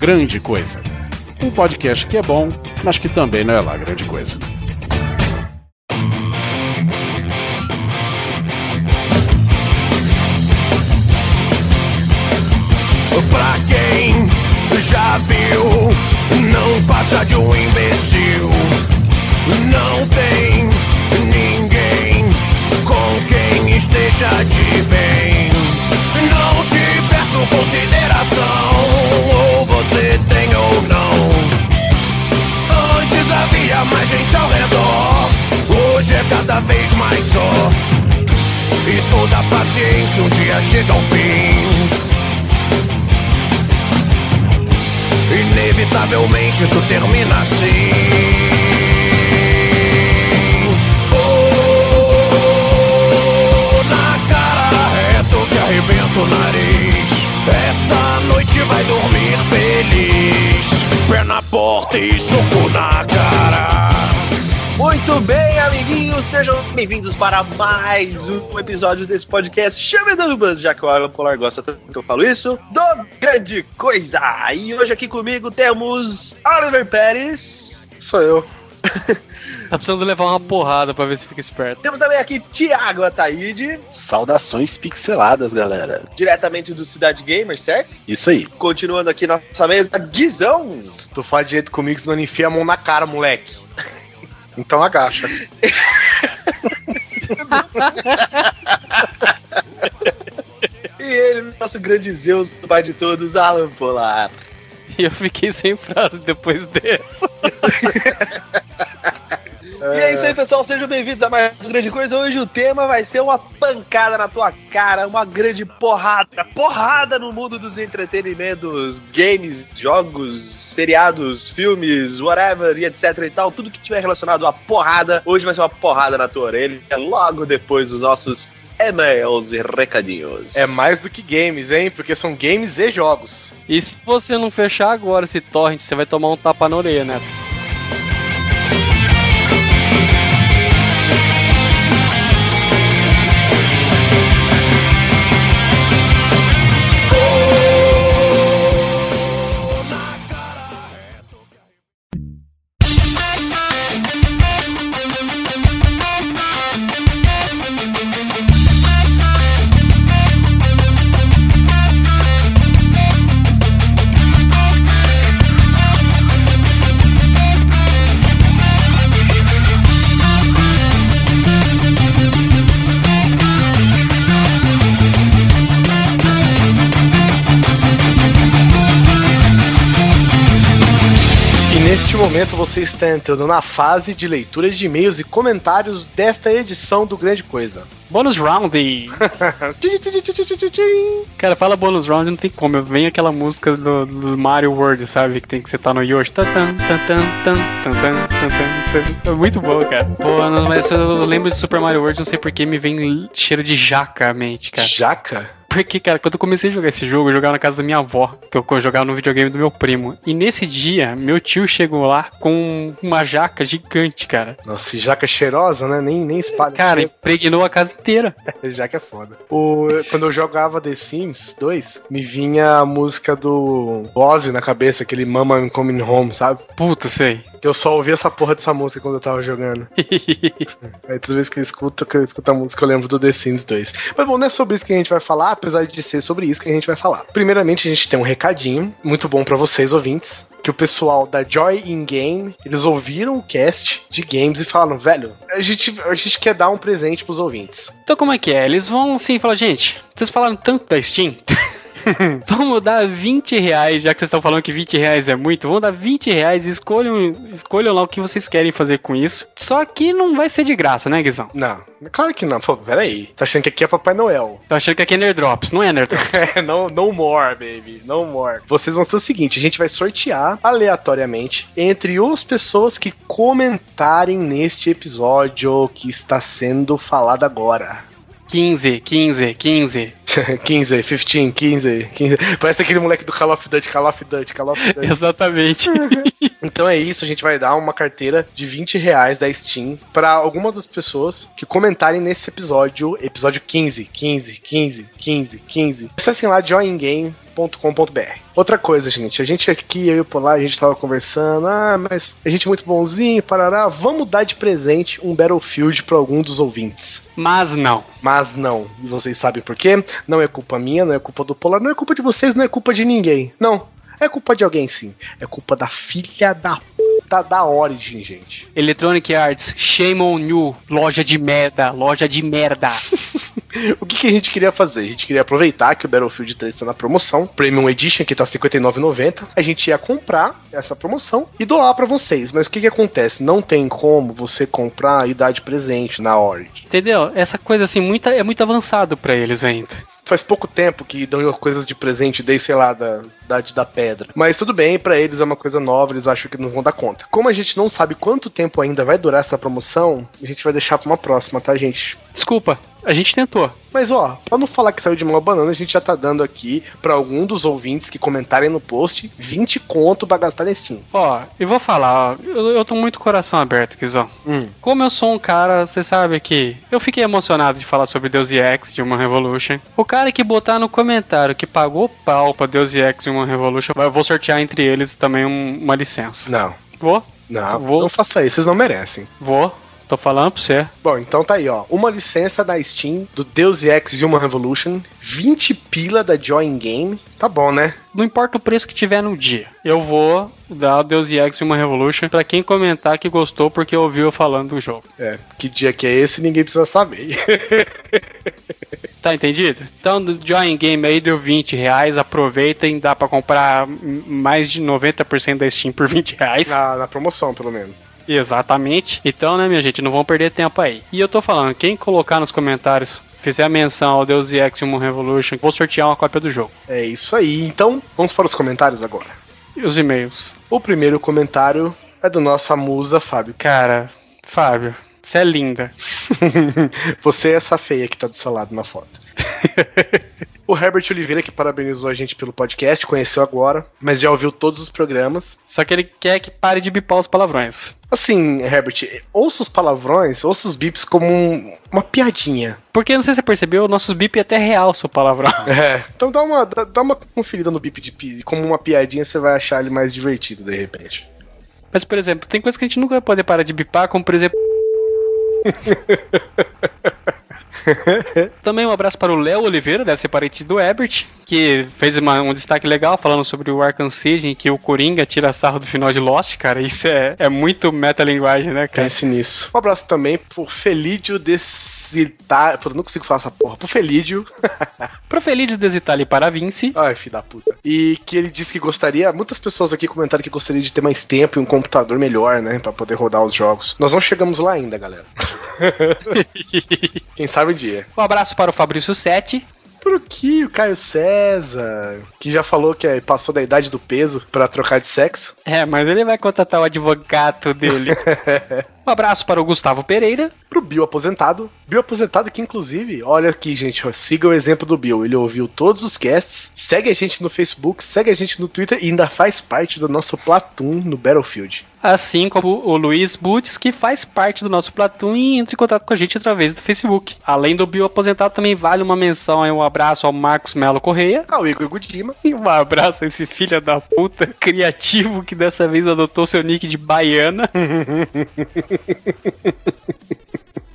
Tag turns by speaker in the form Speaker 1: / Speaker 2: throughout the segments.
Speaker 1: Grande Coisa. Um podcast que é bom, mas que também não é lá grande coisa.
Speaker 2: Pra quem já viu, não passa de um imbecil. Não tem ninguém com quem esteja de bem. Não te peço consideração, ou não. Antes havia mais gente ao redor, hoje é cada vez mais só. E toda paciência um dia chega ao fim. Inevitavelmente isso termina assim. Oh, na cara reto que arrebenta o nariz. Essa noite vai dormir feliz. Pé na porta e soco na cara.
Speaker 3: Muito bem, amiguinhos, sejam bem-vindos para mais um episódio desse podcast Chame Dubas, já que o Alan Polar gosta tanto que eu falo isso, do Grande Coisa. E hoje aqui comigo temos Oliver Pérez.
Speaker 4: Sou eu.
Speaker 5: Tá precisando levar uma porrada pra ver se fica esperto.
Speaker 3: Temos também aqui Thiago Ataíde,
Speaker 4: Saudações pixeladas, galera.
Speaker 3: diretamente do Cidade Gamer, certo?
Speaker 4: Isso aí.
Speaker 3: Continuando aqui nossa mesa, Guizão.
Speaker 6: Tu faz direito comigo, senão não enfia a mão na cara, moleque.
Speaker 4: Então agacha.
Speaker 3: E ele, nosso grande Zeus, do pai de todos, Alan Polar.
Speaker 5: E eu fiquei sem frase depois dessa.
Speaker 3: E é isso aí, pessoal. Sejam bem-vindos a mais uma grande coisa. Hoje o tema vai ser uma pancada na tua cara, uma grande porrada. Porrada no mundo dos entretenimentos, games, jogos, seriados, filmes, whatever, e etc e tal. Tudo que tiver relacionado a porrada, hoje vai ser uma porrada na tua orelha. Logo depois dos nossos e-mails e recadinhos.
Speaker 6: É mais do que games, hein? Porque são games e jogos.
Speaker 5: E se você não fechar agora esse torrent, você vai tomar um tapa na orelha, né?
Speaker 6: Você está entrando na fase de leitura de e-mails e comentários desta edição do Grande Coisa.
Speaker 5: Bônus round! Cara, fala bônus round, não tem como. Vem aquela música do, do Mario World, sabe? Que tem que você tá no Yoshi. É muito boa, cara. Pô, mas eu lembro de Super Mario World, não sei porque me vem cheiro de jaca à mente, cara.
Speaker 6: Jaca?
Speaker 5: Porque, cara, quando eu comecei a jogar esse jogo, eu jogava na casa da minha avó, que eu jogava no videogame do meu primo. E nesse dia, meu tio chegou lá com uma jaca gigante, cara.
Speaker 6: Nossa, jaca cheirosa, né? Nem, nem espalha.
Speaker 5: Cara, impregnou a casa inteira.
Speaker 6: jaca é foda. O, quando eu jogava The Sims 2, me vinha a música do Ozzy na cabeça, aquele Mama I'm Coming Home, sabe?
Speaker 5: Puta, sei.
Speaker 6: Que eu só ouvia essa porra dessa música quando eu tava jogando. Aí toda vez que eu escuto, que eu escuto a música, eu lembro do The Sims 2. Mas bom, não é sobre isso que a gente vai falar, apesar de ser sobre isso que a gente vai falar. Primeiramente, a gente tem um recadinho muito bom pra vocês, ouvintes. Que o pessoal da Joy in Game, eles ouviram o cast de games e falaram, velho, a gente, a gente quer dar um presente pros ouvintes.
Speaker 5: Então como é que é? Eles vão assim falar, gente, vocês falaram tanto da Steam. vamos dar 20 reais, já que vocês estão falando que 20 reais é muito, vamos dar 20 reais e escolham, escolham lá o que vocês querem fazer com isso. Só que não vai ser de graça, né, Guizão?
Speaker 6: Não, claro que não. Pô, peraí. Tá achando que aqui é Papai Noel.
Speaker 5: Tô achando que aqui é Nerdrops, não é Nerdrops.
Speaker 6: É, no, no more, baby. No more. Vocês vão ter o seguinte: a gente vai sortear aleatoriamente entre as pessoas que comentarem neste episódio que está sendo falado agora.
Speaker 5: 15, 15, 15.
Speaker 6: 15, 15, 15, 15. Parece aquele moleque do Call of Duty, Call of Duty, Call of Duty.
Speaker 5: Exatamente.
Speaker 6: Então é isso, a gente vai dar uma carteira de 20 reais da Steam para alguma das pessoas que comentarem nesse episódio, episódio 15, 15, 15, 15, 15. Acessem lá Outra coisa, gente, a gente aqui, eu e o Polar, a gente tava conversando, ah, mas a gente é muito bonzinho, parará, vamos dar de presente um Battlefield para algum dos ouvintes.
Speaker 5: Mas não.
Speaker 6: Mas não. E vocês sabem por quê? Não é culpa minha, não é culpa do Polar, não é culpa de vocês, não é culpa de ninguém. Não. É culpa de alguém, sim. É culpa da filha da puta da Origin, gente.
Speaker 5: Electronic Arts, shame on you. Loja de merda, loja de merda.
Speaker 6: O que, que a gente queria fazer? A gente queria aproveitar que o Battlefield 3 está na promoção, Premium Edition, que tá R$ 59,90. A gente ia comprar essa promoção e doar para vocês. Mas o que, que acontece? Não tem como você comprar e dar de presente na Origin.
Speaker 5: Entendeu? Essa coisa assim, muita, é muito avançado pra eles ainda.
Speaker 6: Faz pouco tempo que dão coisas de presente desde, sei lá, da idade da pedra. Mas tudo bem, pra eles é uma coisa nova, eles acham que não vão dar conta. Como a gente não sabe quanto tempo ainda vai durar essa promoção, a gente vai deixar pra uma próxima, tá, gente?
Speaker 5: Desculpa, a gente tentou.
Speaker 6: Mas ó, pra não falar que saiu de uma banana, a gente já tá dando aqui pra algum dos ouvintes que comentarem no post 20 conto pra gastar na Steam.
Speaker 5: Ó, e vou falar, ó, eu, eu tô muito coração aberto, Kizão.
Speaker 6: Hum.
Speaker 5: Como eu sou um cara, você sabe que eu fiquei emocionado de falar sobre Deus Ex de uma Revolution. O cara que botar no comentário que pagou pau pra Deus Ex de uma Revolution, eu vou sortear entre eles também um- uma licença.
Speaker 6: Não,
Speaker 5: Vou?
Speaker 6: não,
Speaker 5: Vou.
Speaker 6: não faça isso, vocês não merecem.
Speaker 5: Vou. Tô falando pra você.
Speaker 6: Bom, então tá aí, ó. Uma licença da Steam do Deus Ex Human Revolution, 20 pila da Join Game. Tá bom, né?
Speaker 5: Não importa o preço que tiver no dia. Eu vou dar o Deus Ex uma Revolution pra quem comentar que gostou porque ouviu eu falando do jogo.
Speaker 6: É, que dia que é esse ninguém precisa saber.
Speaker 5: Tá entendido? Então, do Join Game aí deu 20 reais. Aproveitem, dá pra comprar mais de 90% da Steam por 20 reais.
Speaker 6: na, na promoção, pelo menos.
Speaker 5: Exatamente. Então, né, minha gente, não vão perder tempo aí. E eu tô falando, quem colocar nos comentários, fizer a menção ao Deus Ex Human Revolution, vou sortear uma cópia do jogo.
Speaker 6: É isso aí. Então, vamos para os comentários agora.
Speaker 5: E os e-mails?
Speaker 6: O primeiro comentário é do nossa musa, Fábio.
Speaker 5: Cara, Fábio, você é linda.
Speaker 6: Você é essa feia que tá do seu lado na foto. o Herbert Oliveira, que parabenizou a gente pelo podcast, conheceu agora, mas já ouviu todos os programas.
Speaker 5: Só que ele quer que pare de bipar os palavrões.
Speaker 6: Assim, Herbert, ouça os palavrões, ouça os bips como um- uma piadinha.
Speaker 5: Porque não sei se você percebeu, o nosso bip é até real, seu palavrão.
Speaker 6: É. Então dá uma, dá, dá uma conferida no bip de como uma piadinha, você vai achar ele mais divertido de repente.
Speaker 5: Mas, por exemplo, tem coisa que a gente nunca vai poder parar de bipar, como por exemplo. Também um abraço para o Léo Oliveira, deve ser parente do Ebert, que fez uma- um destaque legal falando sobre o Arkham Siege, em que o Coringa tira sarro do final de Lost, cara. Isso é, é muito metalinguagem, né, cara?
Speaker 6: Pense nisso. Um abraço também pro Felídio Decitar. Eu não consigo falar essa porra. Pro Felídio.
Speaker 5: Pro Feliz Desitali para Vinci.
Speaker 6: Ai, filho da puta. E que ele disse que gostaria. Muitas pessoas aqui comentaram que gostaria de ter mais tempo e um computador melhor, né? Pra poder rodar os jogos. Nós não chegamos lá ainda, galera. Quem sabe o dia.
Speaker 5: Um abraço para o Fabrício Sete.
Speaker 6: Por aqui, o Caio César, que já falou que é- passou da idade do peso pra trocar de sexo.
Speaker 5: É, mas ele vai contratar o advogado dele. Um abraço para o Gustavo Pereira.
Speaker 6: Pro Bill aposentado. Bill aposentado que, inclusive, olha aqui, gente, ó, siga o exemplo do Bill. Ele ouviu todos os casts, segue a gente no Facebook, segue a gente no Twitter e ainda faz parte do nosso Platoon no Battlefield.
Speaker 5: Assim como o Luiz Butz, que faz parte do nosso Platoon e entra em contato com a gente através do Facebook. Além do Bio aposentado, também vale uma menção e um abraço ao Marcos Melo Correia.
Speaker 6: Ah, o Igor Gudima.
Speaker 5: E um abraço a esse filho da puta criativo que dessa vez adotou seu nick de baiana.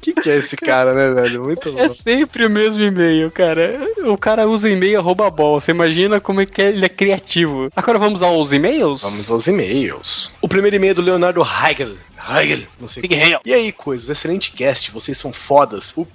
Speaker 6: Que que é esse cara, né, velho? Muito
Speaker 5: É
Speaker 6: louco.
Speaker 5: sempre o mesmo e-mail, cara. O cara usa e-mail arroba bol. Você imagina como é que ele é criativo. Agora vamos aos e-mails?
Speaker 6: Vamos aos e-mails. O primeiro e-mail é do Leonardo Heigl. Heigl, não sei.
Speaker 5: Hale.
Speaker 6: E aí, coisas, excelente cast, vocês são fodas. O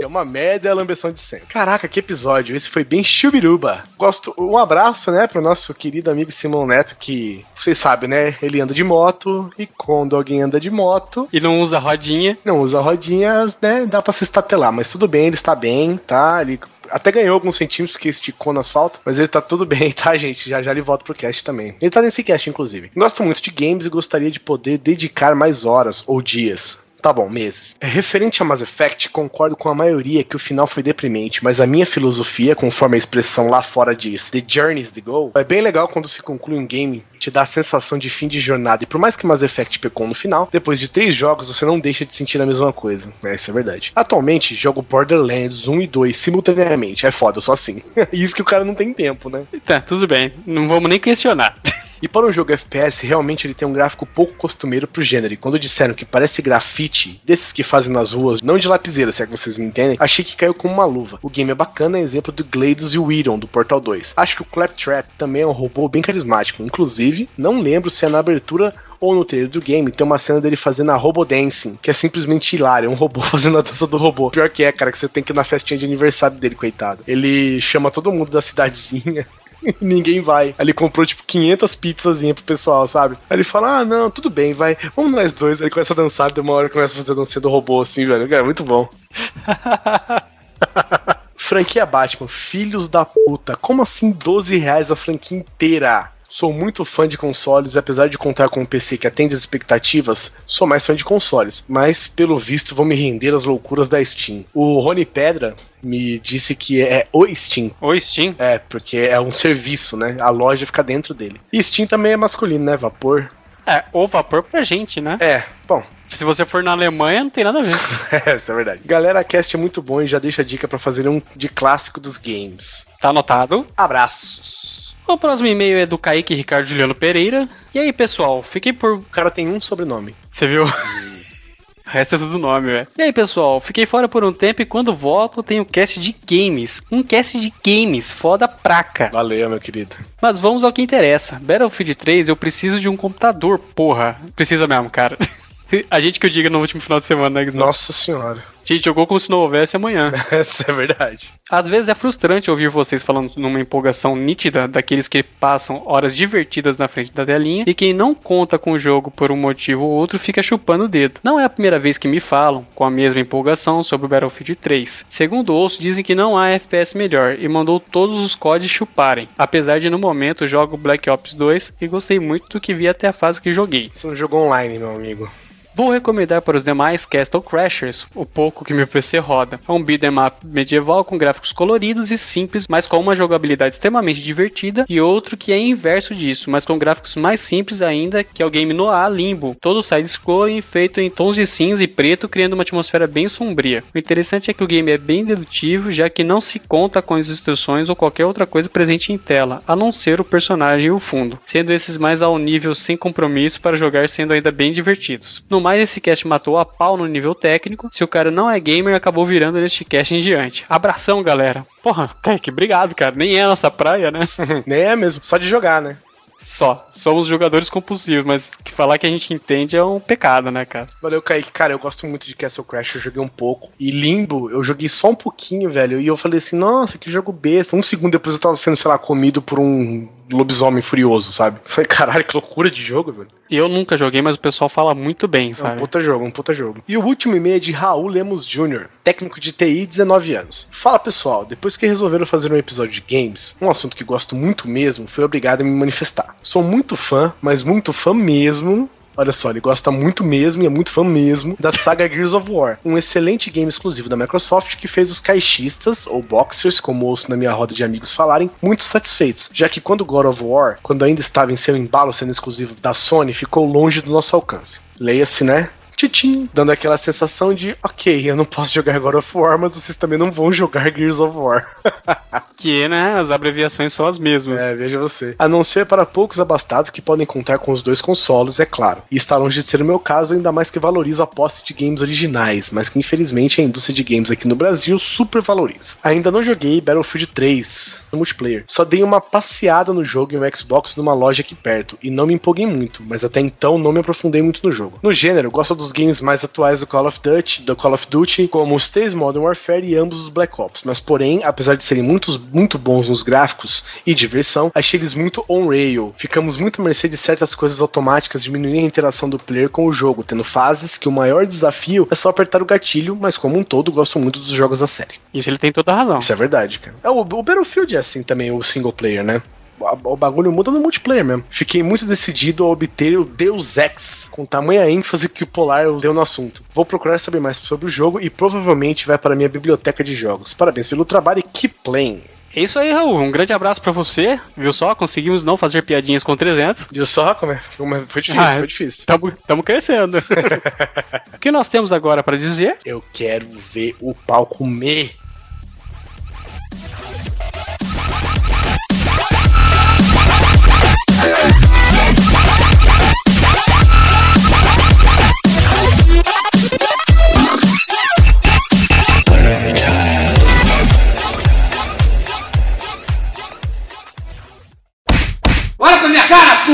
Speaker 6: é uma merda e a lambeção de sempre. Caraca, que episódio, esse foi bem chubiruba. Gosto, um abraço, né, pro nosso querido amigo Simão Neto, que vocês sabem, né, ele anda de moto e quando alguém anda de moto,
Speaker 5: E não usa rodinha.
Speaker 6: não usa rodinhas, né, dá pra se estatelar, mas tudo bem, ele está bem, tá, ele até ganhou alguns centímetros porque esticou no asfalto, mas ele tá tudo bem, tá, gente? Já já ele volta pro cast também. Ele tá nesse cast, inclusive. Gosto muito de games e gostaria de poder dedicar mais horas ou dias. Tá bom, meses. É, referente a Mass Effect, concordo com a maioria que o final foi deprimente, mas a minha filosofia, conforme a expressão lá fora diz, The Journey is the Goal, é bem legal quando se conclui um game, te dá a sensação de fim de jornada. E por mais que Mass Effect pecou no final, depois de três jogos você não deixa de sentir a mesma coisa. É, isso é verdade. Atualmente, jogo Borderlands 1 e 2 simultaneamente. É foda, sou assim. isso que o cara não tem tempo, né?
Speaker 5: Tá, tudo bem. Não vamos nem questionar.
Speaker 6: E para um jogo FPS, realmente ele tem um gráfico pouco costumeiro pro gênero. E quando disseram que parece grafite, desses que fazem nas ruas, não de lapiseira, se é que vocês me entendem, achei que caiu como uma luva. O game é bacana, é exemplo do Glades e o Iron do Portal 2. Acho que o Claptrap também é um robô bem carismático. Inclusive, não lembro se é na abertura ou no trailer do game, tem uma cena dele fazendo a Robo Dancing, que é simplesmente hilário, é um robô fazendo a dança do robô. Pior que é, cara, que você tem que ir na festinha de aniversário dele, coitado. Ele chama todo mundo da cidadezinha, ninguém vai. Aí ele comprou, tipo, 500 pizzazinhas pro pessoal, sabe? Aí ele fala, ah, não, tudo bem, vai, vamos nós dois. Aí ele começa a dançar, de uma hora começa a fazer a dança do robô, assim, velho. Cara, muito bom. franquia Batman, filhos da puta. Como assim 12 reais a franquia inteira? Sou muito fã de consoles, apesar de contar com um PC que atende as expectativas, sou mais fã de consoles. Mas, pelo visto, vou me render às loucuras da Steam. O Rony Pedra me disse que é o Steam.
Speaker 5: O Steam?
Speaker 6: É, porque é um serviço, né? A loja fica dentro dele. E Steam também é masculino, né? Vapor.
Speaker 5: É, ou vapor pra gente, né?
Speaker 6: É, bom,
Speaker 5: Se você for na Alemanha, não tem nada a ver.
Speaker 6: é, isso é verdade. Galera, a cast é muito bom e já deixa a dica pra fazer um de clássico dos games.
Speaker 5: Tá anotado?
Speaker 6: Abraços.
Speaker 5: O próximo e-mail é do Kaique Ricardo Juliano Pereira. E aí, pessoal, fiquei por.
Speaker 6: O cara tem um sobrenome.
Speaker 5: Você viu? O resto é tudo nome, velho. E aí, pessoal, fiquei fora por um tempo e quando volto tenho cast de games. Um cast de games, foda praca.
Speaker 6: Valeu, meu querido.
Speaker 5: Mas vamos ao que interessa. Battlefield 3, eu preciso de um computador, porra. Precisa mesmo, cara. A gente que eu diga no último final de semana, né?
Speaker 6: Nossa senhora.
Speaker 5: A gente jogou como se não houvesse amanhã.
Speaker 6: Essa é verdade.
Speaker 5: Às vezes é frustrante ouvir vocês falando numa empolgação nítida daqueles que passam horas divertidas na frente da telinha e quem não conta com o jogo por um motivo ou outro fica chupando o dedo. Não é a primeira vez que me falam, com a mesma empolgação, sobre o Battlefield 3. Segundo ouço, dizem que não há FPS melhor e mandou todos os CODs chuparem. Apesar de no momento jogo Black Ops 2 e gostei muito do que vi até a fase que joguei.
Speaker 6: Isso é um jogo online, meu amigo.
Speaker 5: Vou recomendar para os demais Castle Crashers, o pouco que meu PC roda. É um beat'em up medieval com gráficos coloridos e simples, mas com uma jogabilidade extremamente divertida, e outro que é inverso disso, mas com gráficos mais simples ainda, que é o game Noir Limbo, todo side-scrolling feito em tons de cinza e preto, criando uma atmosfera bem sombria. O interessante é que o game é bem dedutivo, já que não se conta com as instruções ou qualquer outra coisa presente em tela, a não ser o personagem e o fundo, sendo esses mais ao nível sem compromisso para jogar sendo ainda bem divertidos. No mais, esse cast matou a pau no nível técnico. Se o cara não é gamer, acabou virando neste cast em diante. Abração, galera. Porra, Tech, obrigado, cara. Nem é a nossa praia, né?
Speaker 6: Nem é mesmo, só de jogar, né?
Speaker 5: Só. Somos jogadores compulsivos, mas que falar que a gente entende é um pecado, né, cara?
Speaker 6: Valeu, Kaique. Cara, eu gosto muito de Castle Crash, eu joguei um pouco. E Limbo, eu joguei só um pouquinho, velho. E eu falei assim, nossa, que jogo besta. Um segundo depois eu tava sendo, sei lá, comido por um lobisomem furioso, sabe? Falei, caralho, que loucura de jogo, velho.
Speaker 5: Eu nunca joguei, mas o pessoal fala muito bem,
Speaker 6: É um
Speaker 5: sabe?
Speaker 6: puta jogo, um puta jogo. E o último e-mail é de Raul Lemos Jr., técnico de TI, 19 anos. Fala pessoal, depois que resolveram fazer um episódio de games, um assunto que gosto muito mesmo, foi obrigado a me manifestar. Sou muito fã, mas muito fã mesmo. Olha só, ele gosta muito mesmo e é muito fã mesmo da saga Gears of War, um excelente game exclusivo da Microsoft que fez os caixistas, ou boxers, como ouço na minha roda de amigos falarem, muito satisfeitos, já que quando God of War, quando ainda estava em seu embalo sendo exclusivo da Sony, ficou longe do nosso alcance. Leia-se, né? Titim, dando aquela sensação de, ok, eu não posso jogar God of War, mas vocês também não vão jogar Gears of War.
Speaker 5: Que, né, as abreviações são as mesmas.
Speaker 6: É, veja você. A não ser para poucos abastados que podem contar com os dois consoles, é claro. E está longe de ser o meu caso, ainda mais que valorizo a posse de games originais, mas que infelizmente a indústria de games aqui no Brasil super valoriza. Ainda não joguei Battlefield 3 no multiplayer. Só dei uma passeada no jogo em um Xbox numa loja aqui perto e não me empolguei muito, mas até então não me aprofundei muito no jogo. No gênero, gosto dos games mais atuais do Call of Duty, do Call of Duty, como os três Modern Warfare e ambos os Black Ops, mas porém, apesar de serem muitos, muito bons nos gráficos e diversão, achei eles muito on-rail. Ficamos muito à mercê de certas coisas automáticas, diminuindo a interação do player com o jogo, tendo fases que o maior desafio é só apertar o gatilho, mas como um todo, gosto muito dos jogos da série.
Speaker 5: Isso ele tem toda a razão.
Speaker 6: Isso é verdade, cara. É, o, o Battlefield é assim também, o single player, né? o bagulho muda no multiplayer mesmo. Fiquei muito decidido a obter o Deus Ex, com tamanha ênfase que o Polar deu no assunto. Vou procurar saber mais sobre o jogo e provavelmente vai para minha biblioteca de jogos. Parabéns pelo trabalho e keep playing.
Speaker 5: É isso aí, Raul. Um grande abraço pra você. Viu só? Conseguimos não fazer piadinhas com 300.
Speaker 6: Viu só como é? Como é- Foi difícil,
Speaker 5: Ah,
Speaker 6: foi difícil.
Speaker 5: Tamo, tamo crescendo. o que nós temos agora pra dizer?
Speaker 6: Eu quero ver o pau comer.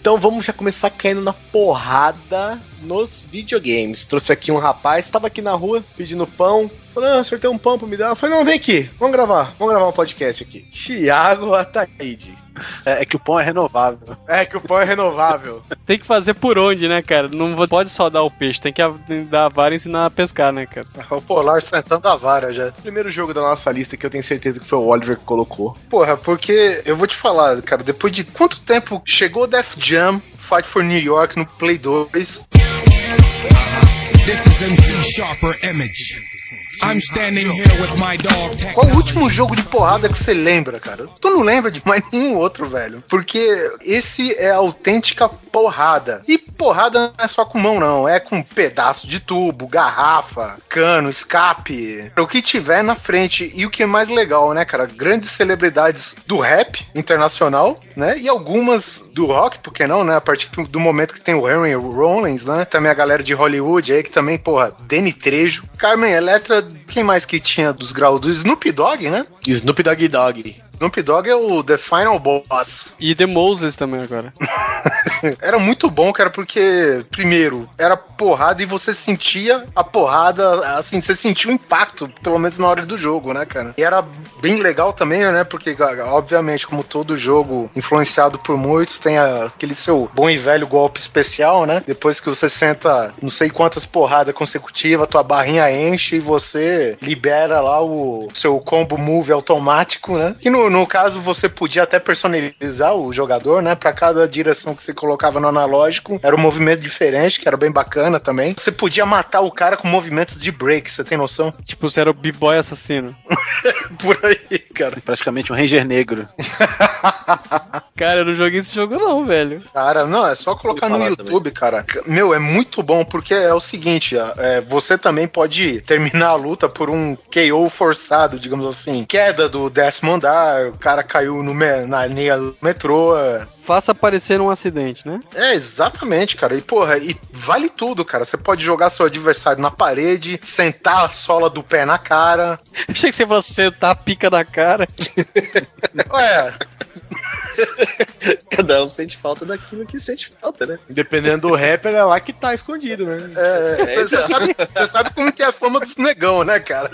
Speaker 6: Então vamos já começar caindo na porrada nos videogames. Trouxe aqui um rapaz, estava aqui na rua pedindo pão. Falou, não, acertei um pão pra me dar. Falei, não, vem aqui, vamos gravar, vamos gravar um podcast aqui. Tiago Ataíde.
Speaker 7: É, é que o pão é renovável.
Speaker 6: É que o pão é renovável.
Speaker 5: Tem que fazer por onde, né, cara? Não vou- pode só dar o peixe, tem que dar a vara e ensinar a pescar, né, cara?
Speaker 7: O Polar sentando a vara já.
Speaker 6: Primeiro jogo da nossa lista que eu tenho certeza que foi o Oliver que colocou.
Speaker 7: Porra, porque eu vou te falar, cara, depois de quanto tempo chegou Def Jam, Fight for New York no Play 2,
Speaker 8: This is MC Sharper Image. I'm standing here with my dog.
Speaker 7: Qual o último jogo de porrada que você lembra, cara? Tu não lembra de mais nenhum outro, velho. Porque esse é a autêntica porrada. E porrada não é só com mão, não. É com pedaço de tubo, garrafa, cano, escape. O que tiver na frente. E o que é mais legal, né, cara? Grandes celebridades do rap internacional, né? E algumas do rock, por que não, né? A partir do momento que tem o Henry Rollins, né? Também a galera de Hollywood aí, que também, porra, Danny Trejo. Carmen Electra, quem mais que tinha dos graus? Do Snoop Dogg, né?
Speaker 6: Snoop Dogg Dogg.
Speaker 7: Snoop Dogg é o The Final Boss.
Speaker 5: E The Moses também agora.
Speaker 7: Era muito bom, cara, porque, primeiro, era porrada e você sentia a porrada, assim, você sentia o impacto, pelo menos na hora do jogo, né, cara? E era bem legal também, né, porque, obviamente, como todo jogo influenciado por muitos, tem aquele seu bom e velho golpe especial, né? Depois que você senta não sei quantas porradas consecutivas, tua barrinha enche e você libera lá o seu combo move automático, né? Que no, no caso você podia até personalizar o jogador, né? Pra cada direção que você colocava no analógico, era um movimento diferente, que era bem bacana também. Você podia matar o cara com movimentos de break, você tem noção?
Speaker 5: Tipo, você era o B-Boy assassino.
Speaker 7: Por aí, cara.
Speaker 9: Praticamente um Ranger negro.
Speaker 5: Cara, eu não joguei esse jogo não, velho.
Speaker 7: Cara, não, é só colocar no YouTube, cara. Meu, é muito bom, porque é o seguinte, é, você também pode terminar a luta por um KO forçado, digamos assim. Queda do décimo andar, o cara caiu no, me- na linha do metrô. é.
Speaker 5: Faça parecer um acidente, né?
Speaker 7: É, exatamente, cara. E, porra, e vale tudo, cara. Você pode jogar seu adversário na parede, sentar a sola do pé na cara.
Speaker 5: Achei que você fosse sentar a pica na cara.
Speaker 7: Ué,
Speaker 9: Cada um sente falta daquilo que sente falta, né?
Speaker 6: Dependendo do rapper, é lá que tá escondido, né?
Speaker 7: você sabe, cê sabe como que é a fama dos negão, né, cara?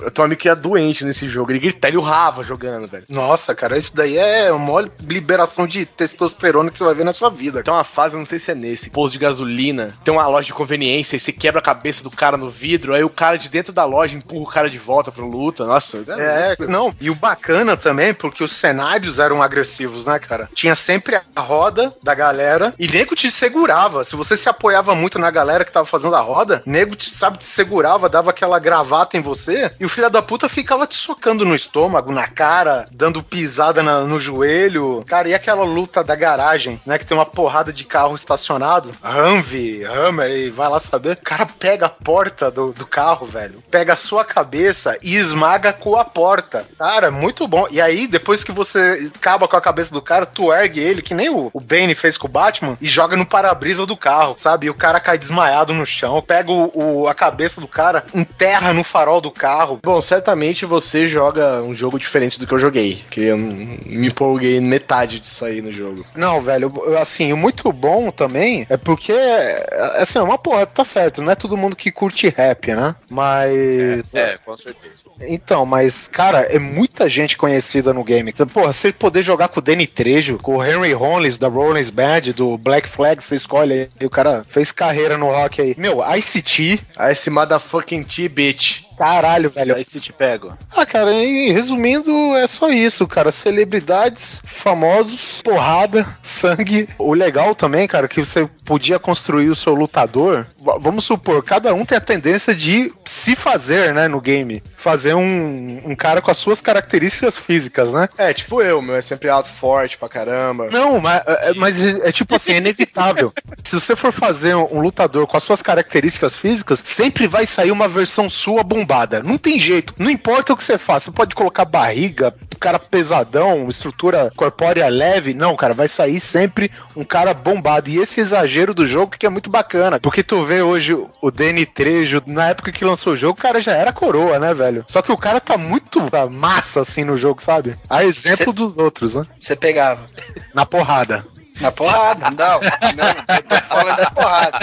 Speaker 6: Eu um amigo que é doente nesse jogo. Ele grita, ele urrava jogando, velho.
Speaker 7: Nossa, cara, isso daí é uma liberação de testosterona que você vai ver na sua vida.
Speaker 6: Tem uma fase, eu não sei se é nesse, posto de gasolina, tem uma loja de conveniência, e você quebra a cabeça do cara no vidro, aí o cara de dentro da loja empurra o cara de volta pra luta. Nossa,
Speaker 7: É, não, e o bacana também, porque os cenários eram agressivos, né, cara? Tinha sempre a roda da galera e nego te segurava. Se você se apoiava muito na galera que tava fazendo a roda, nego te, sabe, te segurava, dava aquela gravata em você e o filho da puta ficava te socando no estômago, na cara, dando pisada na- no joelho. Cara, e aquela luta da garagem, né, que tem uma porrada de carro estacionado, Humvee, Hammer, e vai lá saber. O cara pega a porta do, do carro, velho, pega a sua cabeça e esmaga com a porta. Cara, muito bom. E aí, depois que você acaba com a cabeça do cara, tu ergue ele, que nem o, o Bane fez com o Batman, e joga no para-brisa do carro, sabe? E o cara cai desmaiado no chão, pega o, o- a cabeça do cara, enterra no farol do carro.
Speaker 6: Bom, certamente você joga um jogo diferente do que eu joguei. Que eu me empolguei metade disso aí no jogo.
Speaker 7: Não, velho, eu- assim, o muito bom também é porque, é, assim, é uma porra, tá certo, não é todo mundo que curte rap, né? Mas.
Speaker 9: É, com certeza.
Speaker 7: Então, mas, cara, é muita gente conhecida no game. Então, Porra, você poder jogar com o Danny Trejo, com o Henry Rollins da Rollins Band, do Black Flag, você escolhe aí. E o cara fez carreira no rock aí. Meu, ICT,
Speaker 6: Ah, esse motherfucking T-Bitch.
Speaker 7: Caralho, velho.
Speaker 4: Aí se te pego.
Speaker 7: Ah, cara, e resumindo, é só isso, cara. Celebridades, famosos, porrada, sangue. O legal também, cara, que você podia construir o seu lutador. V- vamos supor, cada um tem a tendência de se fazer, né, no game. Fazer um, um cara com as suas características físicas, né?
Speaker 6: É, tipo eu, meu, é sempre alto, forte pra caramba.
Speaker 7: Não, mas, é, mas é tipo assim, é inevitável. Se você for fazer um lutador com as suas características físicas, sempre vai sair uma versão sua bombada. Não tem jeito. Não importa o que você faça. Você pode colocar barriga, cara pesadão, estrutura corpórea leve. Não, cara, vai sair sempre um cara bombado. E esse exagero do jogo que é muito bacana. Porque tu vê hoje o Danny Trejo, na época que lançou o jogo, o cara já era coroa, né, velho? Só que o cara tá muito massa assim no jogo, sabe? A exemplo
Speaker 10: Cê-
Speaker 7: dos outros, né?
Speaker 10: Você pegava.
Speaker 7: Na porrada.
Speaker 10: Na porrada, não. Não, eu tô falando da porrada.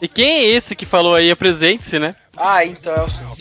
Speaker 5: E quem é esse que falou aí? Apresente-se, né?
Speaker 10: Ah, então é o senhor.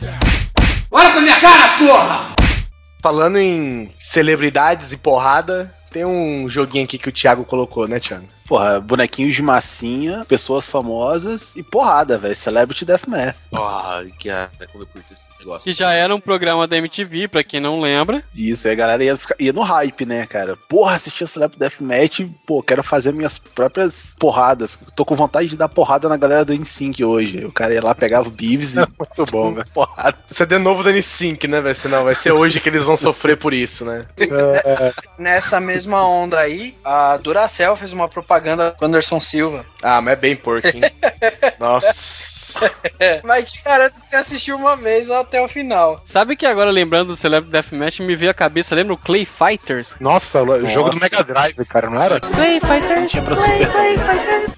Speaker 6: Falando em celebridades e porrada, tem um joguinho aqui que o Thiago colocou, né, Thiago?
Speaker 4: Porra, bonequinhos de massinha, pessoas famosas e porrada, velho. Celebrity Deathmatch.
Speaker 9: Ai, que ah, como eu curto esse negócio.
Speaker 5: Que já era um programa da MTV, pra quem não lembra.
Speaker 4: Isso, aí a galera ia, ficar- ia no hype, né, cara? Porra, assistia Celebrity Deathmatch, pô, quero fazer minhas próprias porradas. Tô com vontade de dar porrada na galera do NSYNC hoje. O cara ia lá, pegava o Beavis e...
Speaker 7: Muito bom, velho.
Speaker 4: porrada.
Speaker 6: Isso é de novo da N5, né, velho? Senão vai ser hoje que eles vão sofrer por isso, né?
Speaker 10: Nessa mesma onda aí, a Duracell fez uma propaganda com o Anderson Silva.
Speaker 6: Ah, mas é bem porco, hein? Nossa.
Speaker 10: Mas te garanto que você assistiu uma vez até o final.
Speaker 5: Sabe que agora, lembrando do Celebrity Deathmatch, me veio a cabeça, lembra o Clay Fighters?
Speaker 7: Nossa, o jogo do Mega Drive, cara, não era?
Speaker 5: Clay Fighters,
Speaker 4: Tinha pra Super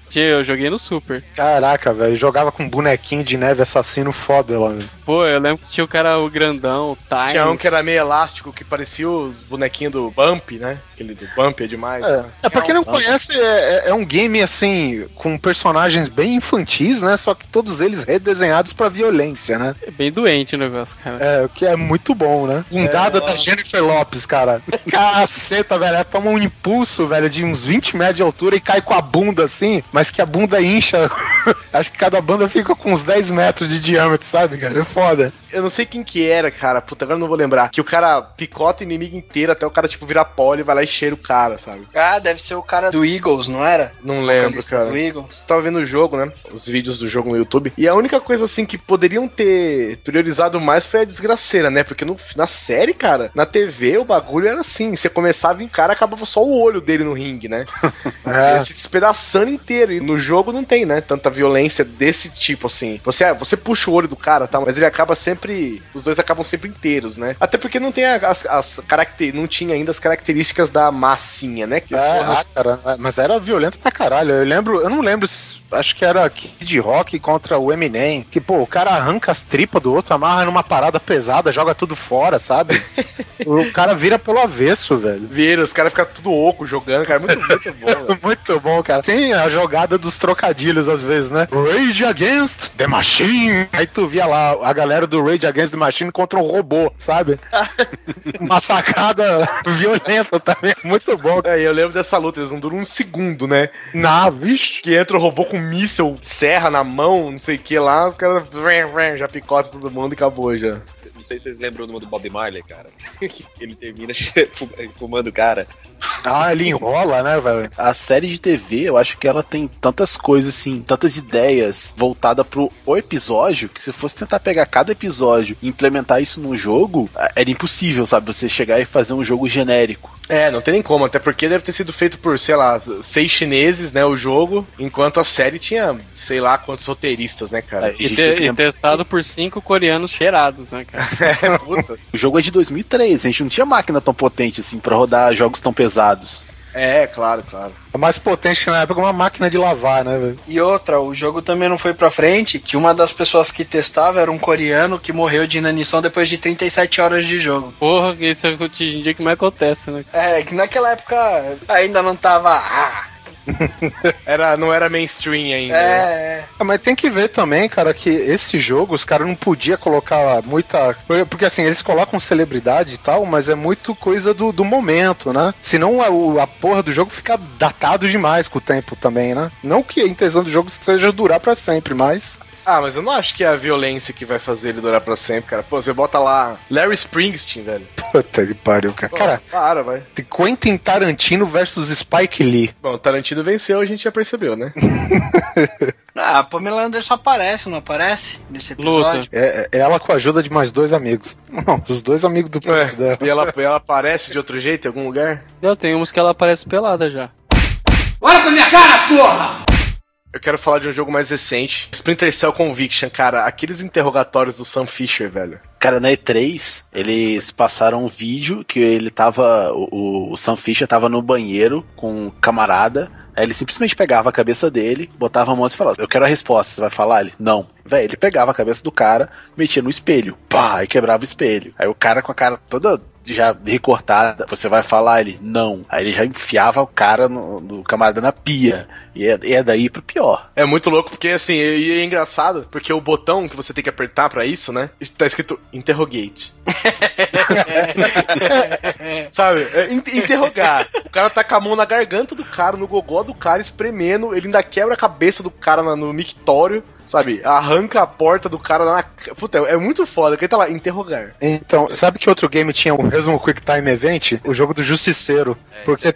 Speaker 5: Tchê, eu joguei no Super.
Speaker 7: Caraca, velho, jogava com bonequinho de neve assassino foda lá, velho.
Speaker 5: Pô, eu lembro que tinha o cara, o grandão, o Time.
Speaker 6: Tinha um que era meio elástico, que parecia os bonequinhos do Bump, né? Aquele do Bump é demais.
Speaker 7: É,
Speaker 6: né?
Speaker 7: é pra quem não conhece, é, é- é um game assim, com personagens bem infantis, né? Só que todos eles redesenhados pra violência, né?
Speaker 5: É bem doente o negócio, cara.
Speaker 7: É, o que é muito bom, né? Indada da Jennifer Lopes, cara. Caceta, velho. Ela toma um impulso, velho, de uns 20 metros de altura e cai com a bunda assim, mas que a bunda incha. Acho que cada banda fica com uns 10 metros de diâmetro, sabe, cara? É foda.
Speaker 6: Eu não sei quem que era, cara. Puta, agora eu não vou lembrar. Que o cara picota o inimigo inteiro até o cara, tipo, virar pó e vai lá e cheira o cara, sabe?
Speaker 10: Ah, deve ser o cara do Eagles, não era?
Speaker 6: Não lembro, cara.
Speaker 10: Do Eagles.
Speaker 6: tava vendo o jogo, né? Os vídeos do jogo no YouTube. E a única coisa, assim, que poderiam ter priorizado mais foi a desgraceira, né? Porque no, na série, cara, na TV o bagulho era assim: você começava em cara, acabava só o olho dele no ringue, né?
Speaker 7: É.
Speaker 6: Se despedaçando inteiro. E no jogo não tem, né? Tanta violência desse tipo, assim. Você, você puxa o olho do cara, tá? Mas ele acaba sempre. Os dois acabam sempre inteiros, né? Até porque não tem as, as caracter, não tinha ainda as características da massinha, né? Que,
Speaker 7: É,
Speaker 6: porra,
Speaker 7: ah, cara, mas era violento pra caralho. Eu lembro, eu não lembro, acho que era Kid Rock contra o Eminem. Que, pô, o cara arranca as tripas do outro, amarra numa parada pesada, joga tudo fora, sabe? o cara vira pelo avesso, velho.
Speaker 6: Vieira, os caras ficam tudo oco jogando, cara. Muito, muito bom.
Speaker 7: Muito bom, cara. Tem a jogada dos trocadilhos às vezes, né? Rage Against the Machine. Aí tu via lá a galera do Rage Against the Machine contra um robô, sabe? Uma sacada violenta também. Muito bom.
Speaker 6: É, eu lembro dessa luta, eles não duram um segundo, né?
Speaker 7: Na, vixe.
Speaker 6: Que entra o robô com um míssel, serra na mão, não sei o que lá, os caras já picota todo mundo e acabou já.
Speaker 9: Não sei se vocês lembram do Bob Marley, cara. Ele termina fumando o cara.
Speaker 7: Ah, ele enrola, né, velho?
Speaker 4: A série de TV, eu acho que ela tem tantas coisas, assim, tantas ideias voltada pro o episódio, que se fosse tentar pegar cada episódio e implementar isso num jogo, era impossível, sabe? Você chegar e fazer um jogo genérico.
Speaker 6: É, não tem nem como, até porque deve ter sido feito por, sei lá, seis chineses, né, o jogo, enquanto a série tinha, sei lá, quantos roteiristas, né, cara?
Speaker 4: É,
Speaker 5: E, te- e testado por cinco coreanos cheirados, né, cara?
Speaker 6: É, puta.
Speaker 4: O jogo é de 2003, a gente não tinha máquina tão potente assim pra rodar jogos tão pesados.
Speaker 6: É, claro, claro.
Speaker 7: É mais potente que na época uma máquina de lavar, né, velho?
Speaker 10: E outra, o jogo também não foi pra frente, que uma das pessoas que testava era um coreano que morreu de inanição depois de 37 horas de jogo.
Speaker 5: Porra, que isso é hoje em dia que mais acontece, né?
Speaker 10: É, que naquela época ainda não tava. Ah,
Speaker 6: Era, não era mainstream ainda. né?
Speaker 10: é,
Speaker 7: mas tem que ver também, cara, que esse jogo os caras não podia colocar muita. Porque assim, eles colocam celebridade e tal, mas é muito coisa do, do momento, né? Senão a, o- a porra do jogo fica datado demais com o tempo também, né? Não que a intenção do jogo seja durar pra sempre, mas.
Speaker 6: Ah, mas eu não acho que é a violência que vai fazer ele durar pra sempre, cara. Pô, você bota lá Larry Springsteen, velho.
Speaker 7: Puta que pariu, cara.
Speaker 6: Pô,
Speaker 7: Cara,
Speaker 6: para, vai.
Speaker 7: Quentin Tarantino versus Spike Lee.
Speaker 6: Bom, o Tarantino venceu, a gente já percebeu, né?
Speaker 10: Ah, a Pamela Anderson aparece, não aparece? Nesse
Speaker 5: Luta.
Speaker 10: episódio.
Speaker 7: É, é ela com a ajuda de mais dois amigos. Não, os dois amigos do
Speaker 6: Ué,
Speaker 7: dela.
Speaker 6: e ela, ela aparece de outro jeito em algum lugar?
Speaker 5: Eu tenho uns que ela aparece pelada já.
Speaker 6: Eu quero falar de um jogo mais recente. Splinter Cell Conviction, cara. Aqueles interrogatórios do Sam Fisher, velho.
Speaker 4: Cara, na E3, eles passaram um vídeo que ele tava. O, o Sam Fisher tava no banheiro com um camarada. Aí ele simplesmente pegava a cabeça dele, botava a mão e falava: Eu quero a resposta, você vai falar? Ele, não. Véi, ele pegava a cabeça do cara, metia no espelho, pá, e quebrava o espelho. Aí o cara com a cara toda já recortada, você vai falar? Ele, não. Aí ele já enfiava o cara no, do camarada na pia. E é, é daí pro pior.
Speaker 6: É muito louco porque, assim, e é engraçado, porque o botão que você tem que apertar pra isso, né? Tá escrito interrogate. Sabe? É, in- interrogar. O cara tá com a mão na garganta do cara, no gogó do cara, espremendo. Ele ainda quebra a cabeça do cara no mictório. Sabe? Arranca a porta do cara na. Puta, é muito foda. Que ele tá lá, interrogar.
Speaker 7: Então, sabe que outro game tinha o mesmo Quick Time Event? O jogo do Justiceiro. Porque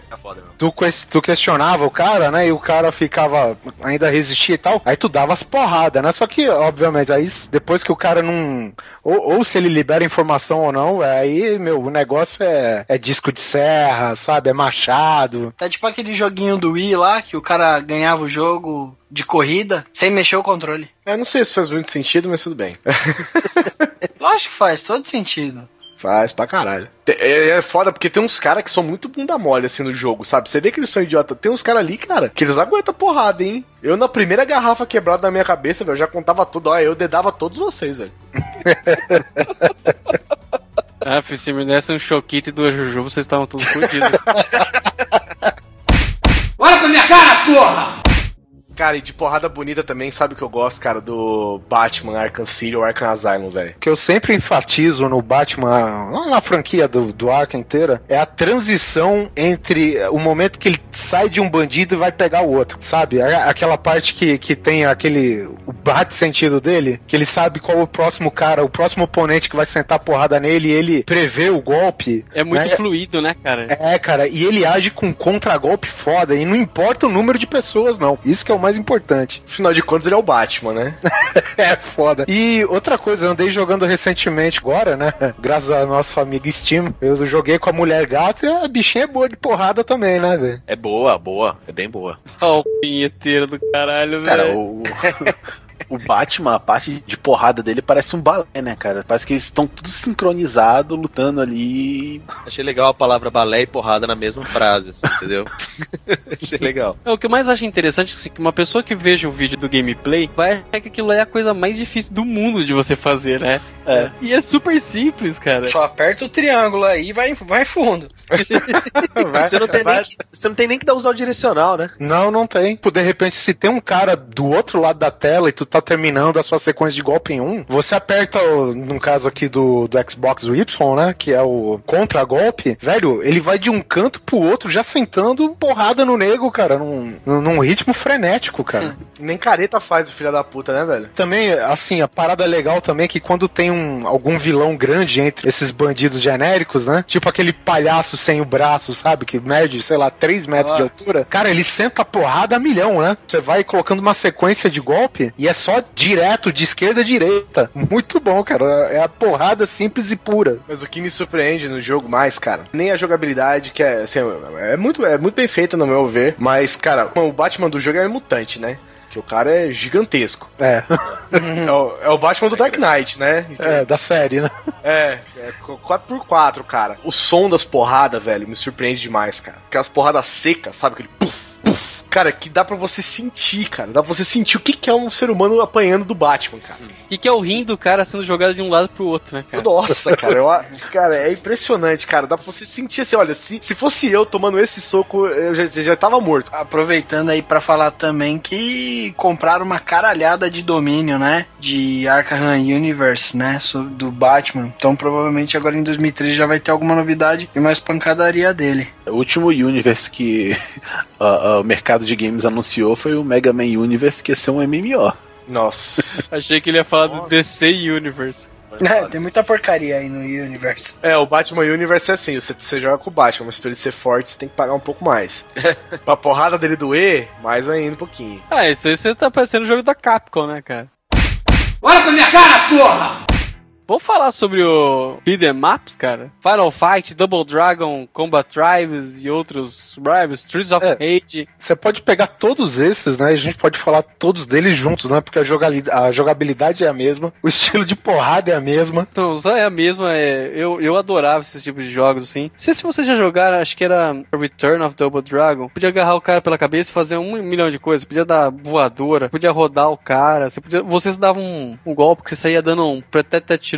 Speaker 7: tu, ques- tu questionava o cara, né? E o cara ficava. ainda resistia e tal. Aí tu dava as porradas, né? Só que, obviamente, aí depois que o cara não. Ou, ou se ele libera informação ou não, aí, meu, o negócio é, é disco de serra, sabe? É machado.
Speaker 10: Tá tipo aquele joguinho do Wii lá, que o cara ganhava o jogo de corrida sem mexer o controle.
Speaker 6: Eu não sei se faz muito sentido, mas tudo bem.
Speaker 10: Lógico que faz todo sentido.
Speaker 6: Faz pra caralho. É, é foda porque tem uns caras que são muito bunda mole assim no jogo, sabe? Você vê que eles são idiota. Tem uns caras ali, cara, que eles aguentam porrada, hein? Eu na primeira garrafa quebrada na minha cabeça, velho, eu já contava tudo. Ó, eu dedava todos vocês, velho.
Speaker 5: Ah, filho, se me desse um choquito e duas juju, vocês estavam todos fodidos.
Speaker 6: Cara, e de porrada bonita também, sabe o que eu gosto, cara? Do Batman Arkham City ou Arkham Asylum, velho.
Speaker 7: O que eu sempre enfatizo no Batman, lá na franquia do, do Arkham inteira, é a transição entre o momento que ele sai de um bandido e vai pegar o outro, sabe? Aquela parte que, que tem aquele. o bate sentido dele, que ele sabe qual o próximo cara, o próximo oponente que vai sentar porrada nele e ele prevê o golpe.
Speaker 5: É muito
Speaker 7: né?
Speaker 5: fluido, né, cara?
Speaker 7: É, cara, e ele age com um contragolpe foda, e não importa o número de pessoas, não. Isso que é o mais importante.
Speaker 6: Afinal de contas, ele é o Batman, né?
Speaker 7: É foda. E outra coisa, eu andei jogando recentemente agora, né? Graças ao nosso amigo Steam. Eu joguei com a mulher gata e a bichinha é boa de porrada também, né, velho?
Speaker 9: É boa, boa. É bem boa.
Speaker 5: Ó, o pinheteiro do caralho,
Speaker 4: Cara,
Speaker 5: velho.
Speaker 4: o, o Batman, a parte de porrada dele parece um balé, né, cara? Parece que eles estão tudo sincronizados, lutando ali.
Speaker 9: Achei legal a palavra balé e porrada na mesma frase, assim, entendeu? Achei legal.
Speaker 5: É, O que eu mais acho interessante é assim, que uma pessoa que veja o vídeo do gameplay vai achar que aquilo é a coisa mais difícil do mundo de você fazer, né?
Speaker 4: É.
Speaker 5: E é super simples, cara.
Speaker 10: Só aperta o triângulo aí e vai, vai fundo.
Speaker 9: Você não, tem nem, que- você não tem nem que dar usar o direcional, né?
Speaker 7: Não, não tem. De repente, se tem um cara do outro lado da tela e tu tá terminando a sua sequência de golpe em um, você aperta, o- no caso aqui do, do Xbox o Y, né? Que é o contra-golpe, velho, ele vai de um canto pro outro já sentando porrada no nego, cara, num, num ritmo frenético, cara.
Speaker 6: Nem careta faz o filho da puta, né, velho?
Speaker 7: Também, assim, a parada legal também é que quando tem um, algum vilão grande entre esses bandidos genéricos, né? Tipo aquele palhaço sem o braço, sabe? Que mede, sei lá, 3 metros
Speaker 10: Ah.
Speaker 7: de altura. Cara, ele senta a porrada a milhão, né? Você vai colocando uma sequência de golpe e é só só direto, de esquerda a direita. Muito bom, cara. É a porrada simples e pura.
Speaker 6: Mas o que me surpreende no jogo mais, cara, nem a jogabilidade, que é, assim, é muito, é muito bem feita no meu ver, mas, cara, o Batman do jogo é mutante, né? Que o cara é gigantesco.
Speaker 7: É.
Speaker 6: É o, é o Batman do Dark Knight, né?
Speaker 7: É, da série, né?
Speaker 6: É, é 4x4, cara. O som das porradas, velho, me surpreende demais, cara. Aquelas porradas secas, sabe? Aquele puf, puf. Cara, que dá pra você sentir, cara. Dá pra você sentir o que, que é um ser humano apanhando do Batman, cara.
Speaker 5: E que é o rim do cara sendo jogado de um lado pro outro, né, cara?
Speaker 6: Nossa, cara, eu, cara, é impressionante, cara. Dá pra você sentir assim, olha, se, se fosse eu tomando esse soco, eu já, já tava morto.
Speaker 10: Aproveitando aí pra falar também que compraram uma caralhada de domínio, né? De Arkham Universe, né? Do Batman. Então provavelmente agora em 2013 já vai ter alguma novidade e mais pancadaria dele.
Speaker 4: O último Universe que ah, ah, o mercado de games anunciou foi o Mega Man Universe, que ia ser um MMO.
Speaker 6: Nossa.
Speaker 5: Achei que ele ia falar do DC Universe.
Speaker 10: É, tem muita porcaria aí no Universe.
Speaker 6: É, o Batman Universe é assim, você, você joga com o Batman, mas pra ele ser forte, você tem que pagar um pouco mais. pra porrada dele doer, mais ainda um pouquinho.
Speaker 5: Ah, isso aí você tá parecendo o jogo da Capcom, né, cara?
Speaker 11: Olha pra minha cara, porra!
Speaker 5: Vamos falar sobre o Beat'em Maps, cara? Final Fight, Double Dragon, Combat Tribes e outros Tribes, Streets of
Speaker 7: É. Você pode pegar todos esses, né? E a gente pode falar todos deles juntos, né? Porque a, a jogabilidade é a mesma, o estilo de porrada é a mesma.
Speaker 5: Então, só é a mesma, é, eu, eu adorava esses tipos de jogos, assim. Não sei se vocês já jogaram, acho que era Return of Double Dragon. Podia agarrar o cara pela cabeça e fazer um milhão de coisas. Podia dar voadora, podia rodar o cara. Você podia, vocês davam um, um golpe que você saía dando um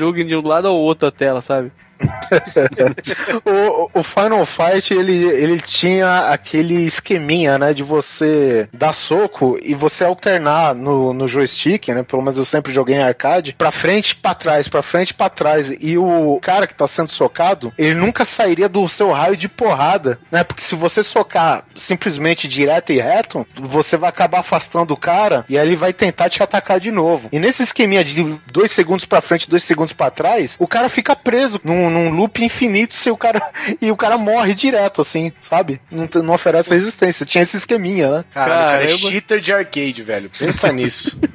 Speaker 5: Pretetachirugen de um lado ao outro da tela, sabe?
Speaker 7: O, o Final Fight, ele, ele tinha aquele esqueminha, né? De você dar soco e você alternar no, no joystick, né? Pelo menos eu sempre joguei em arcade, pra frente pra trás, pra frente pra trás. E o cara que tá sendo socado, ele nunca sairia do seu raio de porrada, né? Porque se você socar simplesmente direto e reto, você vai acabar afastando o cara e aí ele vai tentar te atacar de novo. E nesse esqueminha de dois segundos pra frente, dois segundos pra trás, o cara fica preso num, num loop infinito se o cara, e o cara morre direto, assim, sabe? Não, te- não oferece resistência. Tinha esse esqueminha, né?
Speaker 6: Caralho, cara, é cheater de arcade, velho. Pensa nisso.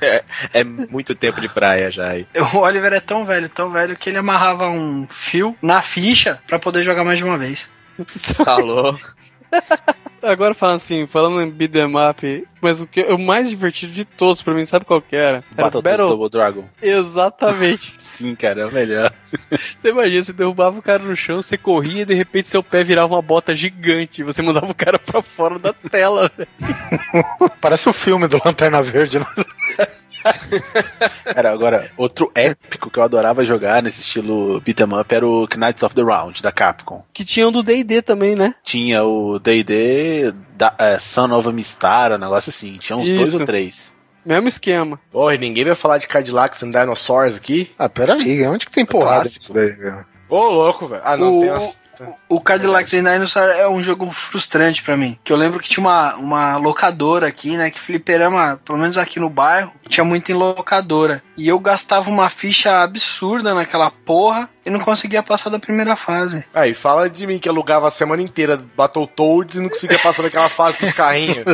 Speaker 3: É, é muito tempo de praia já aí.
Speaker 10: O Oliver é tão velho, tão velho, que ele amarrava um fio na ficha pra poder jogar mais de uma vez.
Speaker 3: Falou.
Speaker 5: Agora falando assim, falando em beat'em up, mas o que o mais divertido de todos pra mim, sabe qual que era? Era
Speaker 4: Battletoads Double Dragon.
Speaker 5: Exatamente.
Speaker 4: Sim, cara, é o melhor.
Speaker 5: Você imagina, você derrubava o cara no chão, você corria e de repente seu pé virava uma bota gigante. Você mandava o cara pra fora da tela, velho.
Speaker 7: Parece o filme do Lanterna Verde, né?
Speaker 4: Cara, agora, outro épico que eu adorava jogar nesse estilo beat'em up era o Knights of the Round, da Capcom.
Speaker 5: Que tinha um do DD também, né?
Speaker 4: Tinha o D&D, da- é, Son of a Mistara, um negócio assim. Tinha uns dois
Speaker 5: Isso.
Speaker 4: ou três.
Speaker 5: Mesmo esquema.
Speaker 6: Porra, e ninguém vai falar de Cadillacs and Dinosaurs aqui?
Speaker 7: Ah, peraí, onde que tem porrada
Speaker 4: clássico.
Speaker 7: nisso daí, cara?
Speaker 6: Ô, louco, velho. Ah, não,
Speaker 10: O-
Speaker 6: tem umas...
Speaker 10: O Cadillacs and Dinosaur é um jogo frustrante pra mim. Que eu lembro que tinha uma, uma locadora aqui, né? Que fliperama, pelo menos aqui no bairro, tinha muito em locadora. E eu gastava uma ficha absurda naquela porra e não conseguia passar da primeira fase.
Speaker 6: Aí, fala de mim que alugava a semana inteira Battletoads e não conseguia passar daquela fase dos carrinhos.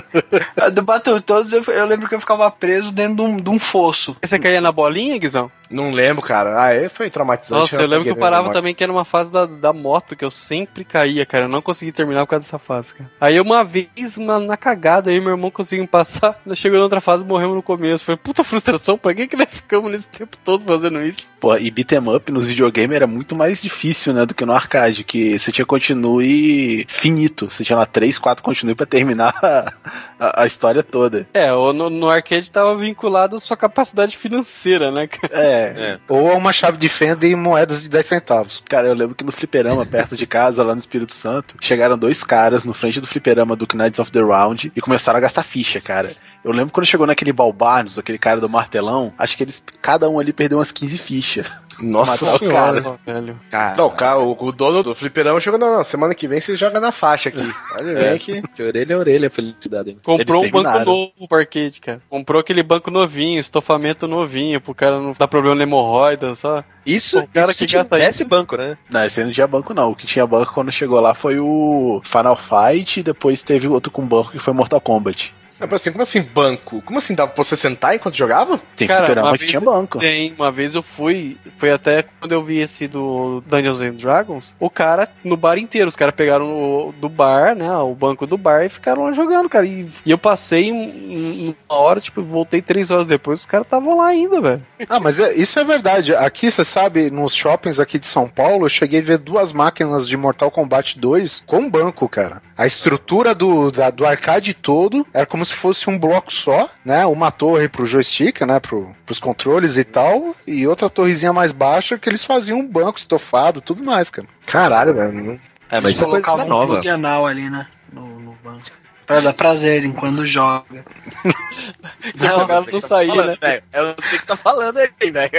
Speaker 10: A Do Battletoads eu, eu lembro que eu ficava preso dentro de um, de um fosso.
Speaker 5: Você caía na bolinha, Guizão?
Speaker 6: Não lembro, cara. Ah, é, foi traumatizante.
Speaker 5: Nossa, eu
Speaker 6: não
Speaker 5: lembro que eu parava também que era uma fase da, da moto, que eu sempre caía, cara. Eu não consegui terminar por causa dessa fase, cara. Aí uma vez, uma, na cagada, aí meu irmão conseguiu passar. Nós chegou na outra fase morremos no começo. Foi puta frustração, pra que, que nós ficamos nesse tempo todo fazendo isso?
Speaker 4: Pô, e beat'em up nos videogames era muito mais difícil, né, do que no arcade, que você tinha continue finito. Você tinha lá três, quatro continue pra terminar a, a- a história toda.
Speaker 5: É, o- no, no arcade tava vinculado à sua capacidade financeira, né, cara?
Speaker 4: É,
Speaker 7: Ou uma chave de fenda e moedas de 10 centavos.
Speaker 4: Cara, eu lembro que no fliperama, perto de casa, lá no Espírito Santo, chegaram dois caras no frente do fliperama do Knights of the Round e começaram a gastar ficha, cara. Eu lembro quando chegou naquele Balbarnos, aquele cara do martelão, acho que eles, cada um ali perdeu umas 15 fichas.
Speaker 6: Nossa
Speaker 4: o
Speaker 6: senhora.
Speaker 5: Nossa, velho.
Speaker 6: Não, cara, o, o dono do fliperama chegou na semana que vem, você joga na faixa aqui. Ver
Speaker 3: É.
Speaker 6: que.
Speaker 3: De orelha a orelha, felicidade. hein?
Speaker 5: Comprou um banco novo pro arcade, cara. Comprou aquele banco novinho, estofamento novinho, pro cara não dar problema na hemorroida, só.
Speaker 3: Isso,
Speaker 5: O cara
Speaker 3: isso
Speaker 5: que
Speaker 3: se
Speaker 5: gasta
Speaker 3: tivesse banco, né?
Speaker 4: Não, esse aí não tinha banco não. O que tinha banco quando chegou lá foi o Final Fight e depois teve outro com banco que foi Mortal Kombat.
Speaker 6: Não, mas assim, como assim banco? Como assim dava pra você sentar enquanto jogava?
Speaker 4: Tem
Speaker 5: Cara,
Speaker 4: fliperama
Speaker 5: uma
Speaker 4: que
Speaker 5: vez
Speaker 4: tinha banco.
Speaker 5: Tem, uma vez eu fui, foi até quando eu vi esse do Dungeons and Dragons, o cara, no bar inteiro, os caras pegaram o, do bar, né, o banco do bar e ficaram lá jogando, cara, e, e eu passei um- um- uma hora, tipo, voltei três horas depois, os caras estavam lá ainda, velho.
Speaker 7: Ah, mas é- isso é verdade. Aqui, você sabe, nos shoppings aqui de São Paulo, eu cheguei a ver duas máquinas de Mortal Kombat 2 com banco, cara. A estrutura do, da- do arcade todo era como se fosse um bloco só, né? Uma torre pro joystick, né? Pro, pros controles e tal, e outra torrezinha mais baixa que eles faziam um banco estofado, tudo mais, cara.
Speaker 6: Caralho, velho.
Speaker 3: É, mas
Speaker 10: Eles
Speaker 3: isso é coisa
Speaker 10: colocavam um
Speaker 3: nova.
Speaker 10: plug anal ali, né? No, no banco. Pra dar prazer enquanto joga.
Speaker 5: Não, o cara não saía, né?
Speaker 3: Falando, velho. É você que tá falando aí, velho.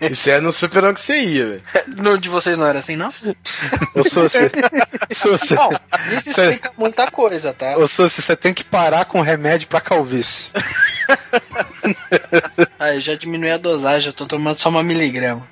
Speaker 6: Isso é no superão que você ia, velho.
Speaker 10: No de vocês não era assim, não?
Speaker 7: Eu sou assim. sou assim.
Speaker 10: Bom, isso explica muita coisa, tá?
Speaker 7: Ô, Sussi, você tem que parar com remédio pra calvície.
Speaker 10: Aí já diminui a dosagem, eu tô tomando só uma miligrama.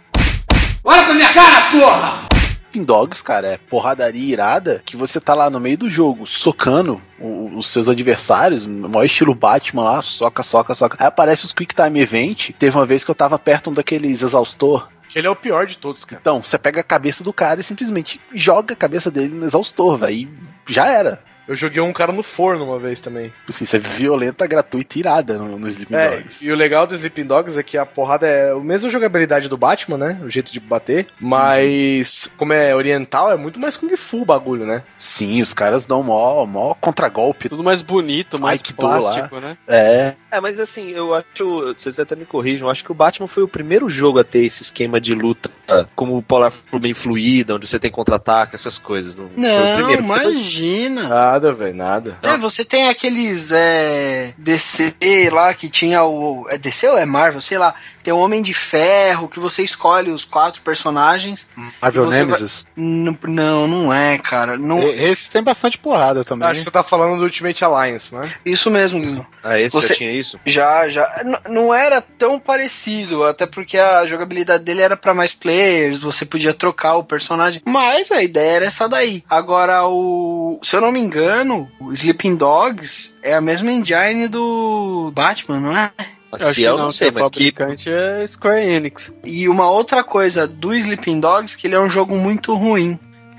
Speaker 4: Sleeping Dogs, cara, é porradaria irada que você tá lá no meio do jogo, socando o- os seus adversários, no maior estilo Batman lá, soca, soca, soca. Aí aparece os Quick Time Event. Teve uma vez que eu tava perto um daqueles exaustor.
Speaker 6: Ele é o pior de todos, cara.
Speaker 4: Então, você pega a cabeça do cara e simplesmente joga a cabeça dele no exaustor, velho. E já era.
Speaker 6: Eu joguei um cara no forno uma vez também.
Speaker 4: Isso é violenta, gratuita e irada no, no Sleeping
Speaker 6: É,
Speaker 4: Dogs.
Speaker 6: e o legal do Sleeping Dogs é que a porrada é a mesma jogabilidade do Batman, né? O jeito de bater. Mas, como é oriental, é muito mais Kung Fu o bagulho, né?
Speaker 4: Sim, os caras dão mó, mó contragolpe.
Speaker 5: Tudo mais bonito, mais
Speaker 4: Aikido lá.
Speaker 5: plástico, né?
Speaker 4: É,
Speaker 3: É, mas assim, eu acho. Vocês até me corrijam, acho que o Batman foi o primeiro jogo a ter esse esquema de luta como o Polar meio fluida, onde você tem contra-ataque, essas coisas. Não, foi o
Speaker 10: Não,
Speaker 3: primeiro.
Speaker 10: imagina.
Speaker 6: Nada, velho, nada.
Speaker 10: É, você tem aqueles é, DC lá que tinha o. É DC ou é Marvel? Sei lá. Tem o Homem de Ferro, que você escolhe os quatro personagens.
Speaker 7: Marvel Nemesis.
Speaker 10: N- não, não é, cara. Não,
Speaker 7: Esse tem bastante porrada também.
Speaker 6: Acho que você tá falando do Ultimate Alliance, né?
Speaker 10: Isso mesmo, Guizão.
Speaker 3: Ah, esse
Speaker 10: Você-
Speaker 3: já tinha isso?
Speaker 10: Já, já. N- não era tão parecido, até porque a jogabilidade dele era pra mais players, você podia trocar o personagem. Mas a ideia era essa daí. Agora, o. Se eu não me engano, o Sleeping Dogs é a mesma engine do Batman, não é?
Speaker 5: Eu
Speaker 3: Se eu
Speaker 5: que
Speaker 3: não sei,
Speaker 5: que o
Speaker 3: mas que.
Speaker 5: fabricante é Square Enix.
Speaker 10: E uma outra coisa do Sleeping Dogs, que ele é um jogo muito ruim.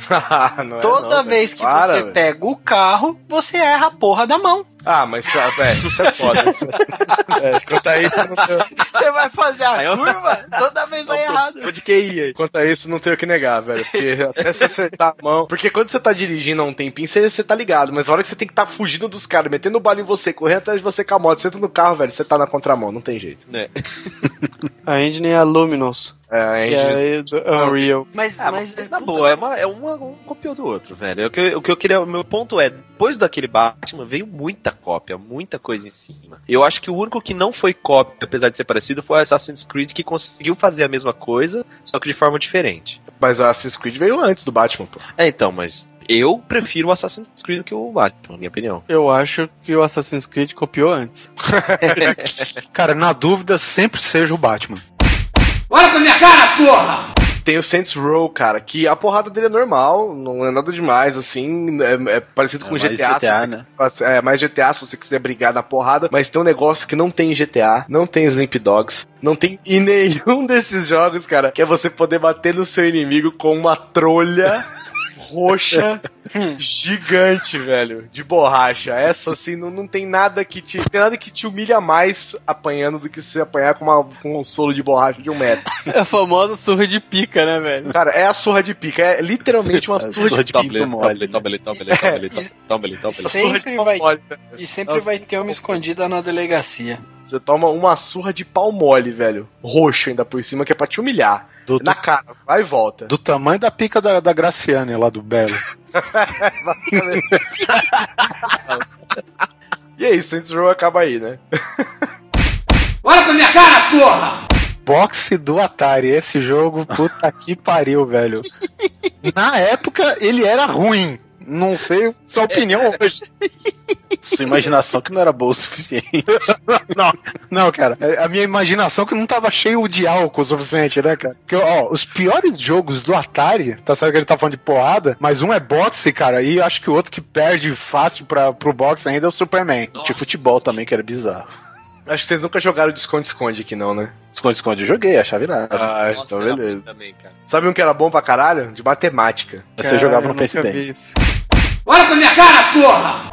Speaker 6: Não é
Speaker 10: Toda
Speaker 6: não,
Speaker 10: vez que
Speaker 6: Para,
Speaker 10: você
Speaker 6: velho.
Speaker 10: pega o carro, você erra a porra da mão.
Speaker 6: Ah, mas ah, velho, isso é foda. Isso é, quanto a isso, não tenho,
Speaker 10: Você vai fazer a
Speaker 3: eu-
Speaker 10: curva, toda vez vai errado.
Speaker 3: Que ia aí?
Speaker 6: quanto a isso, não tenho o que negar, velho. Porque até se acertar a mão. Porque quando você tá dirigindo há um tempinho, você, você tá ligado. Mas a hora que você tem que tá fugindo dos caras, metendo bala em você, correndo atrás de você com a moto, você entra no carro, velho, você tá na contramão, não tem jeito.
Speaker 5: A engine é a Luminous.
Speaker 6: É, a engine-
Speaker 5: é Unreal.
Speaker 10: Mas,
Speaker 3: Ah,
Speaker 10: mas
Speaker 3: mas na boa, é, uma, é uma, um copiou do outro, velho. O que, o que eu queria. O meu ponto é, depois daquele Batman, veio muita cópia, muita coisa em cima. Eu acho que o único que não foi cópia, apesar de ser parecido, foi o Assassin's Creed, que conseguiu fazer a mesma coisa, só que de forma diferente.
Speaker 6: Mas o Assassin's Creed veio antes do Batman, pô.
Speaker 3: É, então, mas eu prefiro o Assassin's Creed do que o Batman, na minha opinião.
Speaker 5: Eu acho que o Assassin's Creed copiou antes.
Speaker 7: Cara, na dúvida, sempre seja o Batman.
Speaker 6: Tem o Saints Row, cara, que a porrada dele é normal, não é nada demais, assim, é, é parecido
Speaker 4: É
Speaker 6: com GTA,
Speaker 4: né?
Speaker 6: quiser- é mais GTA se você quiser brigar na porrada, mas tem um negócio que não tem em GTA, não tem Sleep Dogs, não tem em nenhum desses jogos, cara, que é você poder bater no seu inimigo com uma trolha roxa gigante, velho, de borracha. Essa assim não, não tem nada que te tem nada que te humilha mais apanhando do que se apanhar com, uma, com um solo de borracha de um metro.
Speaker 5: É a famosa surra de pica, né, velho?
Speaker 6: Cara, é a surra de pica, é literalmente uma
Speaker 4: É,
Speaker 6: surra,
Speaker 4: surra
Speaker 6: de
Speaker 4: de
Speaker 6: pica.
Speaker 4: pinto mole.
Speaker 3: Tobele.
Speaker 10: Sempre vai, e sempre vai ter uma escondida na delegacia.
Speaker 6: Você toma uma surra de pau mole, velho. Roxo ainda por cima, que é pra te humilhar.
Speaker 7: Do,
Speaker 6: Na cara, vai e volta.
Speaker 7: do tamanho da pica da, da Graciane lá do Belo.
Speaker 6: E aí, Saints Row acaba aí, né?
Speaker 7: Boxe do Atari. Esse jogo, puta que pariu, velho. Na época, ele era ruim. Não sei sua opinião hoje.
Speaker 4: Sua imaginação que não era boa o suficiente.
Speaker 7: Não, não, cara. A minha imaginação que não tava cheio de álcool o suficiente, né, cara? Porque, ó, os piores jogos do Atari, tá certo que ele tá falando de porrada, mas um é boxe, cara, e acho que o outro que perde fácil pra, pro boxe ainda é o Superman.
Speaker 4: Tinha futebol também, que era bizarro.
Speaker 6: Acho que vocês nunca jogaram de esconde-esconde aqui, não, né?
Speaker 4: Esconde-esconde eu joguei, achava irado.
Speaker 6: Ah,
Speaker 3: Nossa,
Speaker 6: então beleza.
Speaker 3: também, cara.
Speaker 6: Sabe um que era bom pra caralho? De matemática.
Speaker 4: Você jogava no
Speaker 5: eu nunca
Speaker 4: PSP.
Speaker 5: vi isso.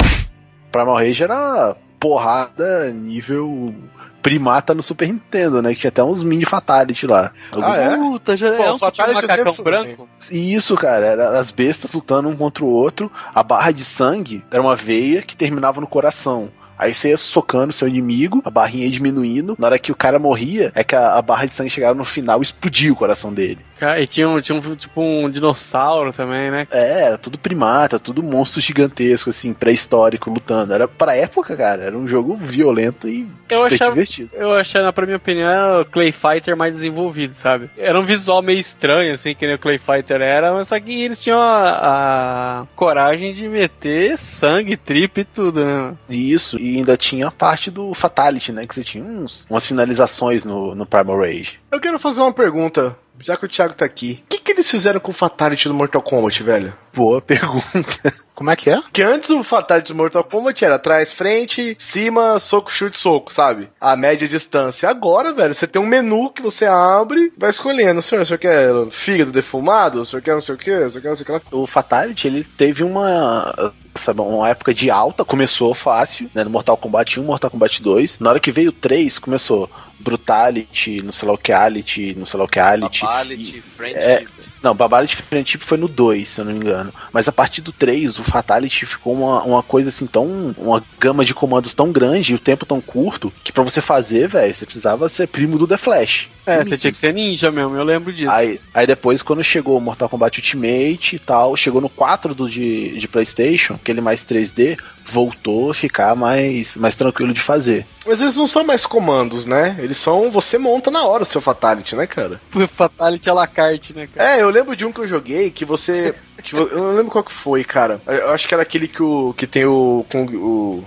Speaker 4: Primal Rage era porrada nível primata no Super Nintendo, né? Que tinha até uns mini fatality lá.
Speaker 6: Ah, é?
Speaker 5: Puta, já
Speaker 6: Pô,
Speaker 5: é um
Speaker 6: Fatality eu
Speaker 5: macacão
Speaker 6: sempre
Speaker 5: branco.
Speaker 4: E Isso, cara, era as bestas lutando um contra o outro. A barra de sangue era uma veia que terminava no coração. Aí você ia socando seu inimigo, a barrinha ia diminuindo. Na hora que o cara morria, é que a, a barra de sangue chegava no final e explodia o coração dele.
Speaker 5: Cara, E tinha, um, tinha um, tipo um dinossauro também, né?
Speaker 4: É, era tudo primata, tudo monstro gigantesco, assim, pré-histórico lutando. Era pra época, cara, era um jogo violento e
Speaker 5: Eu
Speaker 4: super
Speaker 5: achava-
Speaker 4: divertido.
Speaker 5: Eu achava, pra minha opinião, era o Clay Fighter mais desenvolvido, sabe? Era um visual meio estranho, assim, que nem o Clay Fighter era, mas só que eles tinham a, a coragem de meter sangue, trip e tudo, né?
Speaker 4: Isso, e ainda tinha a parte do Fatality, né? Que você tinha uns, umas finalizações no, no Primal Rage.
Speaker 6: Eu quero fazer uma pergunta, já que o Thiago tá aqui. O que, que eles fizeram com o Fatality do Mortal Kombat, velho?
Speaker 4: Boa pergunta.
Speaker 7: Como é que é?
Speaker 6: Que antes o Fatality do Mortal Kombat era trás, frente, cima, soco, chute, soco, sabe? A média distância. Agora, velho, você tem um menu que você abre, vai escolhendo. O senhor, o senhor quer fígado defumado? O senhor quer não sei o quê? O senhor quer não sei o que?
Speaker 4: O Fatality, ele teve uma, sabe, uma época de alta, começou fácil, né, no Mortal Kombat 1, Mortal Kombat 2. Na hora que veio o 3, começou Brutality, no sei lá o que, Ality, no sei lá o que, Ality.
Speaker 3: Babality, Friendship.
Speaker 4: É, Não, Babality Friendship foi no 2, se eu não me engano. Mas a partir do 3, o Fatality ficou uma, uma coisa assim tão. uma gama de comandos tão grande e o tempo tão curto que pra você fazer, velho, você precisava ser primo do The Flash.
Speaker 5: É, você tinha que ser ninja mesmo, eu lembro disso.
Speaker 4: Aí, aí depois, quando chegou o Mortal Kombat Ultimate e tal, chegou no 4 do de, de PlayStation, aquele mais 3D, voltou a ficar mais, mais tranquilo de fazer.
Speaker 6: Mas eles não são mais comandos, né? Eles são. Você monta na hora o seu Fatality, né, cara?
Speaker 5: Fatality à la carte, né, cara?
Speaker 6: É, eu lembro de um que eu joguei que você. que eu não lembro qual que foi, cara. Eu acho que era aquele que o. que tem o. com o.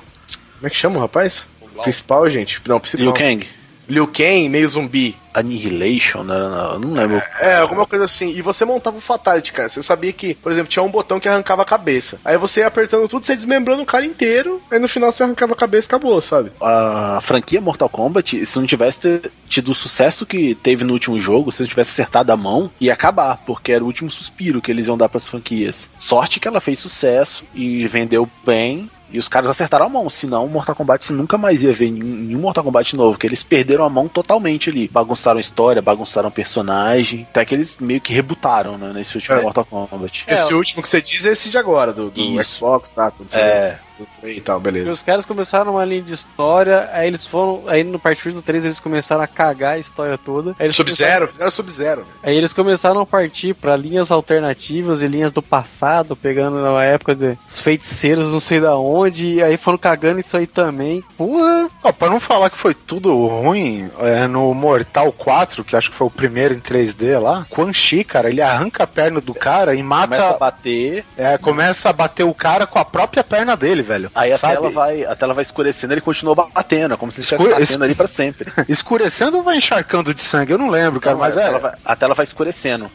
Speaker 6: Como é que chama o rapaz? Principal, gente? Não, principal.
Speaker 4: Liu Kang,
Speaker 6: Liu Kang, meio zumbi.
Speaker 4: Annihilation, né? Não, não lembro.
Speaker 6: É, alguma coisa assim. E você montava o Fatality, cara. Você sabia que, por exemplo, tinha um botão que arrancava a cabeça. Aí você ia apertando tudo, você ia desmembrando o cara inteiro. Aí no final você arrancava a cabeça e acabou, sabe?
Speaker 4: a franquia Mortal Kombat, se não tivesse tido o sucesso que teve no último jogo, se não tivesse acertado a mão, ia acabar, porque era o último suspiro que eles iam dar pras franquias. Sorte que ela fez sucesso e vendeu bem. E os caras acertaram a mão, senão o Mortal Kombat você nunca mais ia ver nenhum, nenhum Mortal Kombat novo, que eles perderam a mão totalmente ali. Bagunçaram a história, bagunçaram o personagem, até que eles meio que rebutaram, né, nesse último
Speaker 6: É.
Speaker 4: Mortal Kombat.
Speaker 5: É,
Speaker 6: Esse
Speaker 5: os-
Speaker 6: último que você diz é esse de agora, do, do. Xbox, tá? Tudo
Speaker 4: É,
Speaker 6: e tal,
Speaker 5: E
Speaker 6: beleza.
Speaker 5: os caras começaram uma linha de história, aí eles foram. Aí no partir do 3 eles começaram a cagar a história toda.
Speaker 6: Sub-Zero, fizeram Sub-Zero.
Speaker 5: Aí eles começaram a partir pra linhas alternativas e linhas do passado, pegando na época dos feiticeiros, não sei da onde, e aí foram cagando isso aí também. Porra!
Speaker 7: Ó, pra não falar que foi tudo ruim, é, no Mortal 4, que acho que foi o primeiro em 3D lá, Quan Chi, cara, ele arranca a perna do cara e mata.
Speaker 4: começa a bater,
Speaker 7: É, começa a bater o cara com a própria perna dele, velho.
Speaker 4: aí a
Speaker 7: Sabe?
Speaker 4: tela, vai, a tela vai escurecendo ele continua batendo, é como se ele estivesse
Speaker 7: Escure-
Speaker 4: batendo ali pra sempre.
Speaker 7: Escurecendo ou vai encharcando de sangue? Eu não lembro, cara, mas
Speaker 4: a,
Speaker 7: é.
Speaker 4: tela vai, a tela vai escurecendo.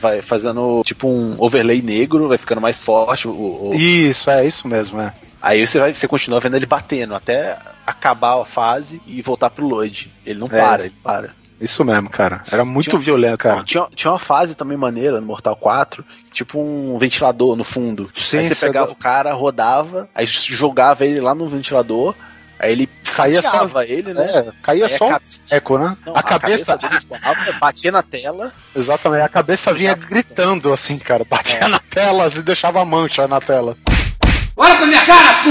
Speaker 4: Vai fazendo tipo um overlay negro, vai ficando mais forte. O, o-
Speaker 7: Isso, é isso mesmo, é.
Speaker 4: Aí você, vai, você continua vendo ele batendo até acabar a fase e voltar pro load. Ele não
Speaker 7: É.
Speaker 4: para, ele para.
Speaker 7: Isso mesmo, cara. Era muito
Speaker 4: Tinha-
Speaker 7: violento, cara.
Speaker 4: Tinha, tinha uma fase também maneira no Mortal 4, tipo um ventilador no fundo.
Speaker 7: Sim,
Speaker 4: aí você pegava o cara, rodava, aí jogava ele lá no ventilador, aí ele
Speaker 7: Caía só-
Speaker 4: ele, né?
Speaker 7: É, caía
Speaker 4: Aí
Speaker 7: só
Speaker 4: a
Speaker 7: um
Speaker 4: cabeça-
Speaker 7: eco, né?
Speaker 4: Não,
Speaker 7: a, cabeça.
Speaker 4: dele voava, batia na tela,
Speaker 7: Exatamente, a cabeça vinha gritando assim, cara. Batia na tela e deixava mancha na tela.
Speaker 3: Cara,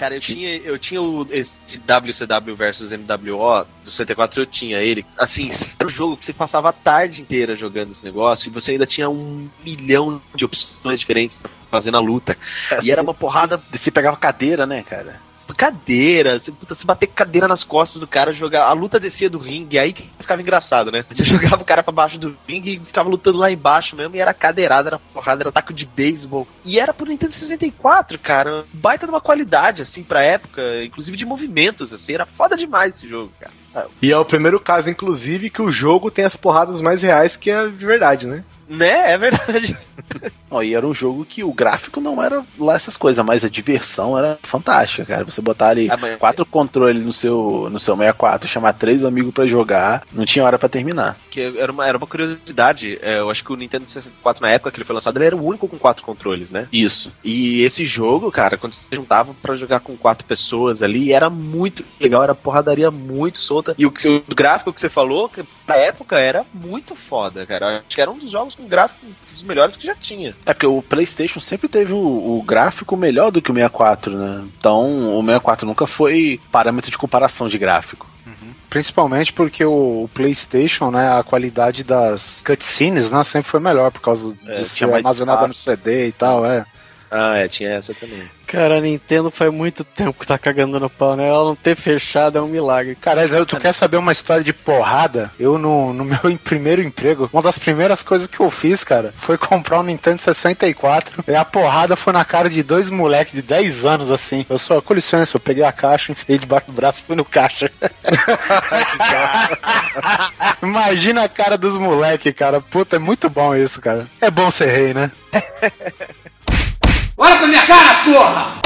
Speaker 3: eu tinha, eu tinha o, esse WCW versus MWO do 64, eu tinha ele. Assim, era um jogo que você passava a tarde inteira jogando esse negócio e você ainda tinha um milhão de opções diferentes pra fazer na luta. E era uma porrada.
Speaker 4: Você pegava cadeira, né, cara?
Speaker 3: Cadeira, você, puta, você bater cadeira nas costas do cara, jogar. A luta descia do ringue, aí que ficava engraçado, né? Você jogava o cara pra baixo do ringue e ficava lutando lá embaixo mesmo, e era cadeirada, era porrada, era taco de beisebol. E era pro Nintendo 64, cara. Baita de uma qualidade, assim, pra época, inclusive de movimentos, assim, era foda demais esse jogo, cara.
Speaker 6: E é o primeiro caso, inclusive, que o jogo tem as porradas mais reais que a de verdade, né?
Speaker 3: Né? É verdade.
Speaker 4: Ó, e era um jogo que o gráfico não era lá essas coisas, mas a diversão era fantástica, cara. Você botar ali
Speaker 3: Ah, mas-
Speaker 4: quatro controles no seu, no seu 64, chamar três amigos pra jogar, não tinha hora pra terminar.
Speaker 3: Que era uma, era uma curiosidade. é, eu acho que o Nintendo 64, na época que ele foi lançado, ele era o único com quatro controles, né?
Speaker 4: Isso.
Speaker 3: E esse jogo, cara, quando você juntava pra jogar com quatro pessoas ali, era muito legal, era porradaria muito solta. E o, que, o gráfico que você falou, que pra época era muito foda, cara. Acho que era um dos jogos com gráfico dos melhores que já tinha.
Speaker 4: É porque o PlayStation sempre teve o, o gráfico melhor do que o 64, né? Então o 64 nunca foi parâmetro de comparação de gráfico.
Speaker 7: Principalmente porque o, o PlayStation, né, a qualidade das cutscenes, né, sempre foi melhor por causa
Speaker 3: É,
Speaker 7: de ser armazenada no. CD e tal, é.
Speaker 3: Ah, é, tinha essa também.
Speaker 5: Cara, a Nintendo faz muito tempo que tá cagando no pau, né? Ela não ter fechado é um milagre.
Speaker 7: Cara, tu quer saber uma história de porrada? Eu, no, no meu primeiro emprego, uma das primeiras coisas que eu fiz, cara, foi comprar um Nintendo 64. E a porrada foi na cara de dois moleques de 10 anos, assim. Eu só, com licença, eu peguei a caixa, enfiei debaixo do braço e fui no caixa. Imagina a cara dos moleques, cara. Puta, é muito bom isso, cara. É bom ser rei, né?
Speaker 12: Olha pra minha cara, porra!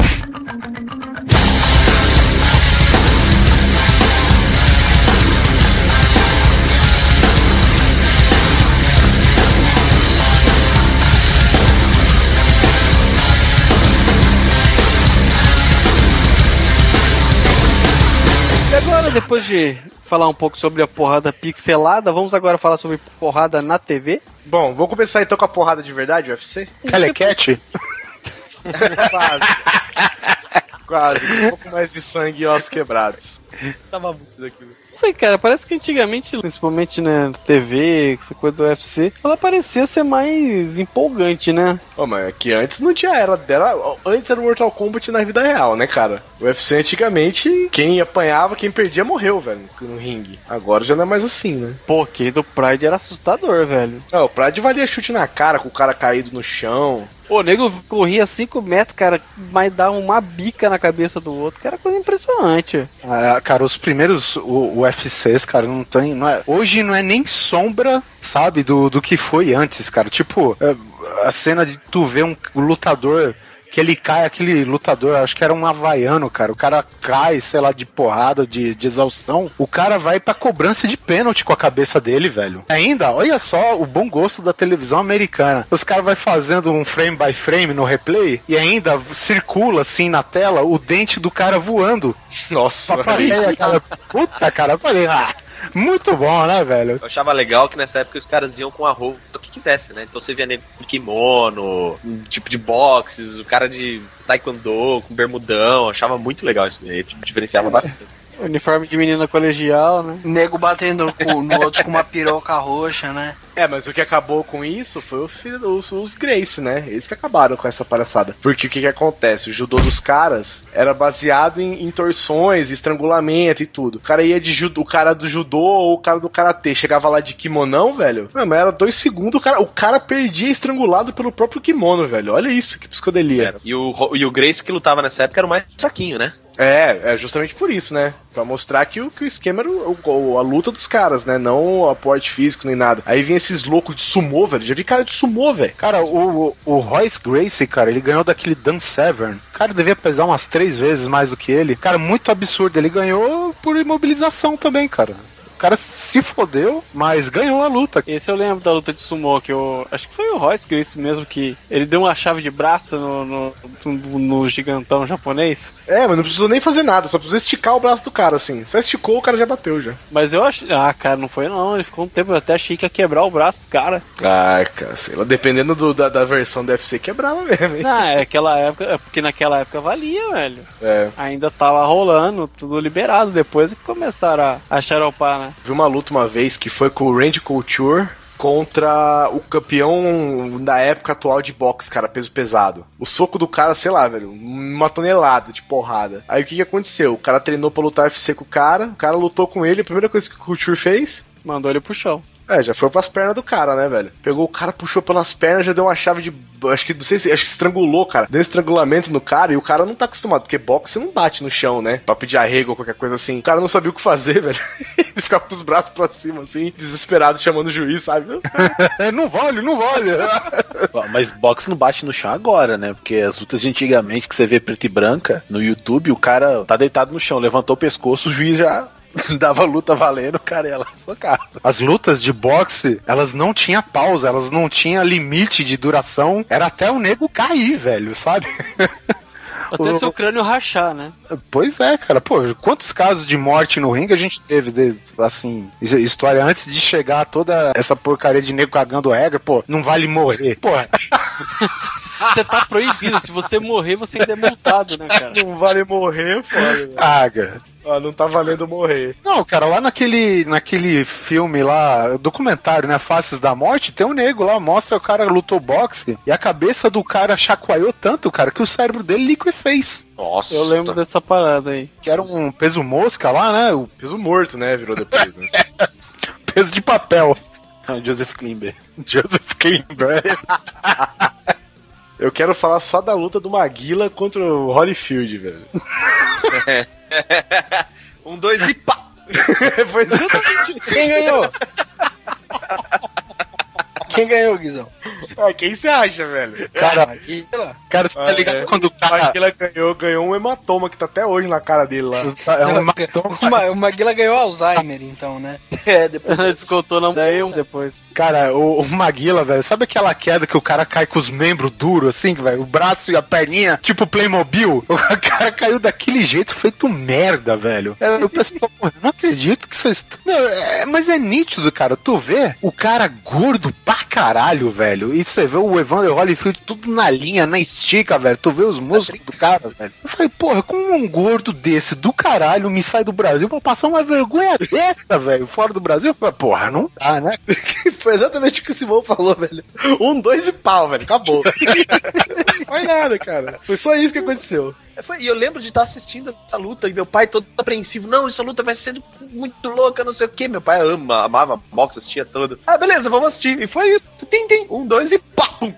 Speaker 5: E agora, depois de falar um pouco sobre a porrada pixelada, vamos agora falar sobre porrada na TV.
Speaker 6: Bom, vamos começar então com a porrada de verdade, UFC?
Speaker 7: Telecat?
Speaker 6: Quase. Quase. Um pouco mais de sangue e ossos quebrados.
Speaker 3: Tava muito daquilo.
Speaker 5: Não sei, cara, parece que antigamente, principalmente na TV, essa coisa do UFC, ela parecia ser mais empolgante, né?
Speaker 6: Ô, mas é que antes não tinha era dela. Antes era o Mortal Kombat na vida real, né, cara? O UFC antigamente, quem apanhava, quem perdia morreu, velho, no ringue. Agora já não é mais assim, né?
Speaker 5: Pô, aquele do Pride era assustador, velho.
Speaker 6: Não, o Pride valia chute na cara com o cara caído no chão.
Speaker 5: O nego corria 5 metros, cara, mas dava uma bica na cabeça do outro, era coisa impressionante.
Speaker 7: Ah, cara, os primeiros o, UFCs, cara, não tem. Não é, hoje não é nem sombra, sabe, do, do que foi antes, cara. Tipo, é, a cena de tu ver um lutador. Que ele cai, aquele lutador, acho que era um havaiano, cara. O cara cai, sei lá, de porrada, de, de exaustão. O cara vai pra cobrança de pênalti com a cabeça dele, velho. Ainda, olha só o bom gosto da televisão americana. Os caras vai fazendo um frame by frame no replay e ainda circula assim na tela o dente do cara voando.
Speaker 6: Nossa,
Speaker 7: Pra plateia, cara. Puta, cara, eu falei, ah, muito bom, né, velho?
Speaker 3: Eu achava legal que nessa época os caras iam com a roupa que quisesse, né? Então você via nego com kimono, um tipo de boxes, o cara de taekwondo, com bermudão. Eu achava muito legal isso daí, tipo, diferenciava bastante.
Speaker 5: Uniforme de menina colegial, né?
Speaker 10: Nego batendo no, no outro com uma piroca roxa, né?
Speaker 6: É, mas o que acabou com isso foi o filho- os, os Grace, né? Eles que acabaram com essa palhaçada. Porque o que, que acontece? O judô dos caras era baseado em, em torções, estrangulamento e tudo. O cara ia de judô, o cara do judô ou o cara do karatê chegava lá de kimonão, velho. Não, mas era dois segundos, o cara, o cara perdia estrangulado pelo próprio kimono, velho. Olha isso, que psicodelia.
Speaker 3: Era. E o, e o Grace que lutava nessa época era o mais saquinho, né?
Speaker 6: É, é justamente por isso, né? Pra mostrar que o, que o esquema era o- o- a luta dos caras, né? Não o aporte físico nem nada. Aí vem esses loucos de sumô, velho. Já vi cara de sumô, velho.
Speaker 7: Cara, o, o, Royce Gracie, cara, ele ganhou daquele Dan Severn. Cara devia pesar umas três vezes mais do que ele. Cara, muito absurdo. Ele ganhou por imobilização também, cara. O cara se fodeu, mas ganhou a luta.
Speaker 5: Esse eu lembro da luta de sumô, que eu. Acho que foi o Royce Grace mesmo que. Ele deu uma chave de braço no, no, no- no gigantão japonês.
Speaker 6: É, mas não precisou nem fazer nada, só precisou esticar o braço do cara, assim. Só esticou, o cara já bateu já.
Speaker 5: Mas eu achei. Ah, cara, não foi não. Ele ficou um tempo, eu até achei que ia quebrar o braço do cara.
Speaker 6: Ai, cara, sei lá, dependendo do- da, da versão do UFC, quebrava mesmo, hein?
Speaker 5: Não, é aquela época. É porque naquela época valia, velho.
Speaker 6: É.
Speaker 5: Ainda tava rolando, tudo liberado. Depois que começaram a, a xaropar, né?
Speaker 6: Vi uma luta uma vez que foi com o Randy Couture contra o campeão da época atual de boxe, cara, peso pesado. O soco do cara, sei lá, velho, uma tonelada de porrada. Aí o que, que aconteceu? O cara treinou pra lutar UFC com o cara, o cara lutou com ele, a primeira coisa que o Couture fez.
Speaker 5: Mandou ele pro chão.
Speaker 6: É, já foi pras pernas do cara, né, velho? Pegou o cara, puxou pelas pernas, já deu uma chave de. Acho que, não sei se. Acho que estrangulou, cara. Deu um estrangulamento no cara e o cara não tá acostumado, porque boxe você não bate no chão, né? Pra pedir arrego ou qualquer coisa assim. O cara não sabia o que fazer, velho. Ele ficava com os braços pra cima, assim, desesperado, chamando o juiz, sabe?
Speaker 7: não vale, não vale.
Speaker 4: Mas boxe não bate no chão agora, né? Porque as lutas de antigamente que você vê preto e branca no YouTube, o cara tá deitado no chão, levantou o pescoço, o juiz já dava luta valendo, cara ia lá socar.
Speaker 7: As lutas de boxe, elas não tinham pausa, elas não tinham limite de duração. Era até o nego cair, velho, sabe?
Speaker 5: Até
Speaker 7: O-
Speaker 5: seu crânio rachar, né?
Speaker 7: Pois é, cara. Pô, quantos casos de morte no ringue a gente teve, de, assim, his- história antes de chegar toda essa porcaria de nego cagando regra, pô, não vale morrer. Pô,
Speaker 5: Você tá proibido. Se você morrer, você ainda é multado, né, cara?
Speaker 6: Não vale morrer, foda,
Speaker 7: caga.
Speaker 6: Ó, não tá valendo morrer.
Speaker 7: Não, cara, lá naquele, naquele filme lá, documentário, né, Faces da Morte, tem um nego lá, mostra o cara lutou boxe e a cabeça do cara chacoalhou tanto, cara, que o cérebro dele liquefez.
Speaker 13: Nossa.
Speaker 5: Eu lembro dessa parada aí.
Speaker 7: Que era um peso mosca lá, né? O
Speaker 6: Peso morto, né? Virou depois, né?
Speaker 7: peso de papel.
Speaker 4: Joseph Klimber.
Speaker 7: Joseph Klimber.
Speaker 6: Eu quero falar só da luta do Maguila contra o Holyfield, velho.
Speaker 3: um, dois e pá!
Speaker 6: Foi exatamente.
Speaker 10: Quem ganhou? Quem ganhou, Guizão?
Speaker 6: Ah, quem você acha, velho?
Speaker 7: Cara,
Speaker 10: Maguila.
Speaker 7: cara, você tá
Speaker 6: Ah,
Speaker 7: ligado
Speaker 6: é.
Speaker 7: quando o
Speaker 6: O
Speaker 7: cara.
Speaker 6: Maguila ganhou, ganhou um hematoma que tá até hoje na cara dele lá.
Speaker 7: É um hematoma.
Speaker 10: O Ma- O Maguila ganhou Alzheimer, então, né?
Speaker 3: É, depois.
Speaker 5: Descontou na daí um depois.
Speaker 7: Cara, o, o Maguila, velho, sabe aquela queda que o cara cai com os membros duros, assim, velho? O braço e a perninha, tipo Playmobil? O cara caiu daquele jeito, feito merda, velho. É, Eu não acredito que vocês. Não, é, mas é nítido, cara. Tu vê o cara gordo pra caralho, velho. E você vê o Evander Holyfield tudo na linha, na estica, velho. Tu vê os músculos do cara, velho. Eu falei, porra, como um gordo desse do caralho me sai do Brasil pra passar uma vergonha dessa, velho, fora do Brasil? Eu falei, Porra, não dá, né?
Speaker 6: Foi exatamente o que o Simão falou, velho. Um, dois e pau, velho. Acabou. Não foi nada, cara. Foi só isso que aconteceu.
Speaker 3: É, E eu lembro de estar assistindo essa luta e meu pai todo apreensivo. Não, essa luta vai ser muito louca, não sei o que. Meu pai ama, amava boxe, assistia todo. Ah, beleza, vamos assistir. E foi isso. Tem, tem. Um, dois e pá! pum.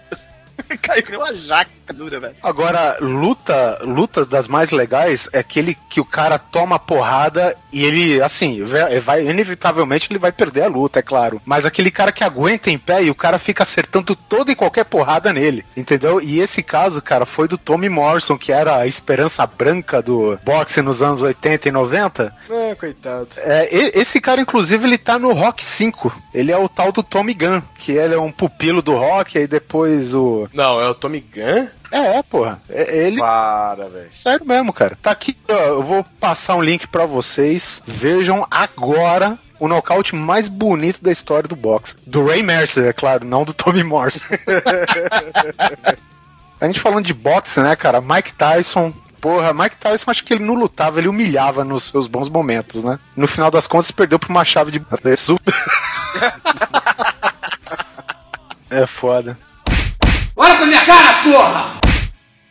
Speaker 3: Caiu que nem uma jaca dura, velho.
Speaker 7: Agora, luta, lutas das mais legais é aquele que o cara toma porrada e ele, assim, vai, vai- inevitavelmente ele vai perder a luta, é claro. Mas aquele cara que aguenta em pé e o cara fica acertando toda e qualquer porrada nele, entendeu? E esse caso, cara, foi do Tommy Morrison, que era a esperança branca do boxe nos anos 80 e 90.
Speaker 6: É, coitado.
Speaker 7: É, esse cara, inclusive, ele tá no Rock 5. Ele é o tal do Tommy Gunn, que ele é um pupilo do Rock, aí depois o.
Speaker 6: Não, é o Tommy Gunn?
Speaker 7: É, é, porra. É- ele.
Speaker 6: Para, velho.
Speaker 7: Sério mesmo, cara. Tá aqui, ó, eu vou passar um link pra vocês. Vejam agora o nocaute mais bonito da história do boxe. Do Ray Mercer, é claro, não do Tommy Morrison. A gente falando de boxe, né, cara? Mike Tyson. Porra, Mike Tyson acho que ele não lutava, ele humilhava nos seus bons momentos, né? No final das contas, perdeu pra uma chave de. É super. é foda.
Speaker 14: Olha pra minha cara, porra!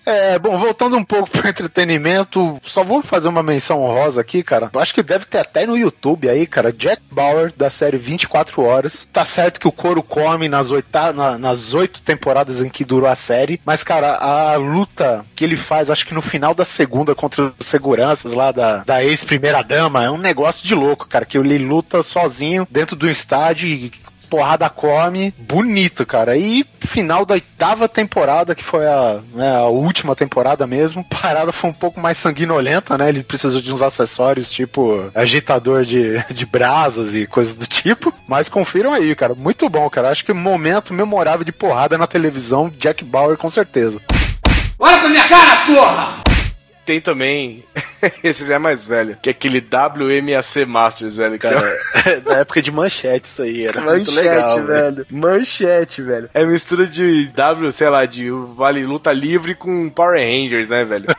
Speaker 7: É, bom, voltando um pouco pro entretenimento, só vou fazer uma menção honrosa aqui, cara. Acho que deve ter até no YouTube aí, cara. Jack Bauer, da série 24 Horas. Tá certo que o couro come nas, oita na- nas oito temporadas em que durou a série, mas, cara, a luta que ele faz, acho que no final da segunda contra os seguranças lá da, da ex-primeira-dama, é um negócio de louco, cara, que ele luta sozinho dentro do estádio e porrada come, bonito, cara. E final da oitava temporada, que foi a, né, a última temporada mesmo, parada foi um pouco mais sanguinolenta, né? Ele precisou de uns acessórios, tipo agitador de, de brasas e coisas do tipo. Mas confiram aí, cara. Muito bom, cara. Acho que momento memorável de porrada na televisão, Jack Bauer, com certeza.
Speaker 14: Olha pra minha cara, porra!
Speaker 6: Tem também. Esse já é mais velho. Que é aquele WMAC Masters, velho. Cara,
Speaker 4: da época de manchete isso aí, era muito
Speaker 6: Manchete,
Speaker 4: legal, velho.
Speaker 6: velho. Manchete, velho. É mistura de W, sei lá, de Vale Luta Livre com Power Rangers, né, velho?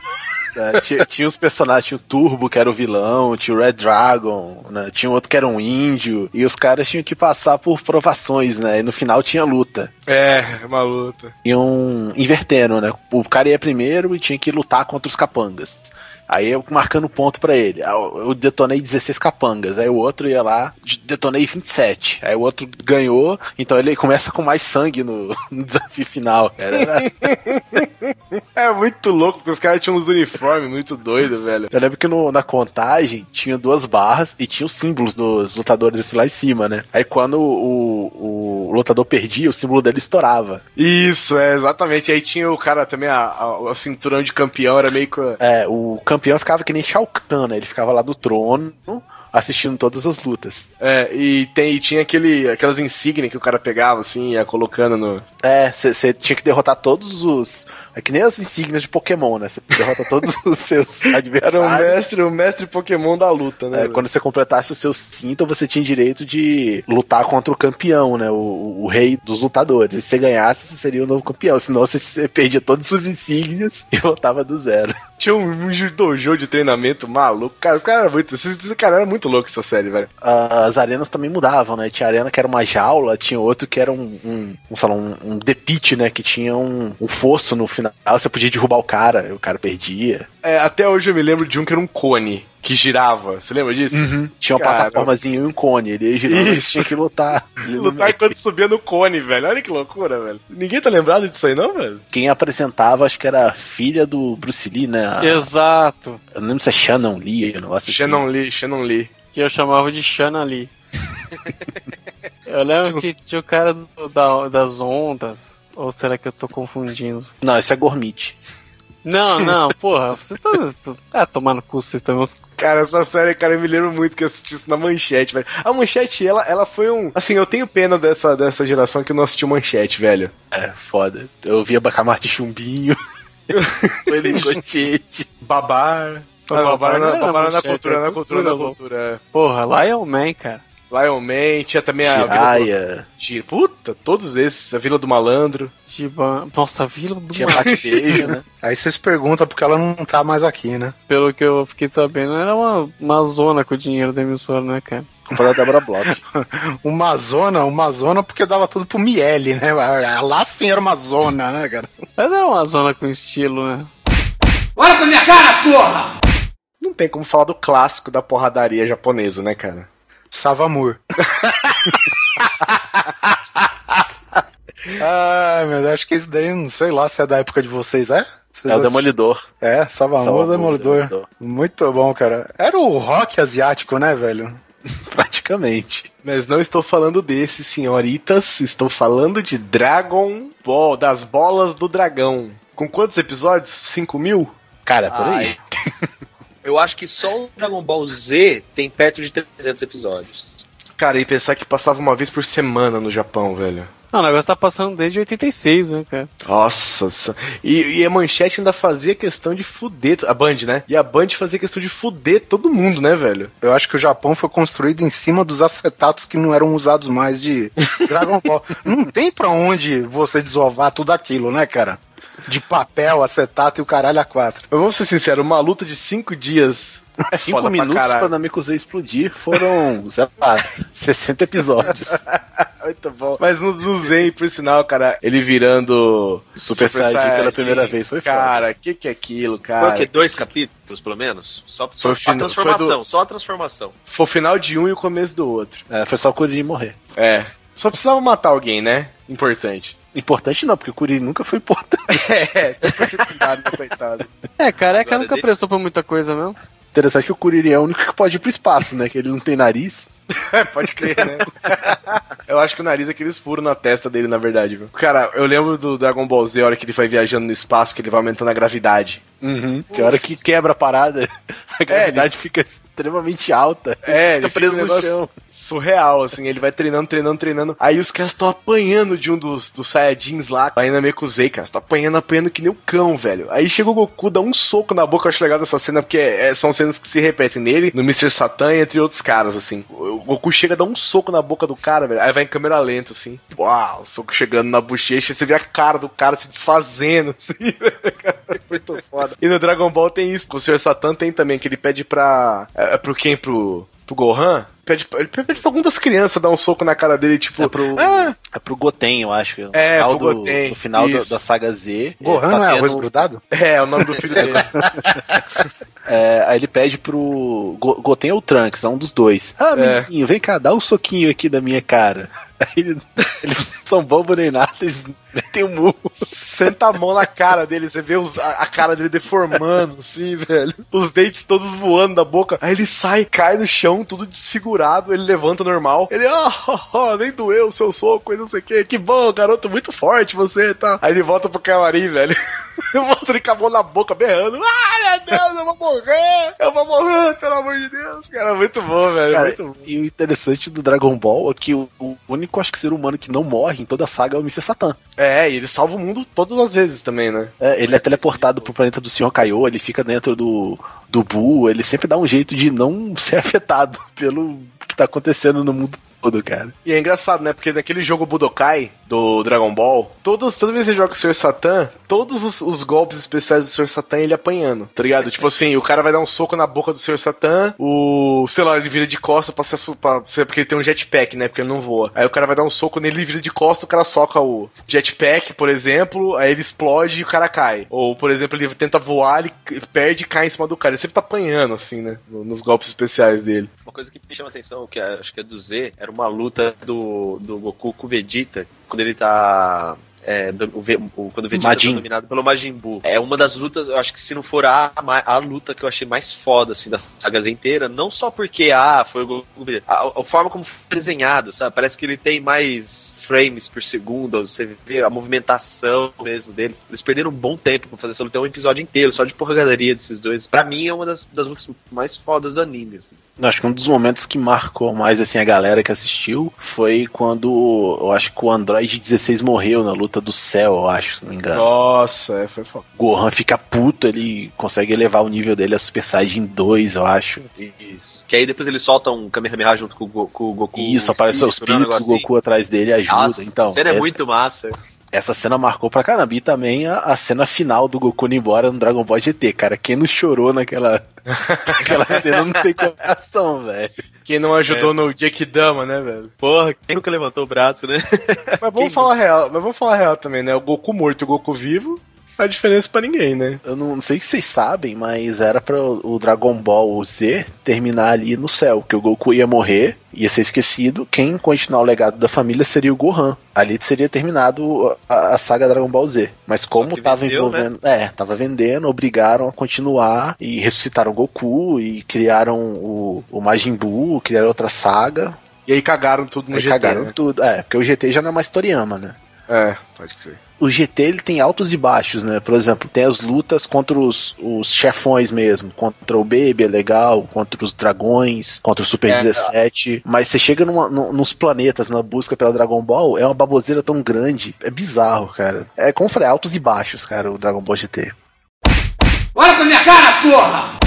Speaker 4: É, tinha, tinha os personagens, tinha o Turbo, que era o vilão, tinha o Red Dragon, né? Tinha outro que era um índio, e os caras tinham que passar por provações, né? E no final tinha luta.
Speaker 6: É, uma luta.
Speaker 4: Iam invertendo, né? O cara ia primeiro e tinha que lutar contra os capangas. Aí eu marcando ponto pra ele. Eu detonei 16 capangas. Aí o outro ia lá, de- detonei 27. Aí o outro ganhou, então ele começa com mais sangue no, no desafio final, cara. Era-
Speaker 6: É muito louco, porque os caras tinham uns uniformes muito doidos, velho.
Speaker 4: Eu lembro que no- na contagem tinha duas barras e tinha os símbolos dos lutadores assim lá em cima, né? Aí quando o, o lutador perdia, o símbolo dele estourava.
Speaker 6: Isso, é, exatamente. Aí tinha o cara também, a, a- a cinturão de campeão era meio que.
Speaker 4: É, o campeão ficava que nem Shao Kahn, né? Ele ficava lá do trono assistindo todas as lutas.
Speaker 6: É, e, tem, e tinha aquele, aquelas insígnias que o cara pegava, assim, ia colocando no.
Speaker 4: É, você tinha que derrotar todos os. É que nem as insígnias de Pokémon, né? Você derrota todos os seus
Speaker 6: Era
Speaker 4: adversários.
Speaker 6: o mestre, o mestre Pokémon da luta, né?
Speaker 4: É, quando você completasse o seu cinto, você tinha direito de lutar contra o campeão, né? O, o rei dos lutadores. E se você ganhasse, você seria o novo campeão. Senão você, você perdia todas as suas insígnias e voltava do zero.
Speaker 6: Tinha um, um dojo de treinamento maluco. Cara, o cara era muito. Esse, cara era muito louco essa série, velho.
Speaker 4: As arenas também mudavam, né? Tinha arena que era uma jaula, tinha outro que era um, um, um, lá, um, um né? Que tinha um, um fosso no final. Você podia derrubar o cara, o cara perdia.
Speaker 6: É, até hoje eu me lembro de um que era um cone que girava. Você lembra disso?
Speaker 4: Tinha uma
Speaker 6: Cara,
Speaker 4: plataformazinha e um cone. Ele ia girando e
Speaker 6: Isso.
Speaker 4: tinha que lutar.
Speaker 6: Lutar enquanto subia no cone, velho. Olha que loucura, velho. Ninguém tá lembrado disso aí, não, velho?
Speaker 4: Quem apresentava, acho que era a filha do Bruce Lee, né? A-
Speaker 5: Exato.
Speaker 4: Eu não lembro se é Shannon Lee, eu não gosto
Speaker 6: Shannon Lee, Shannon Lee.
Speaker 5: Que eu chamava de Shana Lee. Eu lembro que tinha o cara do- da- das ondas. Ou será que eu tô confundindo?
Speaker 4: Não, esse é Gormit.
Speaker 5: Não, não, porra, vocês estão. Ah, tomar no cu, vocês estão.
Speaker 6: Cara, essa série, cara, eu me lembro muito que eu assisti isso na manchete, velho. A manchete, ela, ela foi um. Assim, eu tenho pena dessa, dessa geração que não assistiu manchete, velho.
Speaker 4: É, foda. Eu via Bacamarte de chumbinho. Ele cochete.
Speaker 6: Babar.
Speaker 5: Pô,
Speaker 6: Ah,
Speaker 5: Babar
Speaker 6: babar, na, babar na
Speaker 5: manchete,
Speaker 6: cultura, na cultura, na
Speaker 5: cultura,
Speaker 6: cultura. é.
Speaker 5: Porra, Lion Man, cara.
Speaker 6: Lion Man, tinha também a.
Speaker 4: Jiraya.
Speaker 6: Vila do... Puta, todos esses. A Vila do Malandro.
Speaker 5: Giban. Nossa, Vila do
Speaker 4: Tinha
Speaker 5: Mar.
Speaker 4: bate-beijo, né?
Speaker 15: Aí vocês perguntam porque ela não tá mais aqui, né?
Speaker 5: Pelo que eu fiquei sabendo, era uma, uma zona com o dinheiro da emissora, né, cara?
Speaker 4: Culpa da Débora Bloch.
Speaker 15: Uma zona, uma zona porque dava tudo pro Miele, né? Lá sim era uma zona, né, cara?
Speaker 5: Mas era uma zona com estilo, né?
Speaker 16: Olha pra minha cara, porra!
Speaker 6: Não tem como falar do clássico da porradaria japonesa, né, cara?
Speaker 15: Savamur. Ai, meu Deus, acho que isso daí, não sei lá se é da época de vocês, é? Vocês
Speaker 4: É o? Demolidor.
Speaker 15: É, Savamur, Demolidor.
Speaker 4: Demolidor.
Speaker 15: Muito bom, cara. Era o rock asiático, né, velho?
Speaker 4: Praticamente.
Speaker 6: Mas não estou falando desse, senhoritas. Estou falando de Dragon Ball, das bolas do dragão. Com quantos episódios? 5 mil?
Speaker 4: Cara, por aí.
Speaker 3: Eu acho que só o Dragon Ball Z tem perto de 300 episódios.
Speaker 6: Cara, e pensar que passava uma vez por semana no Japão, velho.
Speaker 5: Não, o negócio tá passando desde 86, né, cara?
Speaker 6: Nossa, sa- e, e a manchete ainda fazia questão de fuder. A Band, né? E a Band fazia questão de fuder todo mundo, né, velho?
Speaker 15: Eu acho que o Japão foi construído em cima dos acetatos que não eram usados mais de Dragon Ball. não tem pra onde você desovar tudo aquilo, né, cara? De papel, acetato e o caralho a quatro.
Speaker 6: Mas vamos ser sinceros, uma luta de cinco dias. é
Speaker 4: Cinco
Speaker 6: foda pra
Speaker 4: minutos
Speaker 6: caralho.
Speaker 4: pra Namekusei explodir foram, sei lá, 60 episódios.
Speaker 6: Muito bom. Mas no, no Zen, por sinal, cara, ele virando
Speaker 4: Super Saiyajin pela primeira vez foi foda.
Speaker 6: Cara, o que que é aquilo,
Speaker 3: Foi
Speaker 6: cara?
Speaker 3: o quê? Dois capítulos, pelo menos? Só, só
Speaker 6: Foi
Speaker 3: a transformação,
Speaker 6: foi do-
Speaker 3: só a transformação.
Speaker 6: Foi o final de um e o começo do outro.
Speaker 4: É, foi só o Kuririn morrer.
Speaker 6: É. Só precisava matar alguém, né? Importante.
Speaker 4: Importante não, porque o Kuririn nunca foi importante.
Speaker 6: É, só foi secundário, né, coitado.
Speaker 5: É, careca
Speaker 3: Agora
Speaker 5: nunca
Speaker 3: desse-
Speaker 5: prestou pra muita coisa mesmo.
Speaker 4: Interessante que o Kuririn é o único que pode ir pro espaço, né? Que ele não tem nariz.
Speaker 6: É, pode crer, né? eu acho que o nariz é aqueles furos na testa dele, na verdade, viu? Cara, eu lembro do Dragon Ball Z, a hora que ele vai viajando no espaço, que ele vai aumentando a gravidade.
Speaker 4: Uhum. Tem hora que quebra a parada, A gravidade fica extremamente alta.
Speaker 6: É,
Speaker 4: fica
Speaker 6: ele
Speaker 4: preso
Speaker 6: fica um
Speaker 4: no
Speaker 6: negócio
Speaker 4: chão.
Speaker 6: Surreal, assim. Ele vai treinando, treinando, treinando. Aí os caras estão apanhando de um dos, dos Saiyajins lá. Aí na Mekuzei, cara. Tá apanhando, apanhando que nem o cão, velho. Aí chega o Goku, dá um soco na boca. Eu acho legal dessa cena, porque é, são cenas que se repetem nele, no Mr. Satan, entre outros caras, assim. O, Goku chega, dá um soco na boca do cara, velho. Aí vai em câmera lenta, assim. Uau, o soco chegando na bochecha. Você vê a cara do cara se desfazendo, assim. Cara, Muito foda. E no Dragon Ball tem isso. O Sr. Satan tem também, que ele pede pra. É, é pro quem? Pro. Pro Gohan? Pede, ele pede pra alguma das crianças dar um soco na cara dele, tipo.
Speaker 4: É pro,
Speaker 6: Ah,
Speaker 4: é pro Goten, eu acho. No
Speaker 6: É,
Speaker 4: final
Speaker 6: pro
Speaker 4: do,
Speaker 6: Goten,
Speaker 4: no final do- da saga Z.
Speaker 15: Gohan
Speaker 4: ele tá
Speaker 15: não é
Speaker 4: tendo-
Speaker 15: arroz grudado?
Speaker 6: é, é o nome do filho dele.
Speaker 4: É, aí ele pede pro. Go- Goten ou Trunks, é um dos dois. Ah,
Speaker 6: É.
Speaker 4: menino, vem cá, dá um soquinho aqui da minha cara. Aí ele- eles não são bobo nem nada, eles metem um murro.
Speaker 6: Senta a mão na cara dele, você vê os- a, a cara dele deformando, assim, velho. Os dentes todos voando da boca. Aí ele sai, cai no chão, tudo desfigurado. Ele levanta normal. Ele, ah, ah, nem doeu o seu soco e não sei o que. Que bom, garoto, muito forte você, tá? Aí ele volta pro camarim, velho. Mostra ele com a mão na boca, berrando. Ah, meu Deus, eu vou morrer! Eu vou morrer, pelo amor de Deus. Cara, muito bom, velho.
Speaker 4: Cara,
Speaker 6: muito bom.
Speaker 4: e o interessante do Dragon Ball é que o, o único, acho que, ser humano que não morre em toda a saga é o Mr. Satan.
Speaker 6: É, e ele salva o mundo todas as vezes também, né?
Speaker 4: É, ele é teleportado pro planeta do Senhor Kaiô, ele fica dentro do, do Buu, ele sempre dá um jeito de não ser afetado pelo que tá acontecendo no mundo todo, cara.
Speaker 6: E é engraçado, né? Porque naquele jogo Budokai do Dragon Ball, todas, toda vez que você joga o Sr. Satan, todos os, os golpes especiais do Sr. Satan ele apanhando, tá ligado? tipo assim, o cara vai dar um soco na boca do Sr. Satan, o. sei lá, ele vira de costas pra ser. Pra, porque ele tem um jetpack, né? Porque ele não voa. Aí o cara vai dar um soco nele, ele vira de costas, o cara soca o jetpack, por exemplo, aí ele explode e o cara cai. Ou, por exemplo, ele tenta voar, ele perde e cai em cima do cara. Ele sempre tá apanhando, assim, né? no- Nos golpes especiais dele.
Speaker 3: Uma coisa que me chama atenção, que é- acho que é do Z, era uma luta do, do Goku com o Vegeta, quando ele tá. é, do- o quando o Vegeta
Speaker 4: Majin.
Speaker 3: tá dominado pelo Majin Buu. É uma das lutas, eu acho que se não for a, a, a luta que eu achei mais foda, assim, das sagas inteiras, não só porque, ah, foi o Goku, a, a forma como foi desenhado, sabe? Parece que ele tem mais frames por segundo, você vê a movimentação mesmo deles. Eles perderam um bom tempo pra fazer essa luta, é um episódio inteiro, só de porradaria desses dois. Pra mim, é uma das, das lutas mais fodas do anime, assim.
Speaker 4: Acho que um dos momentos que marcou mais assim a galera que assistiu foi quando eu acho que o Android 16 morreu na luta do céu, eu acho, se não me engano.
Speaker 6: Nossa, é, foi foda.
Speaker 4: Gohan fica puto, ele consegue elevar o nível dele a Super Saiyajin 2, eu acho.
Speaker 3: Isso. Que aí depois ele solta um Kamehameha junto com o, Go- com o Goku.
Speaker 4: Isso, aparece o
Speaker 3: né, um
Speaker 4: espírito do
Speaker 3: negocinho.
Speaker 4: Goku atrás dele e ajuda.
Speaker 3: Nossa,
Speaker 4: então,
Speaker 3: a cena é
Speaker 4: essa,
Speaker 3: muito massa.
Speaker 4: Essa cena marcou pra caramba. E também a, a cena final do Goku indo embora no Dragon Ball GT, cara. Quem não chorou naquela, naquela cena não tem coração, velho.
Speaker 6: Quem não ajudou no Jake Dama, né, velho?
Speaker 3: Porra, quem nunca levantou o braço, né?
Speaker 6: Mas vamos falar real, mas vamos falar real também, né? O Goku morto e o Goku vivo faz diferença pra ninguém, né?
Speaker 4: Eu não, não sei se vocês sabem, mas era pra o Dragon Ball Z terminar ali no céu, que o Goku ia morrer, ia ser esquecido. Quem continuar o legado da família seria o Gohan. Ali seria terminado a, a saga Dragon Ball Z. Mas como tava
Speaker 3: vendeu,
Speaker 4: envolvendo. É, tava vendendo, obrigaram a continuar e ressuscitaram o Goku e criaram o, o Majin Buu, criaram outra saga.
Speaker 6: E aí cagaram tudo no
Speaker 4: Aí
Speaker 6: GT,
Speaker 4: cagaram
Speaker 6: né?
Speaker 4: tudo. É, porque o GT já não é mais Toriyama, né?
Speaker 6: É, pode crer.
Speaker 4: O GT ele tem altos e baixos, né? Por exemplo, tem as lutas contra os, os chefões mesmo. Contra o Baby é legal, contra os dragões, contra o Super
Speaker 3: É,
Speaker 4: 17. Mas você chega numa- nu- nos planetas, na busca pela Dragon Ball, é uma baboseira tão grande. É bizarro, cara. É como eu falei, altos e baixos, cara, o Dragon Ball GT.
Speaker 16: Olha pra minha cara, porra!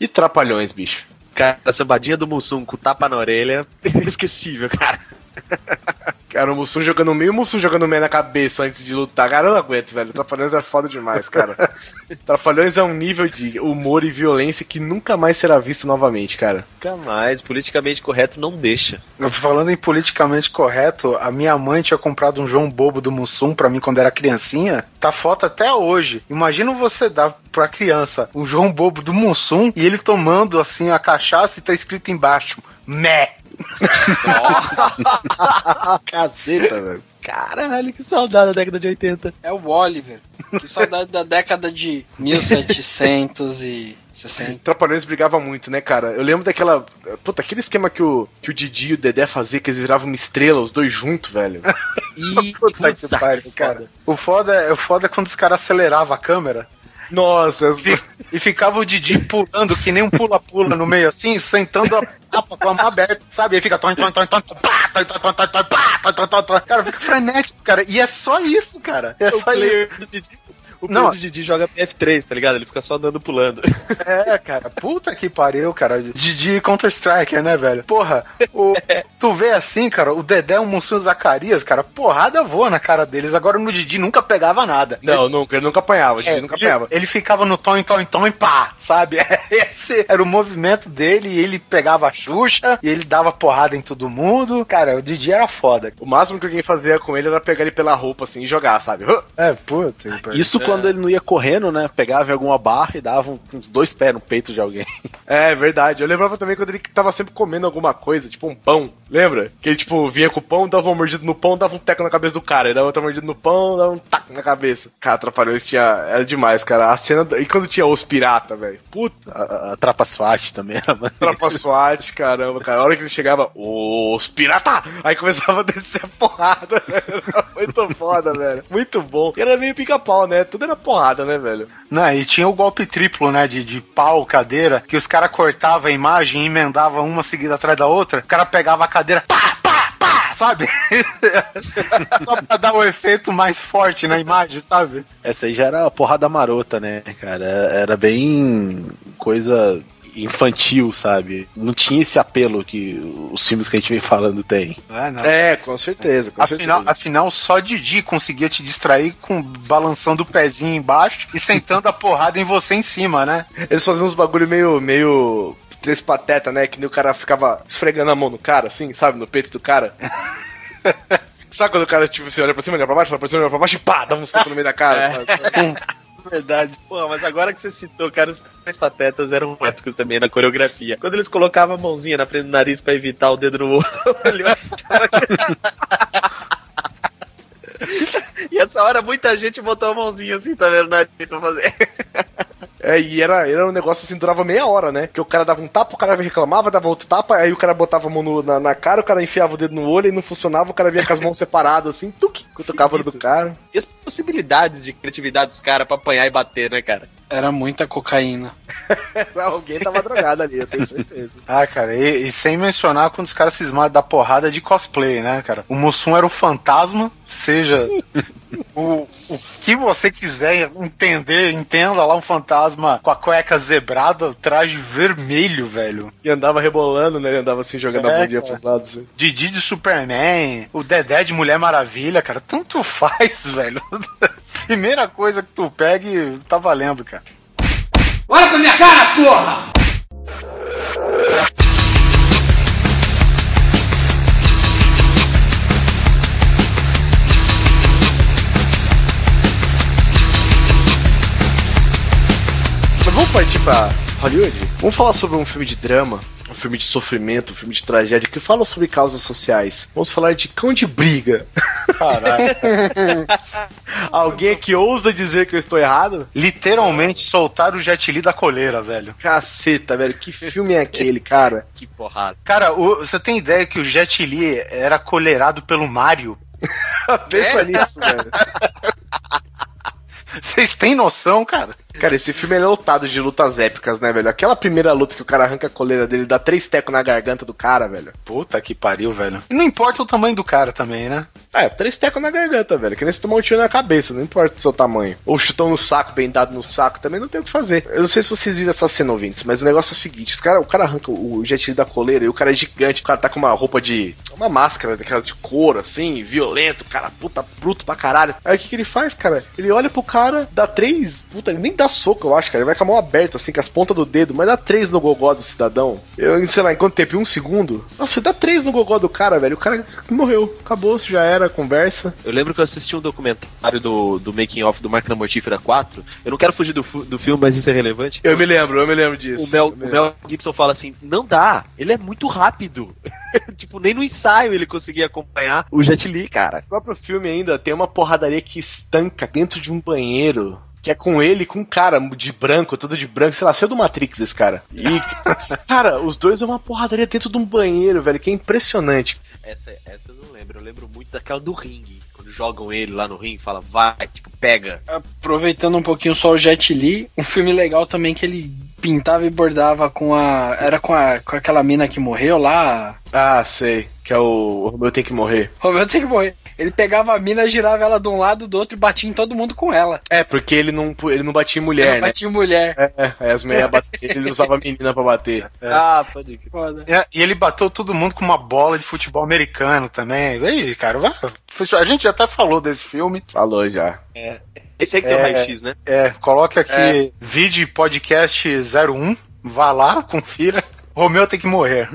Speaker 6: E trapalhões, bicho.
Speaker 3: Cara, a sambadinha do Mussum com tapa na orelha, inesquecível, cara.
Speaker 6: Cara, o Mussum jogando meio, o Mussum jogando meio na cabeça antes de lutar. Cara, eu não aguento, velho. Trapalhões é foda demais, cara. Trapalhões é um nível de humor e violência que nunca mais será visto novamente, cara.
Speaker 3: Nunca mais, politicamente correto não deixa.
Speaker 15: Falando em politicamente correto, a minha mãe tinha comprado um João Bobo do Mussum pra mim quando era criancinha. Tá foto até hoje. Imagina você dar pra criança um João Bobo do Mussum e ele tomando assim a cachaça e tá escrito embaixo: Mé.
Speaker 4: Caceta, velho.
Speaker 3: Caralho, que saudade da década de 80.
Speaker 10: É o Oliver. Que saudade da década de 1760.
Speaker 6: Trapalhões brigava muito, né, cara? Eu lembro daquela. Puta, aquele esquema que o, que o Didi e o Dedé faziam, que eles viravam uma estrela, os dois juntos, velho.
Speaker 3: E
Speaker 15: Puta que pariu, cara. O foda, é- o foda é quando os caras aceleravam a câmera.
Speaker 6: Nossa,
Speaker 7: E ficava o Didi pulando que nem um pula-pula no meio assim, sentando a tapa com a mão aberta, sabe? Aí fica. Cara, fica frenético, cara. E é só isso, cara. É só isso.
Speaker 3: O
Speaker 7: Não.
Speaker 3: Pedro Didi joga F3, tá ligado? Ele fica só andando pulando.
Speaker 7: É, cara, puta que pariu, cara. Didi Counter-Striker, né, velho? Porra, o- tu vê assim, cara, o Dedé e o Mussum Zacarias, cara, porrada voa na cara deles. Agora no Didi nunca pegava nada.
Speaker 6: Não, nunca, ele nunca apanhava, o Didi
Speaker 7: É,
Speaker 6: nunca
Speaker 7: ele,
Speaker 6: apanhava.
Speaker 7: ele ficava no tom, em tom, em tom e pá, sabe? Esse era o movimento dele e ele pegava a Xuxa e ele dava porrada em todo mundo. Cara, o Didi era foda.
Speaker 6: O máximo que alguém fazia com ele era pegar ele pela roupa assim e jogar, sabe?
Speaker 7: É, puta. que pariu.
Speaker 4: Isso quando ele não ia correndo, né? Pegava em alguma barra e dava uns dois pés no peito de alguém.
Speaker 6: É verdade. Eu lembrava também quando ele tava sempre comendo alguma coisa, tipo um pão. Lembra? Que ele, tipo, vinha com o pão, dava uma mordida no pão, dava um teco na cabeça do cara. Ele dava outra mordida no pão, dava um taco na cabeça. Cara, Trapalhões tinha. Era demais, cara. A cena. E quando tinha os pirata, velho? Puta.
Speaker 4: A, a Trapa SWAT também era maneiro.
Speaker 6: Tropa SWAT, caramba, cara. A hora que ele chegava, os pirata! Aí começava a descer a porrada, velho. Muito foda, velho. Muito bom. E era meio pica-pau, né? Tudo era porrada, né, velho?
Speaker 7: Não, e tinha o golpe triplo, né? De, de pau, cadeira, que os caras cortavam a imagem e emendavam uma seguida atrás da outra. O cara pegava a cadeira, pá, pá, pá, sabe? Só pra dar o efeito mais forte na imagem, sabe?
Speaker 4: Essa aí já era a porrada marota, né, cara? Era bem coisa infantil, sabe? Não tinha esse apelo que os filmes que a gente vem falando tem.
Speaker 7: É, não.
Speaker 6: É, com certeza, com
Speaker 7: Afinal,
Speaker 6: certeza.
Speaker 7: afinal, só Didi conseguia te distrair com balançando o pezinho embaixo e sentando a porrada em você em cima, né?
Speaker 6: Eles faziam uns bagulho meio. meio. Três pateta, né? Que nem o cara ficava esfregando a mão no cara, assim, sabe? No peito do cara. Sabe quando o cara, tipo, você olha pra cima, olha pra baixo, olha pra cima, olha pra baixo e pá, dá um soco no meio da cara,
Speaker 3: É.
Speaker 6: sabe?
Speaker 3: Verdade. Pô, mas agora que você citou, cara, os três patetas eram épicos também na coreografia. Quando eles colocavam a mãozinha na frente do nariz pra evitar o dedo no olho. e essa hora muita gente botou a mãozinha assim, tá vendo, no nariz pra fazer.
Speaker 6: É, e era, era um negócio assim, durava meia hora, né? Que o cara dava um tapa, o cara reclamava, dava outro tapa, aí o cara botava a mão no- na, na cara, o cara enfiava o dedo no olho e não funcionava, o cara vinha com as mãos separadas, assim, tuque, cutucava o olho do cara.
Speaker 3: E as possibilidades de criatividade dos caras pra apanhar e bater, né, cara?
Speaker 10: Era muita cocaína.
Speaker 6: Alguém tava drogado ali, eu tenho certeza.
Speaker 7: Ah, cara, e, e sem mencionar quando os caras cismaram da porrada de cosplay, né, cara? O Mussum era o fantasma, seja o, o que você quiser entender, entenda lá um fantasma com a cueca zebrada, traje vermelho, velho.
Speaker 6: E andava rebolando, né? Ele andava assim, jogando a
Speaker 7: É,
Speaker 6: bundinha
Speaker 7: cara.
Speaker 6: pros lados. Assim.
Speaker 7: Didi de Superman, o Dedé de Mulher Maravilha, cara, tanto faz, velho. Primeira coisa que tu pegue, tá valendo, cara.
Speaker 17: Olha pra minha cara, porra!
Speaker 6: Vamos partir pra Hollywood? Vamos falar sobre um filme de drama, um filme de sofrimento, um filme de tragédia, que fala sobre causas sociais. Vamos falar de Cão de Briga. Alguém que ousa dizer que eu estou errado?
Speaker 7: Literalmente soltar o Jet Li da coleira, velho.
Speaker 6: Caceta, velho. Que filme é aquele, cara?
Speaker 3: Que porrada.
Speaker 7: Cara, o- você tem ideia que o Jet Li era coleirado pelo Mario?
Speaker 6: Pensa nisso, velho.
Speaker 7: Vocês têm noção, cara?
Speaker 6: Cara, esse filme é lotado de lutas épicas, né, velho? Aquela primeira luta que o cara arranca a coleira dele, dá três tecos na garganta do cara, velho.
Speaker 7: Puta que pariu, velho. E não importa o tamanho do cara também, né?
Speaker 6: É, três tecos na garganta, velho. Que nem se tomar um tiro na cabeça, não importa o seu tamanho. Ou chutão no saco, bem dado no saco, também não tem o que fazer. Eu não sei se vocês viram essa cena, ouvintes, mas o negócio é o seguinte: os cara, o cara arranca o jet da coleira e o cara é gigante, o cara tá com uma roupa de. uma máscara daquela de couro, assim, violento, cara, puta, bruto pra caralho. Aí o que, que ele faz, cara? Ele olha pro cara, dá três. Puta, ele nem dá soco, eu acho, cara. Ele vai com a mão aberta, assim, com as pontas do dedo, mas dá três no gogó do cidadão. Eu, sei lá, em quanto tempo? Em um segundo? Nossa, dá três no gogó do cara, velho. O cara morreu. Acabou, já era a conversa.
Speaker 3: Eu lembro que eu assisti um documentário do, do Making Off do Máquina Mortífera 4. Eu não quero fugir do, do filme, mas isso é relevante.
Speaker 6: Eu me lembro, eu me lembro disso.
Speaker 3: O Mel, o Mel Gibson fala assim: não dá, ele é muito rápido. tipo, nem no ensaio ele conseguia acompanhar o Jet Li, cara.
Speaker 6: O próprio filme ainda tem uma porradaria que estanca dentro de um banheiro. Que é com ele e com um cara de branco, tudo de branco, sei lá, saiu do Matrix esse cara. E, cara, os dois é uma porradaria dentro de um banheiro, velho, que é impressionante.
Speaker 3: Essa, essa eu não lembro, eu lembro muito daquela do ringue. Quando jogam ele lá no rim e falam, vai, tipo, pega.
Speaker 10: Aproveitando um pouquinho só o Jet Li, um filme legal também que ele pintava e bordava com a. Era com, a, com aquela mina que morreu lá.
Speaker 6: Ah, sei. Que é o o Romeu tem que morrer.
Speaker 10: Romeu tem que morrer. Ele pegava a mina, girava ela de um lado do outro e batia em todo mundo com ela.
Speaker 6: É, porque ele não, ele não batia em
Speaker 10: Ele
Speaker 6: mulher, né?
Speaker 10: batia em mulher.
Speaker 6: É, é, as ele usava a menina pra bater.
Speaker 3: Ah, pode crer.
Speaker 10: Foda.
Speaker 7: E, e ele bateu todo mundo com uma bola de futebol americano também. E aí, cara, vai- a gente já até falou desse filme.
Speaker 6: Falou já.
Speaker 3: Esse aí que tem o
Speaker 7: É.
Speaker 3: raio-x, né?
Speaker 7: É, coloque aqui vídeo podcast 01. Vá lá, confira. Romeu tem que morrer.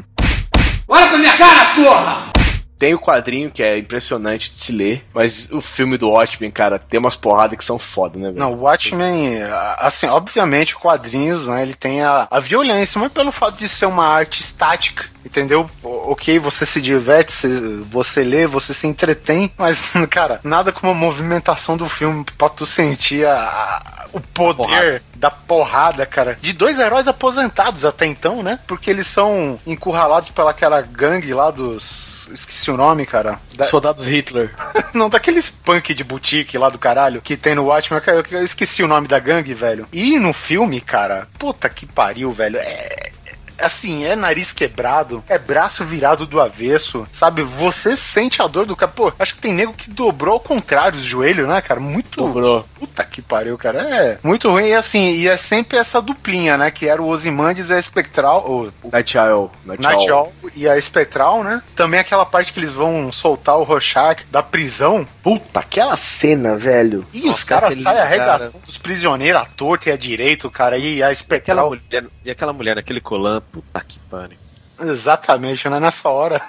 Speaker 18: Olha pra minha cara, porra!
Speaker 6: Tem o quadrinho que é impressionante de se ler, mas o filme do Watchmen, cara, tem umas porradas que são foda, né, velho?
Speaker 7: Não, o Watchmen, assim, obviamente, quadrinhos, né, ele tem a, a violência, mas pelo fato de ser uma arte estática, entendeu? O- Ok, você se diverte, você, você lê, você se entretém, mas, cara, nada como a movimentação do filme pra tu sentir a- a- o poder
Speaker 3: Porrada.
Speaker 7: da porrada, cara. De dois heróis aposentados até então, né? Porque eles são encurralados pelaquela gangue lá dos... Esqueci o nome, cara. Da-
Speaker 6: Soldados Hitler.
Speaker 7: não, daqueles punk de boutique lá do caralho que tem no Watchmen. Eu, eu esqueci o nome da gangue, velho. E no filme, cara, puta que pariu, velho. É. Assim, é nariz quebrado, é braço virado do avesso, sabe? Você sente a dor do cara. Pô, acho que tem nego que dobrou ao contrário os joelhos, né, cara? Muito.
Speaker 6: Dobrou.
Speaker 7: Puta que pariu, cara. É muito ruim. E assim, e é sempre essa duplinha, né? Que era o Ozymandias e a Espectral. O, o
Speaker 6: Night Owl. Night,
Speaker 7: Night
Speaker 6: Owl.
Speaker 7: Owl e a Espectral, né? Também aquela parte que eles vão soltar o Rorschach da prisão.
Speaker 6: Puta, aquela cena, velho.
Speaker 7: E
Speaker 3: Nossa,
Speaker 7: os caras saem
Speaker 3: cara.
Speaker 7: arregaçando os prisioneiros à torta e à direito, cara. E a
Speaker 3: Aquela
Speaker 7: Espectral.
Speaker 3: mulher, e aquela mulher naquele colã, puta que pariu.
Speaker 7: Exatamente, né? Nessa hora.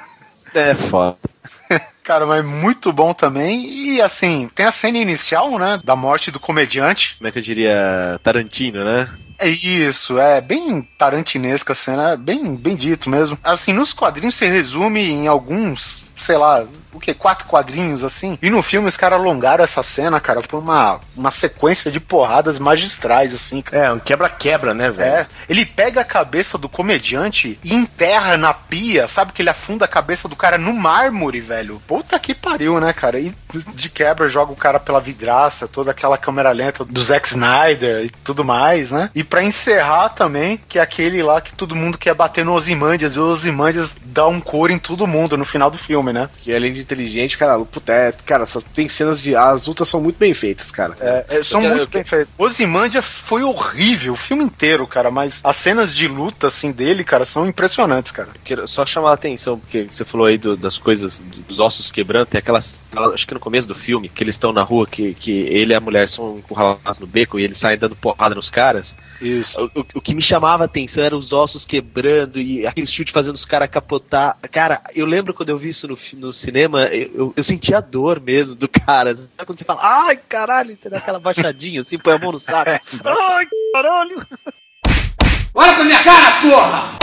Speaker 3: É foda.
Speaker 7: Cara, mas muito bom também. E assim, tem a cena inicial, né? Da morte do comediante.
Speaker 3: Como é que eu diria? Tarantino, né?
Speaker 7: É isso, é bem tarantinesca a cena, é bem, bem dito mesmo. Assim, nos quadrinhos se resume em alguns, sei lá, o que? Quatro quadrinhos assim. E no filme os caras alongaram essa cena, cara, por uma, uma sequência de porradas magistrais, assim, cara.
Speaker 6: É, um quebra-quebra, né, velho?
Speaker 7: É, ele pega a cabeça do comediante e enterra na pia, sabe que ele afunda a cabeça do cara no mármore, velho. Puta que pariu, né, cara? E de quebra joga o cara pela vidraça, toda aquela câmera lenta do Zack Snyder e tudo mais, né? E pra encerrar também, que é aquele lá que todo mundo quer bater no Ozymandias e o Ozymandias dá um couro em todo mundo no final do filme, né?
Speaker 6: Que além de inteligente, cara, puta, é, cara, essas, tem cenas de. As lutas são muito bem feitas, cara.
Speaker 7: É, é, são
Speaker 3: Eu
Speaker 7: muito
Speaker 3: eu
Speaker 7: bem feitos. Ozymandias foi horrível o filme inteiro, cara, mas as cenas de luta, assim, dele, cara, são impressionantes, cara.
Speaker 3: Quero só chamar a atenção, porque você falou aí do- das coisas, dos ossos quebrando, tem aquelas. Acho que no começo do filme, que eles estão na rua, que, que ele e a mulher são encurralados no beco e eles saem dando porrada nos caras.
Speaker 7: Isso.
Speaker 3: O, o- o que me chamava a atenção era os ossos quebrando e aquele chute fazendo os caras capotar. Cara, eu lembro quando eu vi isso no, no cinema, eu, eu, eu senti a dor mesmo do cara. Quando você fala, ai caralho, você dá aquela baixadinha assim, põe a mão no saco. ai caralho.
Speaker 18: Olha pra minha cara, porra!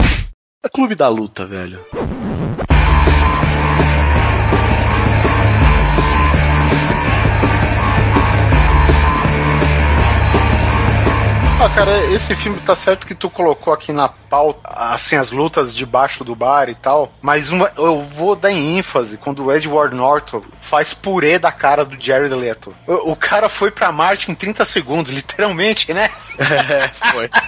Speaker 6: Clube da Luta, velho.
Speaker 7: Ah, cara, esse filme tá certo que tu colocou aqui na pauta, assim, as lutas debaixo do bar e tal, mas uma, eu vou dar em ênfase quando o Edward Norton faz purê da cara do Jared Leto. O, o cara foi pra Marte em 30 segundos, literalmente, né?
Speaker 6: foi.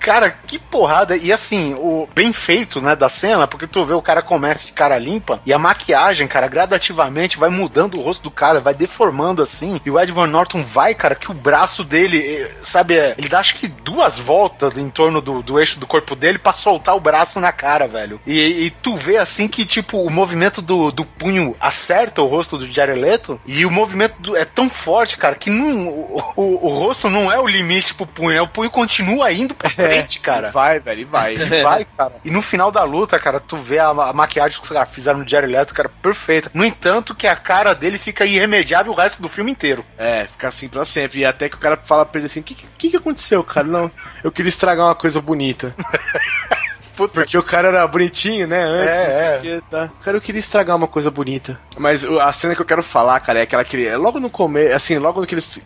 Speaker 7: Cara, que porrada. E assim, o bem feito, né, da cena, porque tu vê o cara começa de cara limpa e a maquiagem, cara, gradativamente vai mudando o rosto do cara, vai deformando assim. E o Edward Norton vai, cara, que o braço dele, eh, sabe, é, ele dá acho que duas voltas em torno do, do eixo do corpo dele pra soltar o braço na cara, velho. E, e tu vê assim que, tipo, o movimento do, do punho acerta o rosto do Jared Leto e o movimento do- é tão forte, cara, que não, o, o, o rosto não é o limite pro punho, né? O punho continua indo pra frente, cara.
Speaker 6: E vai, velho, e vai.
Speaker 7: E vai, cara. E no final da luta, cara, tu vê a, a maquiagem que os caras fizeram no Jared Leto, cara, perfeita. No entanto, que a cara dele fica irremediável o resto do filme inteiro.
Speaker 6: É, fica assim pra sempre. E até que o cara fala pra ele assim: o que, que, que aconteceu, cara? Não, eu queria estragar uma coisa bonita. Porque o cara era bonitinho, né? Antes,
Speaker 7: É,
Speaker 6: não sei
Speaker 7: é.
Speaker 6: o que, tá. Cara, eu queria estragar uma coisa bonita. Mas a cena que eu quero falar, cara, é aquela que. é Logo no começo, assim, logo no que eles,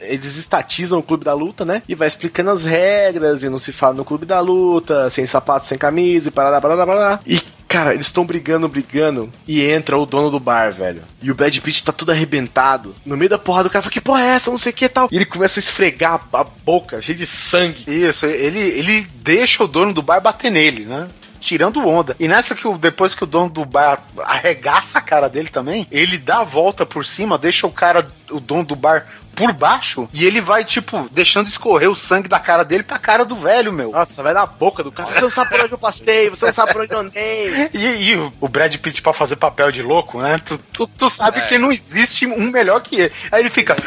Speaker 6: eles estatizam o clube da luta, né? E vai explicando as regras, e não se fala no clube da luta, sem sapato, sem camisa, e parará, parará, parará. E. Cara, eles estão brigando, brigando, e entra o dono do bar, velho. E o Brad Pitt tá todo arrebentado. No meio da porrada, o cara fala, que porra é essa? Não sei o que e tal. E ele começa a esfregar a boca, cheio de sangue.
Speaker 7: Isso, ele, ele deixa o dono do bar bater nele, né? Tirando onda. E nessa que o, depois que o dono do bar arregaça a cara dele também, ele dá a volta por cima, deixa o cara, o dono do bar por baixo e ele vai, tipo, deixando escorrer o sangue da cara dele pra cara do velho, meu.
Speaker 6: Nossa, vai na boca do cara. Você não sabe por onde eu passei, você não sabe por onde eu andei.
Speaker 7: E, e o- o Brad Pitt pra fazer papel de louco, né? Tu, tu, tu sabe
Speaker 19: É.
Speaker 7: que não existe um melhor que ele. Aí ele fica.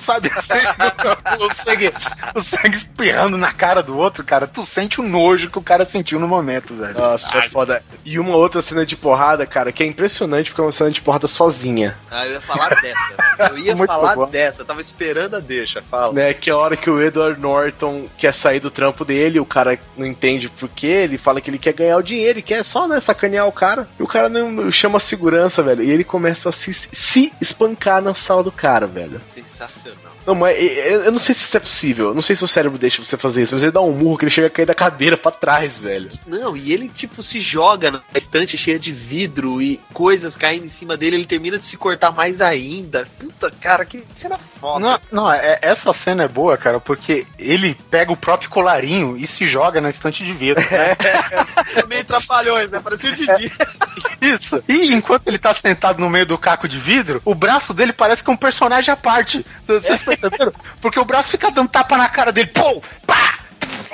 Speaker 7: Sabe assim? o, sangue, o sangue espirrando na cara do outro, cara. Tu sente o nojo que o cara sentiu no momento, velho.
Speaker 6: Nossa, é foda. E uma outra cena de porrada, cara, que é impressionante porque é uma cena de porrada sozinha.
Speaker 3: Ah, eu ia falar dessa. Eu ia
Speaker 6: Muito
Speaker 3: falar
Speaker 6: bom.
Speaker 3: dessa. Eu tava esperando a deixa. Fala.
Speaker 6: Né, que é a hora que o Edward Norton quer sair do trampo dele, o cara não entende por quê, ele fala que ele quer ganhar o dinheiro, ele quer só, né, sacanear o cara. E o cara não, não chama a segurança, velho. E ele começa a se, se espancar na sala do cara, velho.
Speaker 3: Sensacional.
Speaker 6: Não, mas eu, não sei se isso é possível. Eu não sei se o cérebro deixa você fazer isso, mas ele dá um murro que ele chega a cair da cadeira pra trás, velho.
Speaker 3: Não, e ele, tipo, se joga na estante cheia de vidro e coisas caindo em cima dele. Ele termina de se cortar mais ainda. Puta, cara, que cena foda.
Speaker 7: Não, não é- essa cena é boa, cara, porque ele pega o próprio colarinho e se joga na estante de vidro.
Speaker 3: É meio trapalhões, né? Parecia o Didi.
Speaker 7: Isso. E enquanto ele tá sentado no meio do caco de vidro, o braço dele parece que é um personagem à parte. Vocês perceberam? Porque o braço fica dando tapa na cara dele. Pô! Pá!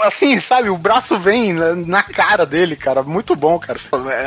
Speaker 7: Assim, sabe? O braço vem na, na cara dele, cara. Muito bom, cara.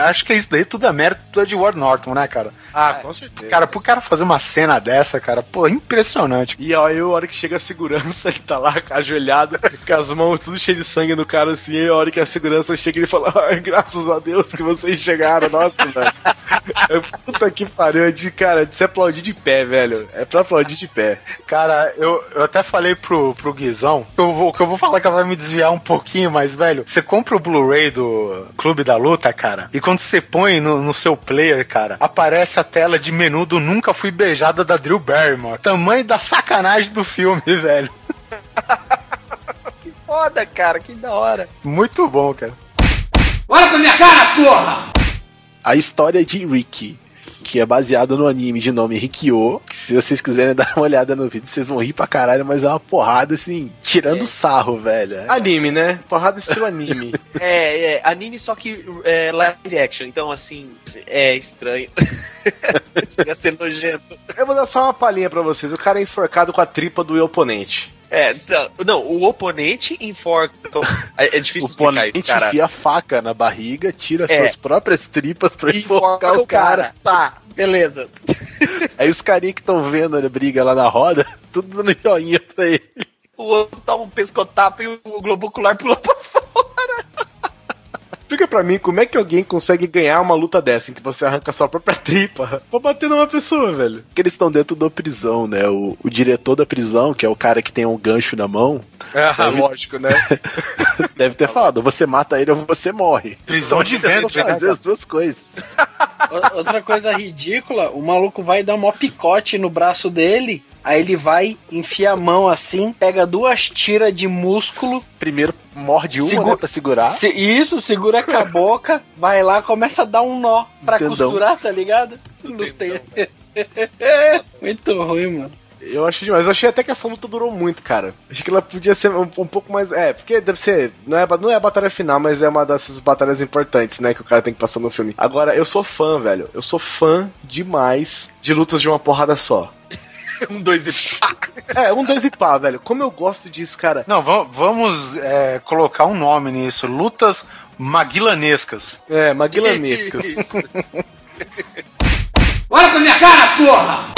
Speaker 7: Acho que isso daí tudo é mérito do Edward Norton, né, cara?
Speaker 6: Ah, com certeza.
Speaker 7: Cara, pro cara fazer uma cena dessa, cara, pô, impressionante.
Speaker 6: E aí, a hora que chega a segurança, ele tá lá ajoelhado, com as mãos tudo cheio de sangue no cara, assim, e a hora que a segurança chega, ele fala, graças a Deus que vocês chegaram, nossa, velho. É, Puta que pariu, é de, cara, de se aplaudir de pé, velho. É pra aplaudir de pé.
Speaker 7: Cara, eu, eu até falei pro, pro Guizão que eu, vou, que eu vou falar que ela vai me desviar um pouquinho, mas, velho, você compra o Blu-ray do Clube da Luta, cara, e quando você põe no, no seu player, cara, aparece a tela de menu do Nunca Fui Beijada da Drew Barrymore. Tamanho da sacanagem do filme, velho.
Speaker 3: Que foda, cara, que da hora.
Speaker 7: Muito bom, cara.
Speaker 20: Olha pra minha cara, porra!
Speaker 4: A história de Ricky, que é baseado no anime de nome Rikyo, que se vocês quiserem dar uma olhada no vídeo, vocês vão rir pra caralho, mas é uma porrada assim, tirando sarro, velho. É.
Speaker 6: Anime, né? Porrada estilo anime.
Speaker 3: É, é, anime só que é, live action, então assim, é estranho. Chega a ser nojento.
Speaker 6: Eu vou dar só uma palhinha pra vocês. O cara é enforcado com a tripa do oponente.
Speaker 3: É, não, não, o oponente enforca. É, é difícil
Speaker 4: O
Speaker 3: explicar isso, cara.
Speaker 4: enfia a faca na barriga, tira
Speaker 3: É.
Speaker 4: suas próprias tripas pra enforcar
Speaker 3: Enforca
Speaker 4: o cara.
Speaker 3: Tá, beleza.
Speaker 4: Aí os carinha que estão vendo a briga lá na roda, tudo dando joinha pra ele.
Speaker 3: O outro toma um pescotapo e o globo ocular pula pra
Speaker 6: Explica pra mim como é que alguém consegue ganhar uma luta dessa, em que você arranca sua própria tripa pra bater numa pessoa, velho.
Speaker 4: Porque eles estão dentro da prisão, né? O, o diretor da prisão, que é o cara que tem um gancho na mão,
Speaker 6: Ah,
Speaker 4: Deve-
Speaker 6: lógico, né?
Speaker 4: deve ter falado: você mata ele ou você morre.
Speaker 7: Prisão de ventre, né,
Speaker 4: fazer
Speaker 7: cara?
Speaker 4: as duas coisas.
Speaker 10: Outra coisa ridícula, o maluco vai dar um picote no braço dele, aí ele vai, enfia a mão assim, pega duas tiras de músculo.
Speaker 4: Primeiro morde uma,
Speaker 10: Segura-
Speaker 4: né, pra segurar.
Speaker 10: se- isso, segura com a boca, vai lá, começa a dar um nó pra
Speaker 4: Tendão.
Speaker 10: costurar, tá ligado? Nos ten- Muito ruim, mano.
Speaker 6: Eu achei demais. Eu achei até que essa luta durou muito, cara. Achei que ela podia ser um, um pouco mais. É, porque deve ser. Não é, não é a batalha final, mas é uma dessas batalhas importantes, né? Que o cara tem que passar no filme. Agora, eu sou fã, velho. Eu sou fã demais de lutas de uma porrada só.
Speaker 3: um, dois e pá.
Speaker 6: É, um dois e pá, velho. Como eu gosto disso, cara.
Speaker 7: Não, va- vamos é, colocar um nome nisso. Lutas maguilanescas.
Speaker 6: É, maguilanescas.
Speaker 20: Olha pra minha cara, porra!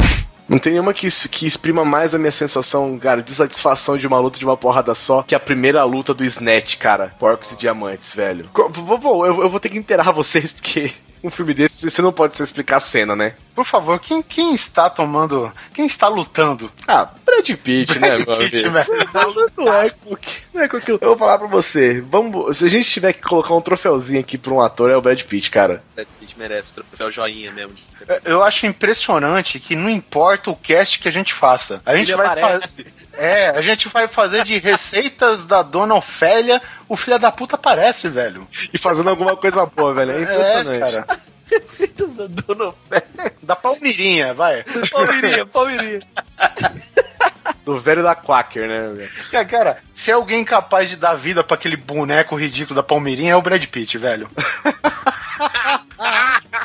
Speaker 6: Não tem nenhuma que, que exprima mais a minha sensação, cara, de satisfação de uma luta de uma porrada só que a primeira luta do Snatch, cara. Porcos e Diamantes, velho. Eu, eu vou ter que enterrar vocês, porque um filme desse você não pode se explicar a cena, né?
Speaker 7: Por favor, quem, quem está tomando. Quem está lutando?
Speaker 6: Ah, Brad Pitt, né,
Speaker 7: Brad
Speaker 6: meu
Speaker 7: Pitt, velho.
Speaker 6: Não é, com, não é com aquilo. Eu vou falar pra você. Vamos, se a gente tiver que colocar um troféuzinho aqui pra um ator, é o Brad Pitt, cara.
Speaker 3: Brad Pitt merece o troféu joinha mesmo.
Speaker 7: Eu acho impressionante que não importa o cast que a gente faça. A gente
Speaker 3: Ele
Speaker 7: vai
Speaker 3: aparece.
Speaker 7: fazer. É, a gente vai fazer de receitas da dona Ofélia, o filho da puta aparece, velho.
Speaker 6: E fazendo alguma coisa boa, velho. É impressionante.
Speaker 7: É, cara.
Speaker 3: Receitas da Dona Ofélia.
Speaker 7: Da Palmirinha, vai.
Speaker 3: Palmirinha, Palmirinha.
Speaker 6: Do velho da Quaker, né? velho?
Speaker 7: Cara, cara, se é alguém capaz de dar vida pra aquele boneco ridículo da Palmirinha, é o Brad Pitt, velho.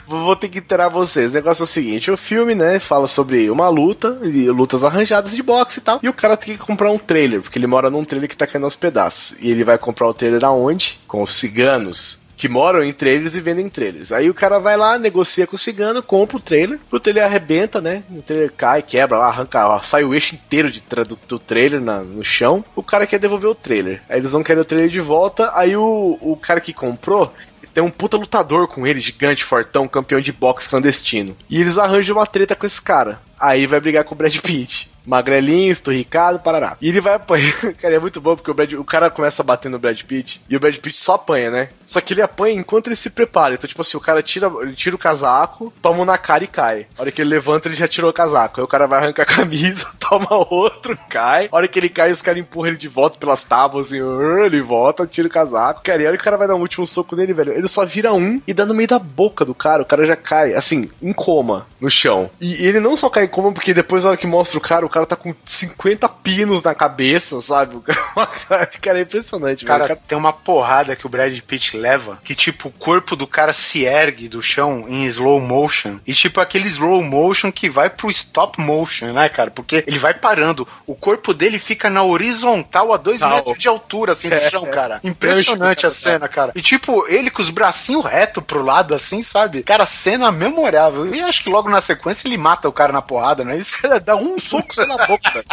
Speaker 6: Vou ter que interar vocês. O negócio é o seguinte: o filme, né, fala sobre uma luta, e lutas arranjadas de boxe e tal. E o cara tem que comprar um trailer, porque ele mora num trailer que tá caindo aos pedaços. E ele vai comprar o trailer aonde? Com os ciganos. Que moram em trailers e vendem trailers. Aí o cara vai lá, negocia com o cigano, compra o trailer, o trailer arrebenta, né? O trailer cai, quebra lá, arranca, ó, sai o eixo inteiro de do, do trailer na- no chão. O cara quer devolver o trailer. Aí eles não querem o trailer de volta. Aí o, o cara que comprou tem um puta lutador com ele, gigante, fortão, campeão de boxe clandestino. E eles arranjam uma treta com esse cara. Aí vai brigar com o Brad Pitt. Magrelinho, esturricado, parará. E ele vai apanhar. Cara, é muito bom porque o, Brad- o cara começa a bater no Brad Pitt e o Brad Pitt só apanha, né? Só que ele apanha enquanto ele se prepara. Então, tipo assim, o cara tira, ele tira o casaco, toma um na cara e cai. A hora que ele levanta, ele já tirou o casaco. Aí o cara vai arrancar a camisa, toma outro, cai. A hora que ele cai, os caras empurram ele de volta pelas tábuas e ele volta, tira o casaco. Cara, e a hora que o cara vai dar um último soco nele, velho, ele só vira um e dá no meio da boca do cara. O cara já cai, assim, em coma no chão. E ele não só cai em coma, porque depois, na hora que mostra o cara, o cara tá com 50 pinos na cabeça, sabe? O cara, cara é impressionante,
Speaker 7: Cara,
Speaker 6: velho.
Speaker 7: tem uma porrada que o Brad Pitt leva, que tipo, o corpo do cara se ergue do chão em slow motion. E tipo, aquele slow motion que vai pro stop motion, né, cara? Porque ele vai parando. O corpo dele fica na horizontal a dois metros de altura, assim, do
Speaker 6: É,
Speaker 7: chão,
Speaker 6: é.
Speaker 7: cara. Impressionante a cena, cara. E tipo, ele com os bracinhos reto pro lado, assim, sabe? Cara, cena memorável. E acho que logo na sequência ele mata o cara na porrada, não é isso?
Speaker 6: Dá um soco na boca.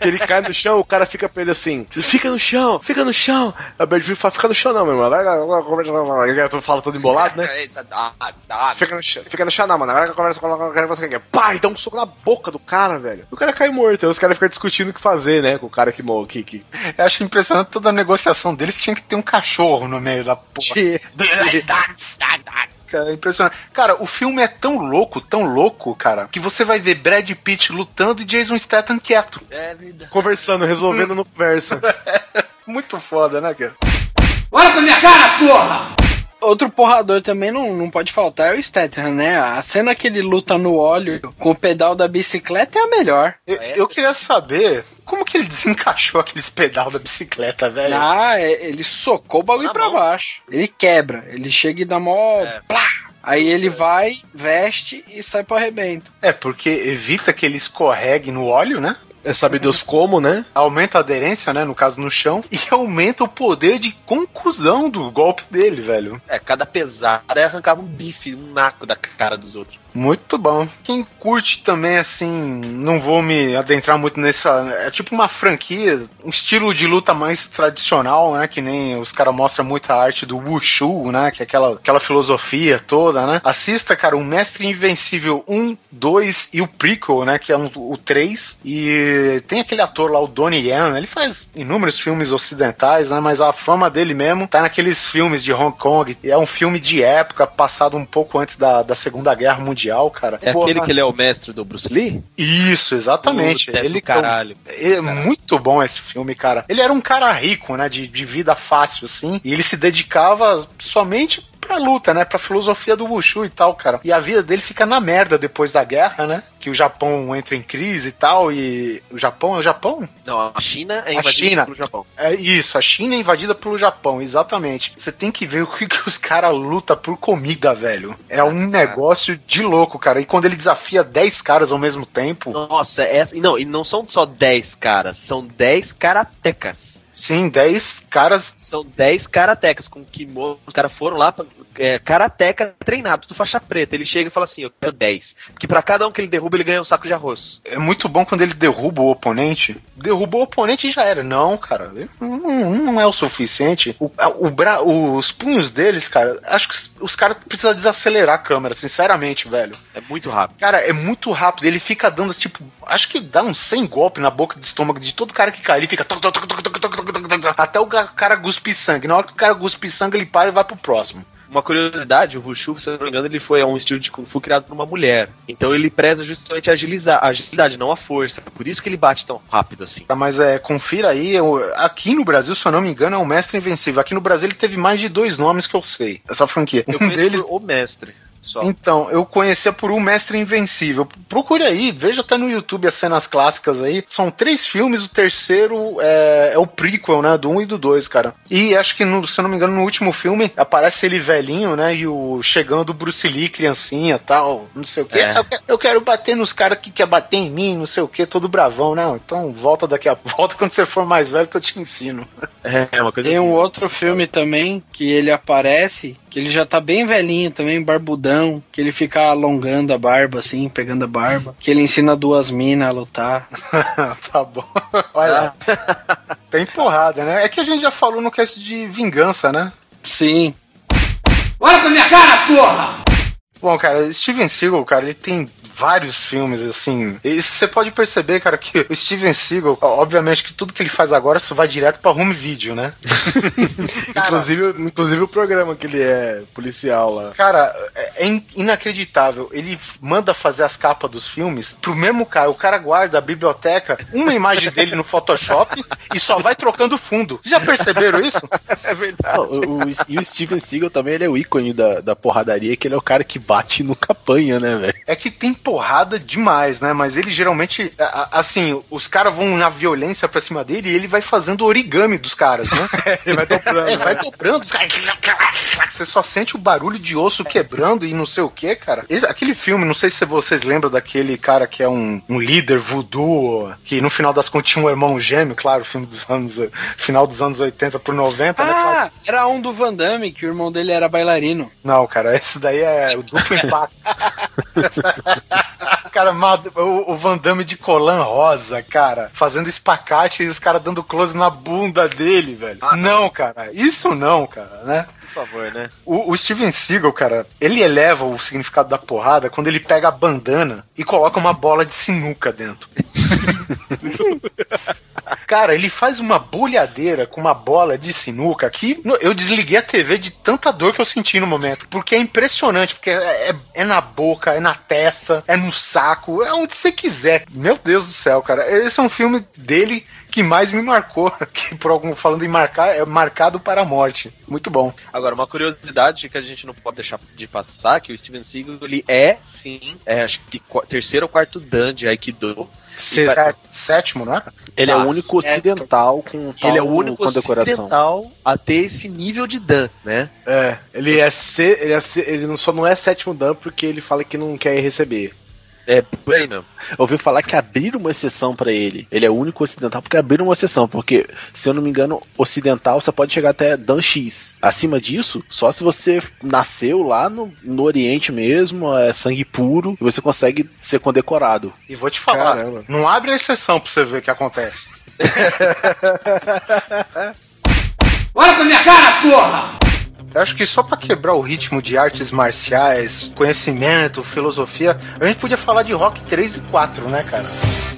Speaker 6: Ele cai no chão, o cara fica pra ele assim: fica no chão, fica no chão. O Brad Pitt fala: fica no chão, não, meu irmão. Conversa. Ele fala todo embolado, né? Fica no chão, fica no chão, não, mano. Agora que eu converso com o cara, você quer. Pá, e dá um soco na boca do cara, velho. O cara cai morto. Aí os caras ficam discutindo o que fazer, né? Com o cara que morre. Que, que...
Speaker 7: Eu acho impressionante toda a negociação deles. Tinha que ter um cachorro no meio da porra. Cara, é impressionante. Cara, o filme é tão louco, tão louco, cara, que você vai ver Brad Pitt lutando e Jason Statham quieto.
Speaker 3: É verdade.
Speaker 6: Conversando, resolvendo no conversa.
Speaker 7: Muito foda, né, cara?
Speaker 21: Olha pra minha cara, porra!
Speaker 10: Outro porrador também não, não pode faltar é o Statham, né? A cena que ele luta no óleo com o pedal da bicicleta é a melhor.
Speaker 7: Eu, eu queria saber como que ele desencaixou aqueles pedal da bicicleta, velho.
Speaker 10: Ah, é- ele socou o bagulho
Speaker 3: Na
Speaker 10: pra baixo. Ele quebra, ele chega e dá mó. Plá! Aí ele vai, veste e sai pro arrebento.
Speaker 7: É, porque evita que ele escorregue no óleo, né?
Speaker 6: É sabe Deus como, né?
Speaker 7: Aumenta a aderência, né? No caso, no chão. E aumenta o poder de conclusão do golpe dele, velho.
Speaker 3: É, cada pesada aí arrancava um bife, um naco da cara dos outros.
Speaker 7: Muito bom. Quem curte também, assim, não vou me adentrar muito nessa. É tipo uma franquia, um estilo de luta mais tradicional, né? Que nem os caras mostram muita arte do Wushu, né? Que é aquela, aquela filosofia toda, né? Assista, cara, o Mestre Invencível 1, 2 e o prequel, né? Que é um, o 3. E tem aquele ator lá, o Donnie Yen, ele faz inúmeros filmes ocidentais, né? Mas a fama dele mesmo tá naqueles filmes de Hong Kong. É um filme de época, passado um pouco antes da, da Segunda Guerra Mundial, cara.
Speaker 3: É
Speaker 7: Porra.
Speaker 3: aquele que ele é o mestre do Bruce Lee?
Speaker 7: Isso, exatamente.
Speaker 3: Puta, é
Speaker 7: ele
Speaker 3: caralho.
Speaker 7: É muito bom esse filme, cara. Ele era um cara rico, né? De, de vida fácil, assim. E ele se dedicava somente pra luta, né? Pra filosofia do Wushu e tal, cara. E a vida dele fica na merda depois da guerra, né? Que o Japão entra em crise e tal. E. O Japão é o Japão?
Speaker 3: Não, a China é
Speaker 7: A
Speaker 3: invadida
Speaker 7: China.
Speaker 3: pelo Japão.
Speaker 7: É isso, a China é invadida pelo Japão, exatamente. Você tem que ver o que, que os caras lutam por comida, velho. É um negócio de louco, cara. E quando ele desafia 10 caras ao mesmo tempo.
Speaker 3: Nossa, e Não, e não são só 10 caras, são 10 karatecas.
Speaker 7: Sim, 10 caras.
Speaker 3: São 10 karatecas com kimono. Os caras foram lá, pra, é, karateca treinado, tudo faixa preta. Ele chega e fala assim: Eu quero 10. Porque pra cada um que ele derruba, ele ganha um saco de arroz.
Speaker 7: É muito bom quando ele derruba o oponente. Derrubou o oponente e já era. Não, cara. Não, não é o suficiente. O, o bra- os punhos deles, cara, acho que os caras precisam desacelerar a câmera, sinceramente, velho.
Speaker 3: É muito rápido.
Speaker 7: Cara, é muito rápido. Ele fica dando, tipo, acho que dá uns 100 golpes na boca do estômago de todo cara que cai. Ele fica. Até o cara guspe sangue. Na hora que o cara guspe sangue, ele para e vai pro próximo.
Speaker 3: Uma curiosidade, o Wushu, se eu não me engano, ele foi um estilo de Kung Fu criado por uma mulher. Então ele preza justamente a, agilizar, agilidade, não a força. Por isso que ele bate tão rápido assim.
Speaker 7: Mas é, confira aí, eu, aqui no Brasil, se eu não me engano, é o Mestre Invencível. Aqui no Brasil ele teve mais de dois nomes que eu sei, essa franquia.
Speaker 3: Eu
Speaker 7: um deles
Speaker 3: o Mestre. Só.
Speaker 7: Então, eu conhecia por um Mestre Invencível. Procure aí, veja até no YouTube as cenas clássicas aí. São três filmes, o terceiro é, é o prequel, né? Do um e do dois, cara. E acho que, no- se eu não me engano, no último filme aparece ele velhinho, né? E o chegando o Bruce Lee, criancinha tal, não sei o quê.
Speaker 3: É.
Speaker 7: Eu, que- eu quero bater nos caras que quer bater em mim, não sei o quê, todo bravão, não. Então volta daqui a volta quando você for mais velho que eu te ensino.
Speaker 3: É, uma coisa
Speaker 10: Tem um outro filme também que ele aparece, que ele já tá bem velhinho também, barbudão, que ele fica alongando a barba assim, pegando a barba, que ele ensina duas minas a lutar.
Speaker 7: tá bom. Olha, tem porrada, né? É que a gente já falou no cast de vingança, né?
Speaker 10: Sim.
Speaker 16: Olha pra minha cara, porra!
Speaker 7: Bom, cara, Steven Seagal, cara, ele tem vários filmes, assim. E você pode perceber, cara, que o Steven Seagal, obviamente que tudo que ele faz agora só vai direto pra home video, né?
Speaker 6: Inclusive, inclusive o programa que ele é policial lá.
Speaker 7: Cara, é in- inacreditável. Ele manda fazer as capas dos filmes pro mesmo cara. O cara guarda a biblioteca, uma imagem dele no Photoshop e só vai trocando fundo. Já perceberam isso?
Speaker 4: É verdade. o, o- e o Steven Seagal também ele é o ícone da, da porradaria, que ele é o cara que bate e nunca apanha, né, velho?
Speaker 7: É que tem porrada demais, né? Mas ele geralmente, assim, os caras vão na violência pra cima dele e ele vai fazendo origami dos caras, né?
Speaker 6: Ele vai dobrando.
Speaker 7: É, vai dobrando, os caras. Você só sente o barulho de osso quebrando e não sei o que, cara. Esse- aquele filme, não sei se vocês lembram daquele cara que é um, um líder voodoo, que no final das contas tinha um irmão gêmeo, claro, filme dos anos. Final dos anos 80 pro 90, né?
Speaker 10: Ah, era um do Van Damme, que o irmão dele era bailarino.
Speaker 7: Não, cara, esse daí é o duplo impacto. cara, o, Van Damme de colã rosa, cara, fazendo espacate e os caras dando close na bunda dele, velho. não, cara, isso não, cara, né?
Speaker 3: Favor, né?
Speaker 7: O, o Steven Seagal, cara, ele eleva o significado da porrada quando ele pega a bandana e coloca uma bola de sinuca dentro. Cara, ele faz uma bolhadeira com uma bola de sinuca que eu desliguei a TV de tanta dor que eu senti no momento. Porque é impressionante, porque é, é- é na boca, é na testa, é no saco, é onde você quiser. Meu Deus do céu, cara. Esse é um filme dele que mais me marcou. Que por algum falando em marcar, é marcado para a morte. Muito bom.
Speaker 3: Agora, uma curiosidade que a gente não pode deixar de passar, que o Steven Seagal, ele é, sim, é, acho que qu- terceiro ou quarto Dan de Aikido.
Speaker 7: Sé- Sétimo, não é?
Speaker 4: Ele é o
Speaker 3: Nossa,
Speaker 4: único ocidental com tal
Speaker 3: Ele é o único ocidental a ter esse nível de Dan, né?
Speaker 6: É, ele é C, ele, é C, ele não, só não é sétimo dan porque ele fala que não quer receber.
Speaker 3: É, por aí não.
Speaker 4: Eu ouvi falar que abriram uma exceção pra ele. Ele é o único ocidental porque abriram uma exceção. Porque, se eu não me engano, ocidental você pode chegar até Dan X. Acima disso, só se você nasceu lá no, no Oriente mesmo, é sangue puro, e você consegue ser condecorado.
Speaker 7: E vou te falar,
Speaker 6: Caramba.
Speaker 7: não abre a exceção pra você ver o que acontece.
Speaker 16: Olha pra minha cara, porra!
Speaker 7: Eu acho que só pra quebrar o ritmo de artes marciais, conhecimento, filosofia, a gente podia falar de Rock 3 e 4, né, cara?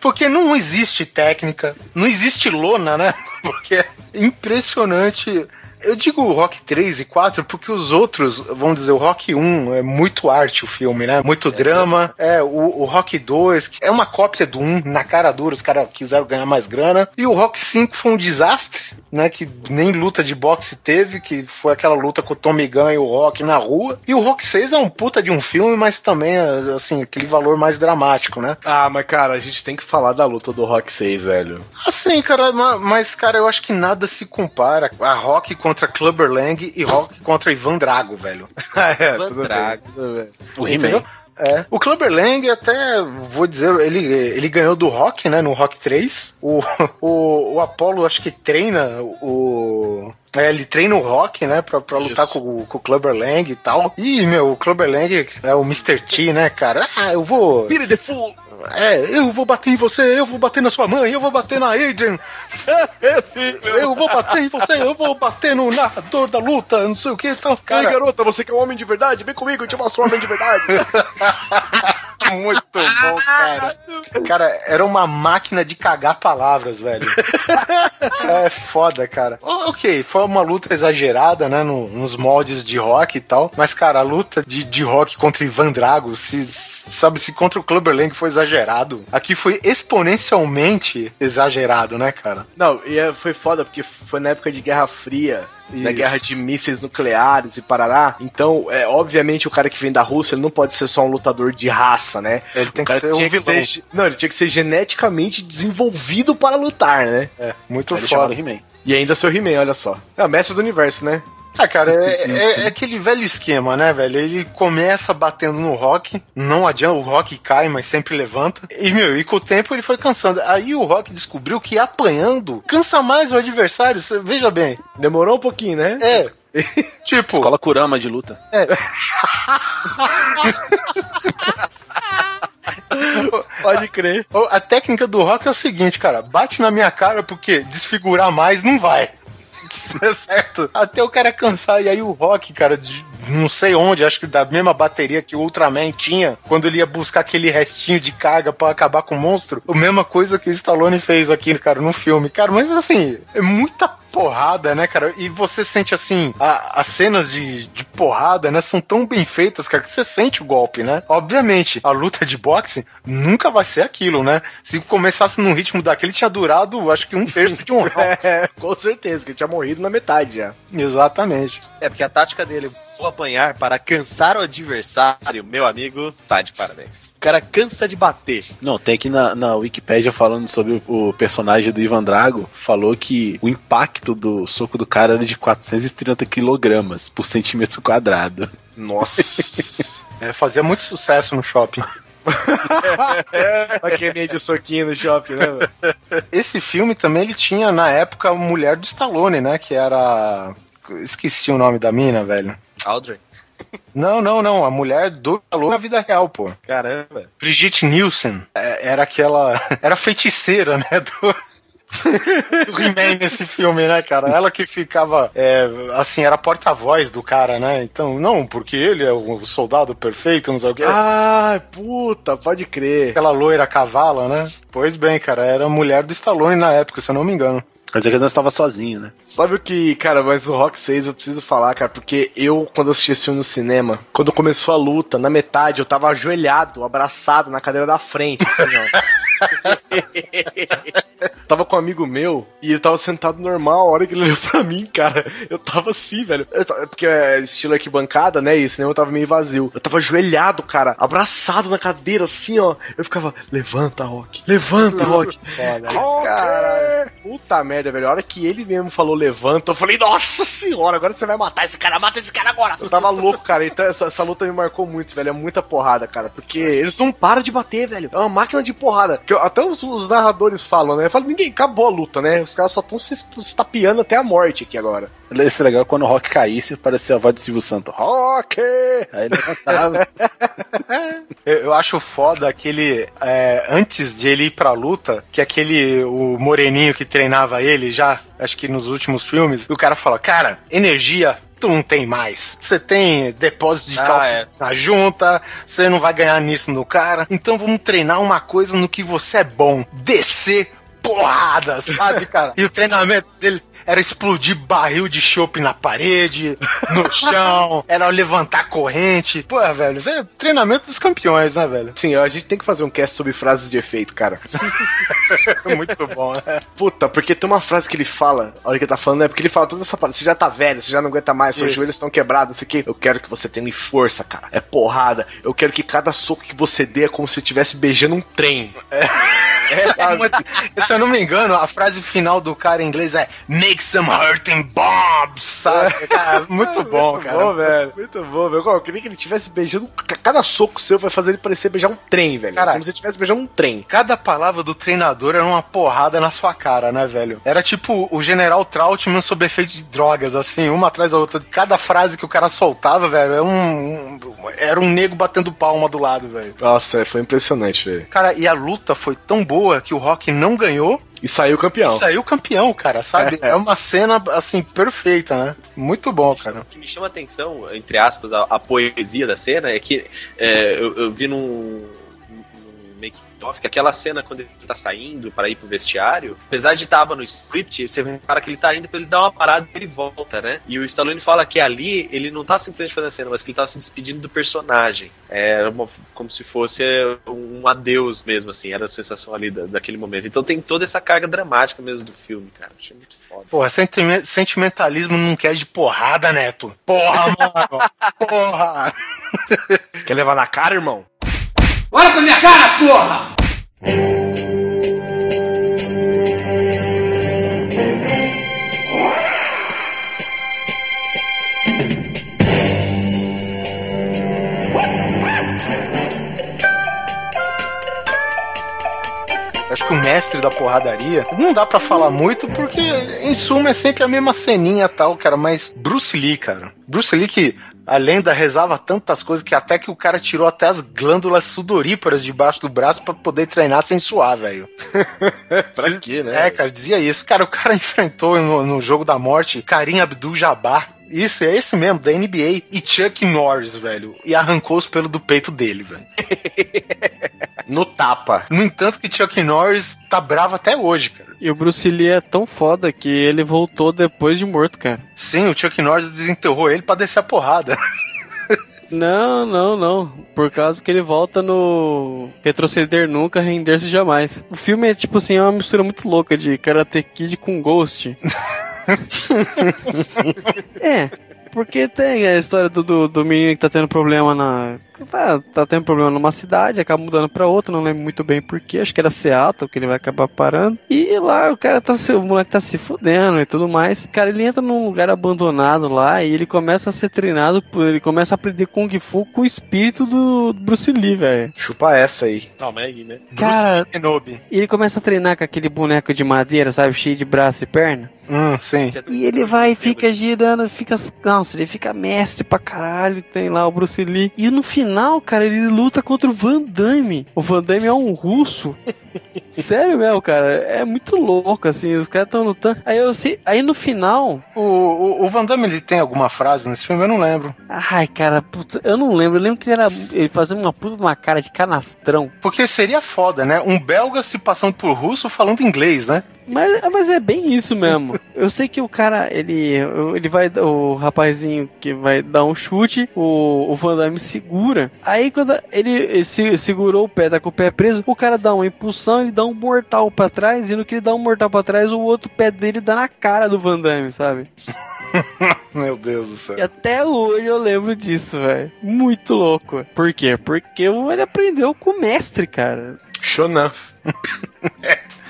Speaker 7: Porque não existe técnica, não existe lona, né? Porque é impressionante. Eu digo Rock 3 e 4 porque os outros, vamos dizer, o Rock 1 é muito arte o filme, né? Muito drama. É, o, o Rock 2 que é uma cópia do 1, na cara dura, os caras quiseram ganhar mais grana. E o Rock 5 foi um desastre, né? Que nem luta de boxe teve, que foi aquela luta com o Tommy Gunn e o Rock na rua. E o Rock 6 é um puta de um filme, mas também, é, assim, aquele valor mais dramático, né?
Speaker 6: Ah, mas cara, a gente tem que falar da luta do Rock 6, velho.
Speaker 7: Assim, cara, ma- mas, cara, eu acho que nada se compara a Rock contra Clubber Lang e Rock contra Ivan Drago, velho.
Speaker 6: é,
Speaker 3: Van
Speaker 6: tudo bem,
Speaker 3: Drago.
Speaker 6: tudo bem.
Speaker 4: O
Speaker 7: Entendeu?
Speaker 4: He-Man.
Speaker 7: É. O Clubber Lang, até vou dizer, ele, ele ganhou do Rock, né? No Rock 3. O, o, o Apollo, acho que treina o. É, ele treina o Rock, né, pra, pra lutar com, o- com o Clubber Lang e tal. E, meu, o Clubber Lang é o Mr. T, né, cara? Ah, eu vou...
Speaker 3: Vire de full!
Speaker 7: É, eu vou bater em você, eu vou bater na sua mãe, eu vou bater na Adrian. eu vou bater em você, eu vou bater no narrador da luta, não sei o que e tal.
Speaker 6: Cara,
Speaker 7: Cara,
Speaker 6: garota, você que é um homem de verdade, vem comigo, eu te mostro um homem de verdade.
Speaker 7: muito bom, cara. Cara, era uma máquina de cagar palavras, velho. é foda, cara. Ok, foi uma luta exagerada, né, no- nos moldes de rock e tal. Mas, cara, a luta de, de rock contra Ivan Drago, se, sabe, se contra o Clubber Lang foi exagerado, aqui foi exponencialmente exagerado, né, cara?
Speaker 6: Não, e é- foi foda, porque foi na época de Guerra Fria, da
Speaker 7: Isso.
Speaker 6: guerra de mísseis nucleares e parará. Então, é, obviamente, o cara que vem da Rússia ele não pode ser só um lutador de raça, né?
Speaker 7: Ele tem
Speaker 6: O
Speaker 7: que ser um
Speaker 6: tinha que
Speaker 7: vilão.
Speaker 6: ser, não, ele tinha que ser geneticamente desenvolvido para lutar, né?
Speaker 7: É, muito foda.
Speaker 4: He-Man.
Speaker 6: E ainda seu He-Man, olha só. É o mestre do universo, né?
Speaker 7: Ah, cara, é, é- é aquele velho esquema, né, velho? Ele começa batendo no rock, não adianta, o rock cai, mas sempre levanta. E, meu, e com o tempo ele foi cansando. Aí o rock descobriu que apanhando cansa mais o adversário, cê- veja bem.
Speaker 6: Demorou um pouquinho, né?
Speaker 7: É. Tipo,
Speaker 4: Escola Kurama de luta.
Speaker 6: Pode crer.
Speaker 7: a técnica do rock é o seguinte, cara, bate na minha cara porque desfigurar mais não vai. certo? Até o cara cansar. E aí o Rock, cara, de não sei onde, acho que da mesma bateria que o Ultraman tinha, quando ele ia buscar aquele restinho de carga pra acabar com o monstro, a mesma coisa que o Stallone fez aqui, cara, no filme. Cara, mas assim, é muita porrada, né, cara? E você sente assim, a- as cenas de, de porrada, né, são tão bem feitas, cara, que você sente o golpe, né? Obviamente, a luta de boxe nunca vai ser aquilo, né? Se começasse num ritmo daquele, tinha durado, acho que um terço de um round.
Speaker 6: É, com certeza, que ele tinha morrido na metade já.
Speaker 7: Exatamente.
Speaker 3: É porque a tática dele, vou apanhar para cansar o adversário, meu amigo, tá de parabéns. O cara cansa de bater.
Speaker 4: Não, tem aqui na, na Wikipédia falando sobre o, o personagem do Ivan Drago, falou que o impacto do soco do cara era de 430 quilogramas por centímetro quadrado.
Speaker 6: Nossa.
Speaker 7: É, fazia muito sucesso no shopping.
Speaker 6: Olha que meio de soquinho no shopping, né? mano?
Speaker 7: Esse filme também ele tinha na época a mulher do Stallone, né? Que era. Esqueci o nome da mina, velho.
Speaker 3: Audrey.
Speaker 7: Não, não, não. A mulher do Stallone na vida real, pô.
Speaker 3: Caramba.
Speaker 7: Brigitte Nielsen. É, Era aquela. Era feiticeira, né? Do. do He-Man nesse filme, né, cara? Ela que ficava, é, assim, era porta-voz do cara, né? Então, não, porque ele é o soldado perfeito, não sei o quê.
Speaker 6: Ah, puta, pode crer.
Speaker 7: Aquela loira cavala, né? Pois bem, cara, era a mulher do Stallone na época, se eu não me engano.
Speaker 4: Quer dizer que ele não estava sozinho, né?
Speaker 6: Sabe o que, cara, mas o Rock 6 eu preciso falar, cara, porque eu, quando assisti esse filme no cinema, quando começou a luta, na metade, eu tava ajoelhado, abraçado na cadeira da frente, assim, ó. tava com um amigo meu e ele tava sentado normal, a hora que ele olhou pra mim, cara, eu tava assim, velho. Tava- porque é estilo arquibancada, né? E o cinema tava meio vazio. Eu tava ajoelhado, cara, abraçado na cadeira, assim, ó. Eu ficava, levanta, Rock, levanta, Rock. Cara, puta merda, velho. A hora que ele mesmo falou levanta, eu falei, nossa senhora, agora você vai matar esse cara, mata esse cara agora. Eu tava louco, cara. Então essa, essa luta me marcou muito, velho. É muita porrada, cara. Porque eles não param de bater, velho. É uma máquina de porrada. Que eu- até os, os narradores falam, né? Falam, ninguém acabou a luta, né? Os caras só estão se, se tapeando até a morte aqui agora.
Speaker 4: Esse é legal quando o Rock caísse, parecia a voz do Silvio Santos. Rock! Aí ele levantava.
Speaker 7: Eu, eu acho foda aquele. é, antes de ele ir pra luta, que aquele. O moreninho que treinava ele já, acho que nos últimos filmes, o cara fala: Cara, energia. Tu não tem mais. Você tem depósito de
Speaker 3: Ah,
Speaker 7: calça na junta, você não vai ganhar nisso no cara. Então vamos treinar uma coisa no que você é bom: descer porrada, sabe, cara? E o treinamento dele era explodir barril de chopp na parede, no chão, era levantar corrente. Pô, velho, é treinamento dos campeões, né, velho?
Speaker 6: Sim, a gente tem que fazer um cast sobre frases de efeito, cara.
Speaker 7: Muito bom, né?
Speaker 6: Puta, porque tem uma frase que ele fala, a hora que ele tá falando, é porque ele fala toda essa parada, você já tá velho, você já não aguenta mais, seus
Speaker 7: Isso.
Speaker 6: joelhos estão quebrados, isso aqui. Eu quero que você tenha força, cara. É porrada. Eu quero que cada soco que você dê é como se eu estivesse beijando um trem.
Speaker 7: É muito- se eu não me engano, a frase final do cara em inglês é Make some hurting bombs, sabe? Cara, muito bom,
Speaker 6: Muito
Speaker 7: cara.
Speaker 6: bom, velho. Muito bom, velho. Eu queria que ele estivesse beijando. Cada soco seu vai fazer ele parecer beijar um trem, velho.
Speaker 7: Cara,
Speaker 6: Como se ele estivesse beijando um trem.
Speaker 7: Cada palavra do treinador era uma porrada na sua cara, né, velho? Era tipo o General Trautmann sob efeito de drogas, assim, uma atrás da outra. Cada frase que o cara soltava, velho, era um, um- era um nego batendo palma do lado, velho.
Speaker 6: Nossa, foi impressionante, velho.
Speaker 7: Cara, e a luta foi tão boa que o Rock não ganhou
Speaker 6: E saiu campeão.
Speaker 7: e saiu campeão, cara, sabe? É uma cena, assim, perfeita, né? Muito bom, cara.
Speaker 3: O que me chama a atenção, entre aspas, a, a poesia da cena é que é, eu, eu vi num, num make off que aquela cena quando ele tá saindo para ir pro vestiário, apesar de tava no script, você repara que ele tá indo, ele dá uma parada e ele volta, né? E o Stallone fala que ali ele não tá simplesmente fazendo a cena, mas que ele tá se despedindo do personagem. É uma- como se fosse um adeus mesmo, assim, era a sensação ali da- daquele momento. Então tem toda essa carga dramática mesmo do filme, cara. Achei muito foda.
Speaker 7: Porra, sentime- sentimentalismo não quer de porrada, Neto. Porra, mano. Porra.
Speaker 6: Quer levar na cara, irmão?
Speaker 16: Olha pra minha cara, porra!
Speaker 7: Acho que o mestre da porradaria não dá pra falar muito porque, em suma, é sempre a mesma ceninha tal, cara. Mas Bruce Lee, cara. Bruce Lee que a lenda rezava tantas coisas que até que o cara tirou até as glândulas sudoríparas debaixo do braço pra poder treinar sem suar, velho.
Speaker 6: pra quê, né?
Speaker 7: É, cara, dizia isso. Cara, o cara enfrentou no, no jogo da morte Karim Abdul-Jabbar. Isso, é esse mesmo, da NBA. E Chuck Norris, velho. E arrancou os pelos do peito dele, velho.
Speaker 6: No tapa.
Speaker 7: No entanto que Chuck Norris tá bravo até hoje, cara.
Speaker 5: E o Bruce Lee é tão foda que ele voltou depois de morto, cara.
Speaker 7: Sim, o Chuck Norris desenterrou ele pra descer a porrada.
Speaker 5: Não, não, não. Por causa que ele volta no Retroceder Nunca, Render-se Jamais. O filme é tipo assim, é uma mistura muito louca de Karate Kid com Ghost. é, porque tem a história do, do, do menino que tá tendo problema na. Tá, tá tendo problema numa cidade, acaba mudando pra outra, não lembro muito bem porquê, acho que era Seattle que ele vai acabar parando. E lá o cara tá se, o moleque tá se fudendo e tudo mais. Cara, ele entra num lugar abandonado lá e ele começa a ser treinado, ele começa a aprender Kung Fu com o espírito do Bruce Lee, velho.
Speaker 6: Chupa essa aí.
Speaker 3: Calma aí, né?
Speaker 5: Cara,
Speaker 7: Kenobi.
Speaker 5: e ele começa a treinar com aquele boneco de madeira, sabe, cheio de braço e perna.
Speaker 7: Hum, sim.
Speaker 5: E ele vai e fica girando, fica. Nossa, ele fica mestre pra caralho. Tem lá o Bruce Lee. E no final, cara, ele luta contra o Van Damme. O Van Damme é um russo. Sério mesmo, cara. É muito louco, assim. Os caras tão lutando. Aí eu sei. Aí no final.
Speaker 7: O, o, o Van Damme, ele tem alguma frase nesse filme? Eu não lembro.
Speaker 5: Ai, cara, puta, eu não lembro. Eu lembro que ele era. Ele fazia uma puta de uma cara de canastrão.
Speaker 7: Porque seria foda, né? Um belga se passando por russo falando inglês, né?
Speaker 5: Mas, mas é bem isso mesmo. Eu sei que o cara, ele, ele vai, o rapazinho que vai dar um chute, o, o Van Damme segura. Aí quando ele, ele se, segurou o pé, tá com o pé preso, o cara dá uma impulsão, ele dá um mortal pra trás, e no que ele dá um mortal pra trás, o outro pé dele dá na cara do Van Damme, sabe?
Speaker 7: Meu Deus do céu.
Speaker 5: E até hoje eu lembro disso, velho. Muito louco. Por quê? Porque ele aprendeu com o mestre, cara.
Speaker 6: Shonan.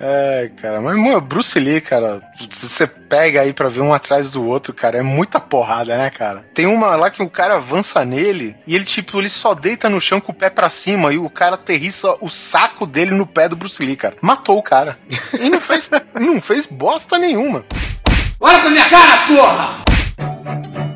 Speaker 7: É, cara, mas mano, Bruce Lee, cara, você pega aí pra ver um atrás do outro, cara, é muita porrada, né, cara? Tem uma lá que o cara avança nele e ele, tipo, ele só deita no chão com o pé pra cima e o cara aterrissa o saco dele no pé do Bruce Lee, cara. Matou o cara. E não fez, não fez bosta nenhuma.
Speaker 16: Olha pra minha cara, porra!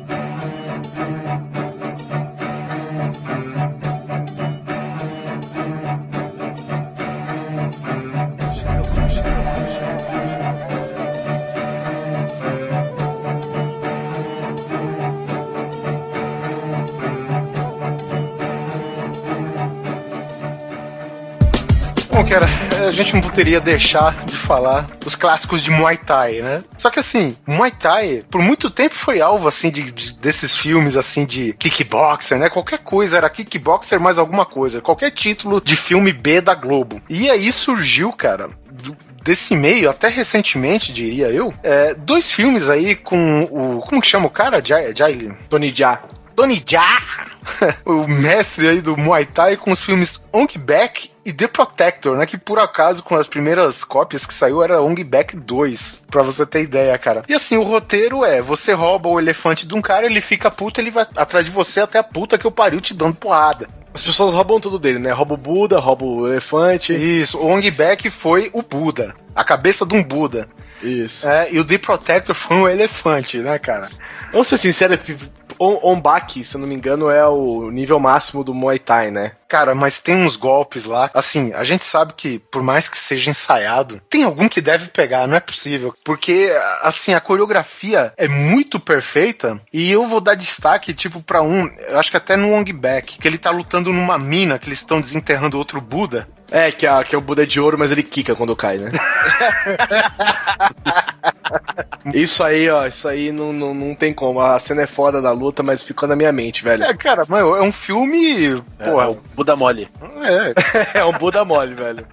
Speaker 7: Bom, cara, a gente não poderia deixar de falar dos clássicos de Muay Thai, né? Só que assim, Muay Thai, por muito tempo foi alvo, assim, de, de- desses filmes, assim, de kickboxer, né? Qualquer coisa era kickboxer mais alguma coisa. Qualquer título de filme B da Globo. E aí surgiu, cara, do- desse meio, até recentemente, diria eu, é, dois filmes aí com o... Como que chama o cara? Jai... Jai
Speaker 6: Tony Jaa.
Speaker 7: Tony Jaa, o mestre aí do Muay Thai com os filmes Ong Back e The Protector, né? Que por acaso, com as primeiras cópias que saiu, era Ong Back 2, pra você ter ideia, cara. E assim, o roteiro é: você rouba o elefante de um cara, ele fica puto, ele vai atrás de você até a puta que eu pariu te dando porrada.
Speaker 6: As pessoas roubam tudo dele, né? Rouba o Buda, rouba o elefante.
Speaker 7: Isso, o Ong Back foi o Buda, a cabeça de um Buda.
Speaker 6: Isso.
Speaker 7: É, e o The Protector foi um elefante, né, cara?
Speaker 6: Vamos ser sinceros, On Onbaki, se eu não me engano, é o nível máximo do Muay Thai, né?
Speaker 7: Cara, mas tem uns golpes lá. Assim, a gente sabe que, por mais que seja ensaiado, tem algum que deve pegar, não é possível. Porque, assim, a coreografia é muito perfeita. E eu vou dar destaque, tipo, pra um. Eu acho que até no Wong Back, que ele tá lutando numa mina, que eles estão desenterrando outro Buda.
Speaker 6: É, que, a, que é o Buda de ouro, mas ele quica quando cai, né? isso aí, ó, isso aí não, não, não tem como. A cena é foda da luta, mas ficou na minha mente, velho.
Speaker 7: É, cara, mas é um filme.
Speaker 4: É, porra, é um Buda mole.
Speaker 7: É.
Speaker 6: é um Buda mole, velho.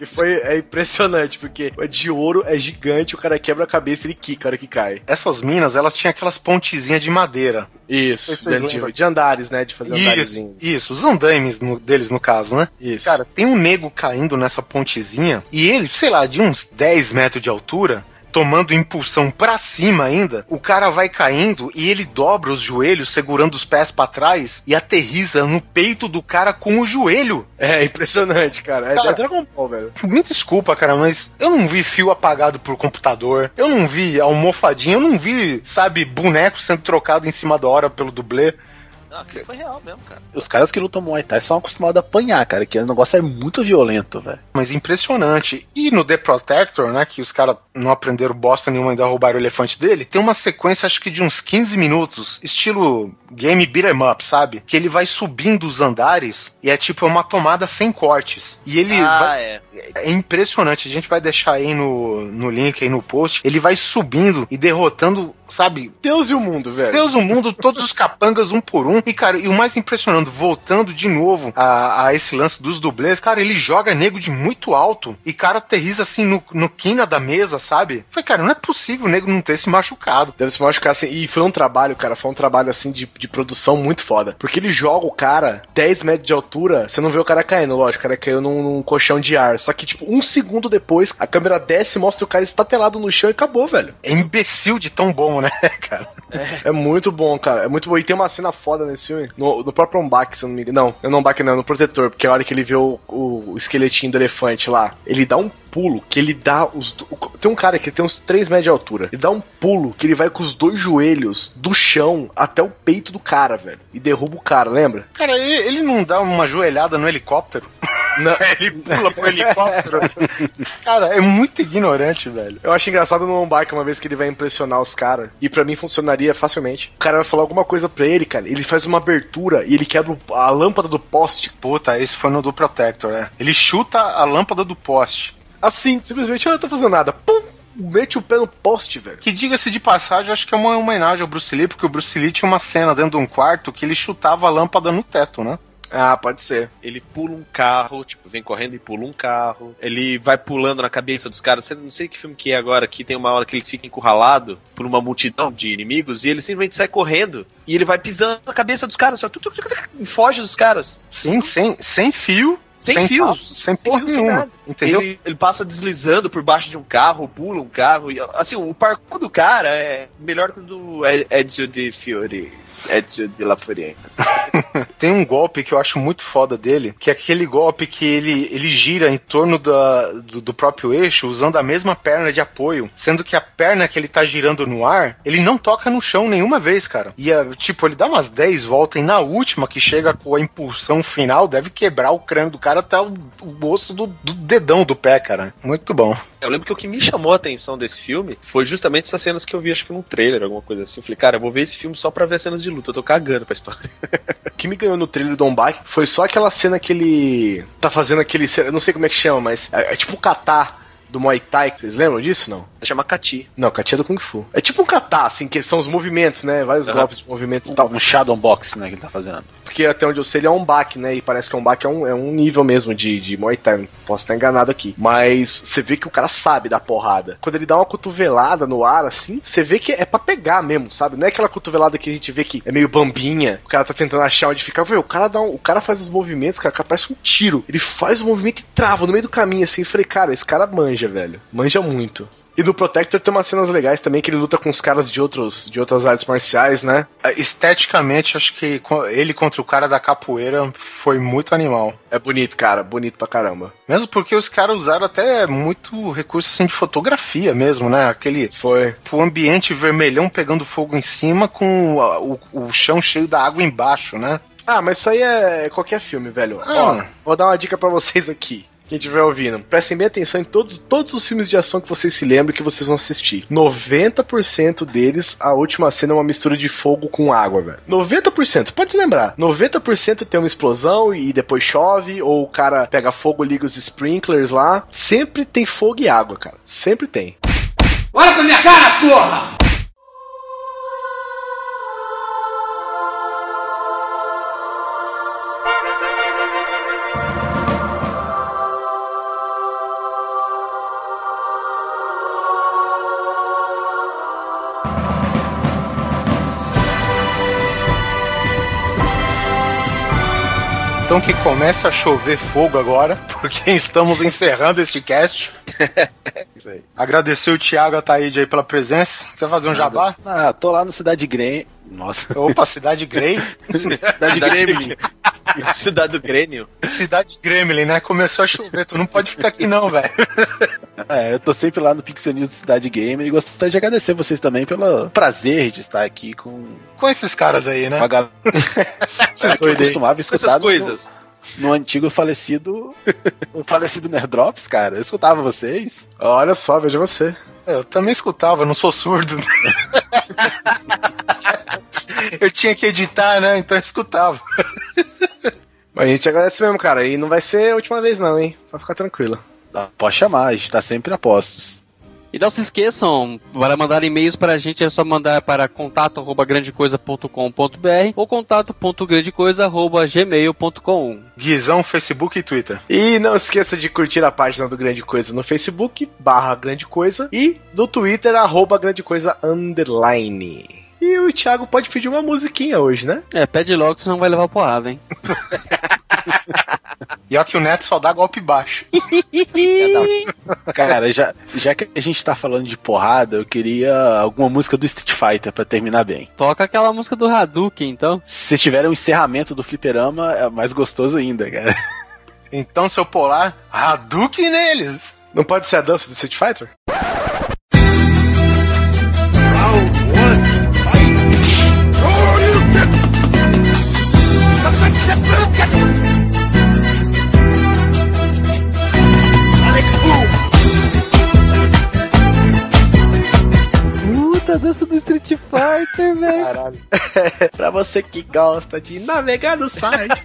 Speaker 6: e foi é impressionante, porque é de ouro, é gigante, o cara quebra a cabeça e ele quica a hora que cai.
Speaker 7: Essas minas, elas tinham aquelas pontezinhas de madeira.
Speaker 6: Isso, de, de, de, andares, né? De fazer
Speaker 7: isso, isso, os andames no, deles, no caso, né?
Speaker 6: Isso.
Speaker 7: Cara, tem um nego caindo nessa pontezinha e ele, sei lá, de uns 10 metros de altura, tomando impulsão para cima ainda, o cara vai caindo e ele dobra os joelhos, segurando os pés para trás e aterriza no peito do cara com o joelho.
Speaker 6: É impressionante, cara.
Speaker 7: cara
Speaker 6: é Dragon Ball, velho.
Speaker 7: Me desculpa, cara, mas eu não vi fio apagado por computador, eu não vi almofadinha, eu não vi, sabe, boneco sendo trocado em cima da hora pelo dublê.
Speaker 3: Não, aquilo foi real mesmo, cara.
Speaker 4: Os caras que lutam Muay Thai são acostumados a apanhar, cara, que o negócio é muito violento, velho.
Speaker 7: Mas impressionante. E no The Protector, né, que os caras não aprenderam bosta nenhuma ainda roubaram o elefante dele, tem uma sequência, acho que de uns 15 minutos, estilo game beat'em up, sabe? Que ele vai subindo os andares e é tipo uma tomada sem cortes. E ele
Speaker 3: ah,
Speaker 7: vai...
Speaker 3: é.
Speaker 7: é impressionante. A gente vai deixar aí no, no link, aí no post. Ele vai subindo e derrotando sabe?
Speaker 6: Deus e o mundo, velho.
Speaker 7: Deus e o mundo, todos os capangas um por um. E, cara, e o mais impressionante, voltando de novo a, a esse lance dos dublês, cara, ele joga nego de muito alto e, cara, aterriza assim no, no quina da mesa, sabe? Foi, cara, não é possível o nego não ter se machucado.
Speaker 6: Deve se machucar assim. E foi um trabalho, cara, foi um trabalho assim de, de produção muito foda. Porque ele joga o cara 10 metros de altura, você não vê o cara caindo, lógico, o cara caiu num, num colchão de ar. Só que, tipo, um segundo depois, a câmera desce e mostra o cara estatelado no chão e acabou, velho.
Speaker 7: É imbecil de tão bom, né, cara?
Speaker 6: É. é muito bom, cara. É muito bom. E tem uma cena foda nesse filme. No, no próprio Ombak, se eu não me engano. Não, no Ombak não, no Protetor. Porque a hora que ele vê o, o, o esqueletinho do elefante lá, ele dá um pulo que ele dá os. Tem um cara que tem uns 3 metros de altura. Ele dá um pulo que ele vai com os dois joelhos do chão até o peito do cara, velho. E derruba o cara, lembra?
Speaker 7: Cara, ele, ele não dá uma joelhada no helicóptero?
Speaker 6: Não.
Speaker 7: ele pula pro helicóptero. cara, é muito ignorante, velho.
Speaker 6: Eu acho engraçado no Ombak uma vez que ele vai impressionar os caras. E para mim funcionaria facilmente. O cara vai falar alguma coisa pra ele, cara. Ele faz uma abertura e ele quebra a lâmpada do poste.
Speaker 7: Puta, esse foi no do Protector, né? Ele chuta a lâmpada do poste.
Speaker 6: Assim, simplesmente, eu não tô fazendo nada. Pum! Mete o pé no poste, velho.
Speaker 7: Que diga-se de passagem, acho que é uma homenagem ao Bruce Lee, porque o Bruce Lee tinha uma cena dentro de um quarto que ele chutava a lâmpada no teto, né?
Speaker 6: Ah, pode ser.
Speaker 3: Ele pula um carro, tipo, vem correndo e pula um carro. Ele vai pulando na cabeça dos caras. Não sei que filme que é agora, que tem uma hora que ele fica encurralado por uma multidão de inimigos e ele simplesmente sai correndo e ele vai pisando na cabeça dos caras, só tu, tu, tu, tu, foge dos caras.
Speaker 7: Sim, sem, sem fio.
Speaker 3: Sem,
Speaker 7: Sem
Speaker 3: fios,
Speaker 7: papo, sem porra
Speaker 3: fios, sem
Speaker 7: nenhuma,
Speaker 3: nada.
Speaker 7: entendeu?
Speaker 3: Ele, ele passa deslizando por baixo de um carro, pula um carro. E, assim, o parkour do cara é melhor que o do Ezio de Fiore. Ezio de La Furienza.
Speaker 7: Tem um golpe que eu acho muito foda dele, que é aquele golpe que ele, ele gira em torno da, do, do próprio eixo usando a mesma perna de apoio, sendo que a perna que ele tá girando no ar, ele não toca no chão nenhuma vez, cara. E é, tipo, ele dá umas 10 voltas e na última que chega com a impulsão final, deve quebrar o crânio do cara até o, o osso do, do dedão do pé, cara. Muito bom.
Speaker 3: Eu lembro que o que me chamou a atenção desse filme foi justamente essas cenas que eu vi, acho que num trailer, alguma coisa assim. Eu falei, cara, eu vou ver esse filme só pra ver as cenas de luta. Eu tô cagando pra história.
Speaker 6: O que me ganhou no trailer do Ombak foi só aquela cena que ele tá fazendo aquele. Eu não sei como é que chama, mas é, é tipo catar do Muay Thai. Vocês lembram disso, não?
Speaker 3: Chama Kati.
Speaker 6: Não, Kati é do Kung Fu. É tipo um kata, assim, que são os movimentos, né? Vários
Speaker 4: Aham.
Speaker 6: golpes de movimentos e tal.
Speaker 4: Um shadow box, né, que ele tá fazendo.
Speaker 6: Porque até onde eu sei, ele é um baque, né? E parece que é um baque é um, é um nível mesmo de, de Muay Thai. Posso estar enganado aqui. Mas você vê que o cara sabe dar porrada. Quando ele dá uma cotovelada no ar, assim, você vê que é pra pegar mesmo, sabe? Não é aquela cotovelada que a gente vê que é meio bambinha. O cara tá tentando achar onde ficar. Vê, o cara dá um, o cara faz os movimentos, cara, cara, parece um tiro. Ele faz o movimento e trava no meio do caminho, assim. Eu falei, cara, esse cara manja, velho. Manja muito. E no Protector tem umas cenas legais também que ele luta com os caras de outros de outras artes marciais, né?
Speaker 7: Esteticamente, acho que ele contra o cara da capoeira foi muito animal.
Speaker 6: É bonito, cara, bonito pra caramba.
Speaker 7: Mesmo porque os caras usaram até muito recurso assim, de fotografia mesmo, né? Aquele.
Speaker 6: Foi.
Speaker 7: O ambiente vermelhão pegando fogo em cima com o, o chão cheio da água embaixo, né?
Speaker 6: Ah, mas isso aí é qualquer filme, velho.
Speaker 7: Ah.
Speaker 6: Ó, vou dar uma dica pra vocês aqui. Quem estiver ouvindo, prestem bem atenção em todos, todos os filmes de ação que vocês se lembram que vocês vão assistir. 90% deles, a última cena é uma mistura de fogo com água, velho. 90%, pode lembrar. 90% tem uma explosão e depois chove, ou o cara pega fogo, liga os sprinklers lá. Sempre tem fogo e água, cara. Sempre tem.
Speaker 22: Olha pra minha cara, porra!
Speaker 7: Então que comece a chover fogo agora, porque estamos encerrando este cast. Agradecer o Thiago Ataíde aí pela presença. Quer fazer um jabá?
Speaker 4: Ah, tô lá no Cidade Grey. Nossa.
Speaker 7: Opa, Cidade Grey.
Speaker 4: Cidade Gremlin.
Speaker 3: Cidade do Grêmio.
Speaker 7: Cidade Gremlin, né? Começou a chover, tu não pode ficar aqui não, velho.
Speaker 4: É, eu tô sempre lá no Pixel News do Cidade Game e gostaria de agradecer vocês também pelo prazer de estar aqui com
Speaker 7: Com esses caras aí, né?
Speaker 4: uma galera que eu costumava escutar
Speaker 3: Essas
Speaker 4: no,
Speaker 3: coisas.
Speaker 4: no antigo falecido o falecido Nerdrops, cara. Eu escutava vocês.
Speaker 6: Olha só, veja você.
Speaker 7: É, Eu também escutava, não sou surdo. eu tinha que editar, né? Então eu escutava.
Speaker 6: A gente agradece mesmo, cara. E não vai ser a última vez, não, hein? Vai ficar tranquilo.
Speaker 4: Pode chamar, a gente tá sempre a postos.
Speaker 5: E não se esqueçam, para mandar e-mails para a gente é só mandar para contato@grandecoisa.com.br ou contato.grandecoisa@gmail.com.
Speaker 7: Guizão, Facebook e Twitter.
Speaker 6: E não esqueça de curtir a página do Grande Coisa no Facebook, barra Grande Coisa, e do Twitter, arroba Grande Coisa Underline. E o Thiago pode pedir uma musiquinha hoje, né?
Speaker 5: É, pede logo, senão vai levar porrada, hein?
Speaker 7: E ó que o Neto só dá golpe baixo.
Speaker 4: Cara, já, já que a gente tá falando de porrada, eu queria alguma música do Street Fighter pra terminar bem.
Speaker 5: Toca aquela música do Hadouken, então.
Speaker 4: Se vocês tiverem um encerramento do fliperama, é mais gostoso ainda, cara.
Speaker 7: Então, seu polar, Hadouken neles.
Speaker 6: Não pode ser a dança do Street Fighter?
Speaker 5: Puta, dança do Street Fighter, velho.
Speaker 7: Caralho.
Speaker 6: pra você que gosta de navegar no site.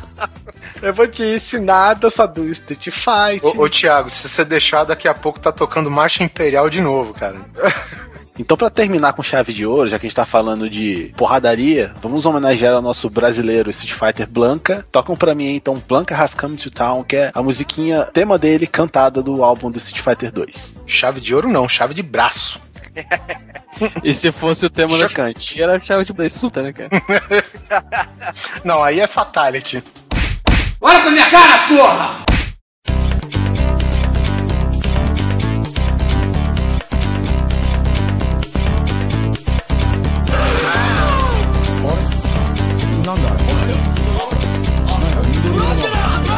Speaker 6: Eu vou te ensinar a dança do Street Fighter.
Speaker 7: Ô, ô Thiago, se você deixar, daqui a pouco tá tocando Marcha Imperial de novo, cara.
Speaker 4: Então, pra terminar com chave de ouro, já que a gente tá falando de porradaria, vamos homenagear o nosso brasileiro Street Fighter Blanca. Tocam pra mim então Blanca Has Come to Town, que é a musiquinha tema dele cantada do álbum do Street Fighter 2.
Speaker 7: Chave de ouro não, chave de braço.
Speaker 5: E se fosse o tema da
Speaker 4: Chocante.
Speaker 5: era chave de suta, né, cara?
Speaker 7: Não, aí é Fatality.
Speaker 22: Olha pra minha cara, porra!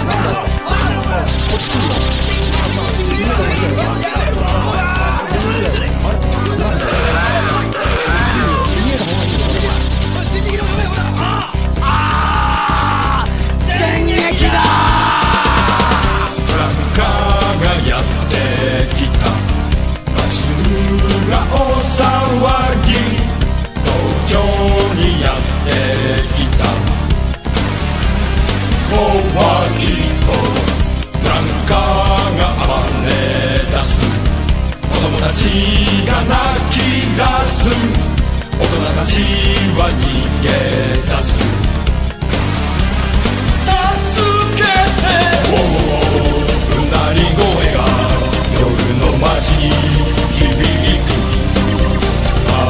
Speaker 22: oh no.
Speaker 11: 街が泣き出す。大人たちは逃げ出す。助けて。うなり声が夜の街に響く。隠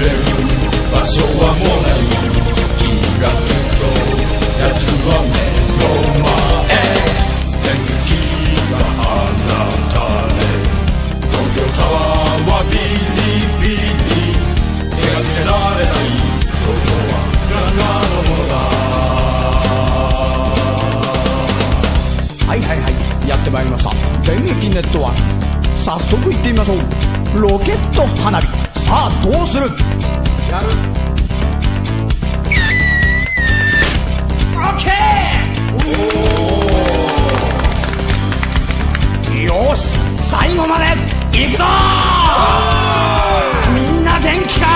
Speaker 11: れる場所はもうない。気がつくと奴は
Speaker 22: まいりました。電撃ネットワーク。早速行ってみましょう。ロケット花火。さあどうする？やる。オッケー！よし！最後まで行くぞみんな元気か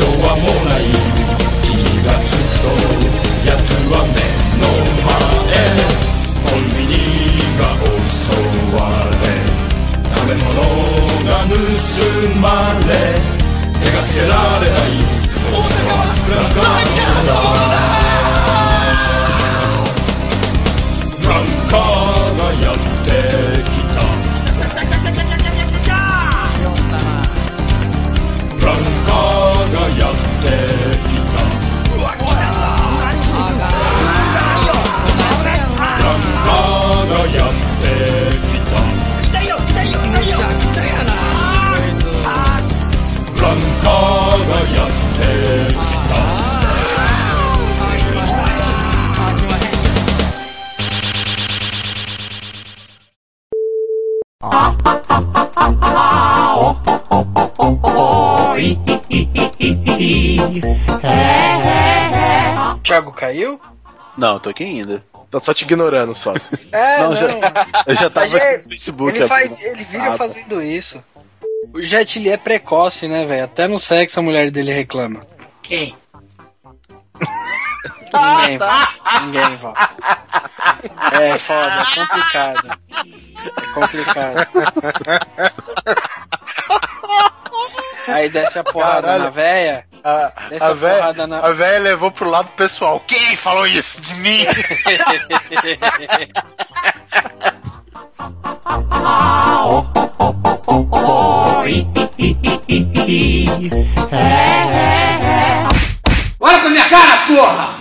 Speaker 11: 証はもうない気がつくと奴は目の前コンビニが襲われ食べ物が盗まれ手がつけられない大阪はブラン
Speaker 10: caiu?
Speaker 4: Não, tô aqui ainda.
Speaker 6: Tô só te ignorando, só.
Speaker 10: É,
Speaker 4: Não,
Speaker 10: não.
Speaker 4: já- eu já tava
Speaker 10: é-
Speaker 4: no Facebook,
Speaker 10: Ele, faz, ele vive
Speaker 4: aba.
Speaker 10: fazendo isso. O Jet Li é precoce, né, velho? Até no sexo a mulher dele reclama.
Speaker 16: Quem?
Speaker 10: Ninguém, Val. Ninguém, Val. É foda, é complicado. É complicado. Aí desce a porrada
Speaker 15: Caralho.
Speaker 10: na véia. Desce
Speaker 15: A
Speaker 10: a,
Speaker 15: véia,
Speaker 10: porrada na.
Speaker 15: a véia levou pro lado pessoal. Quem falou isso de mim?
Speaker 16: Olha pra minha cara, porra!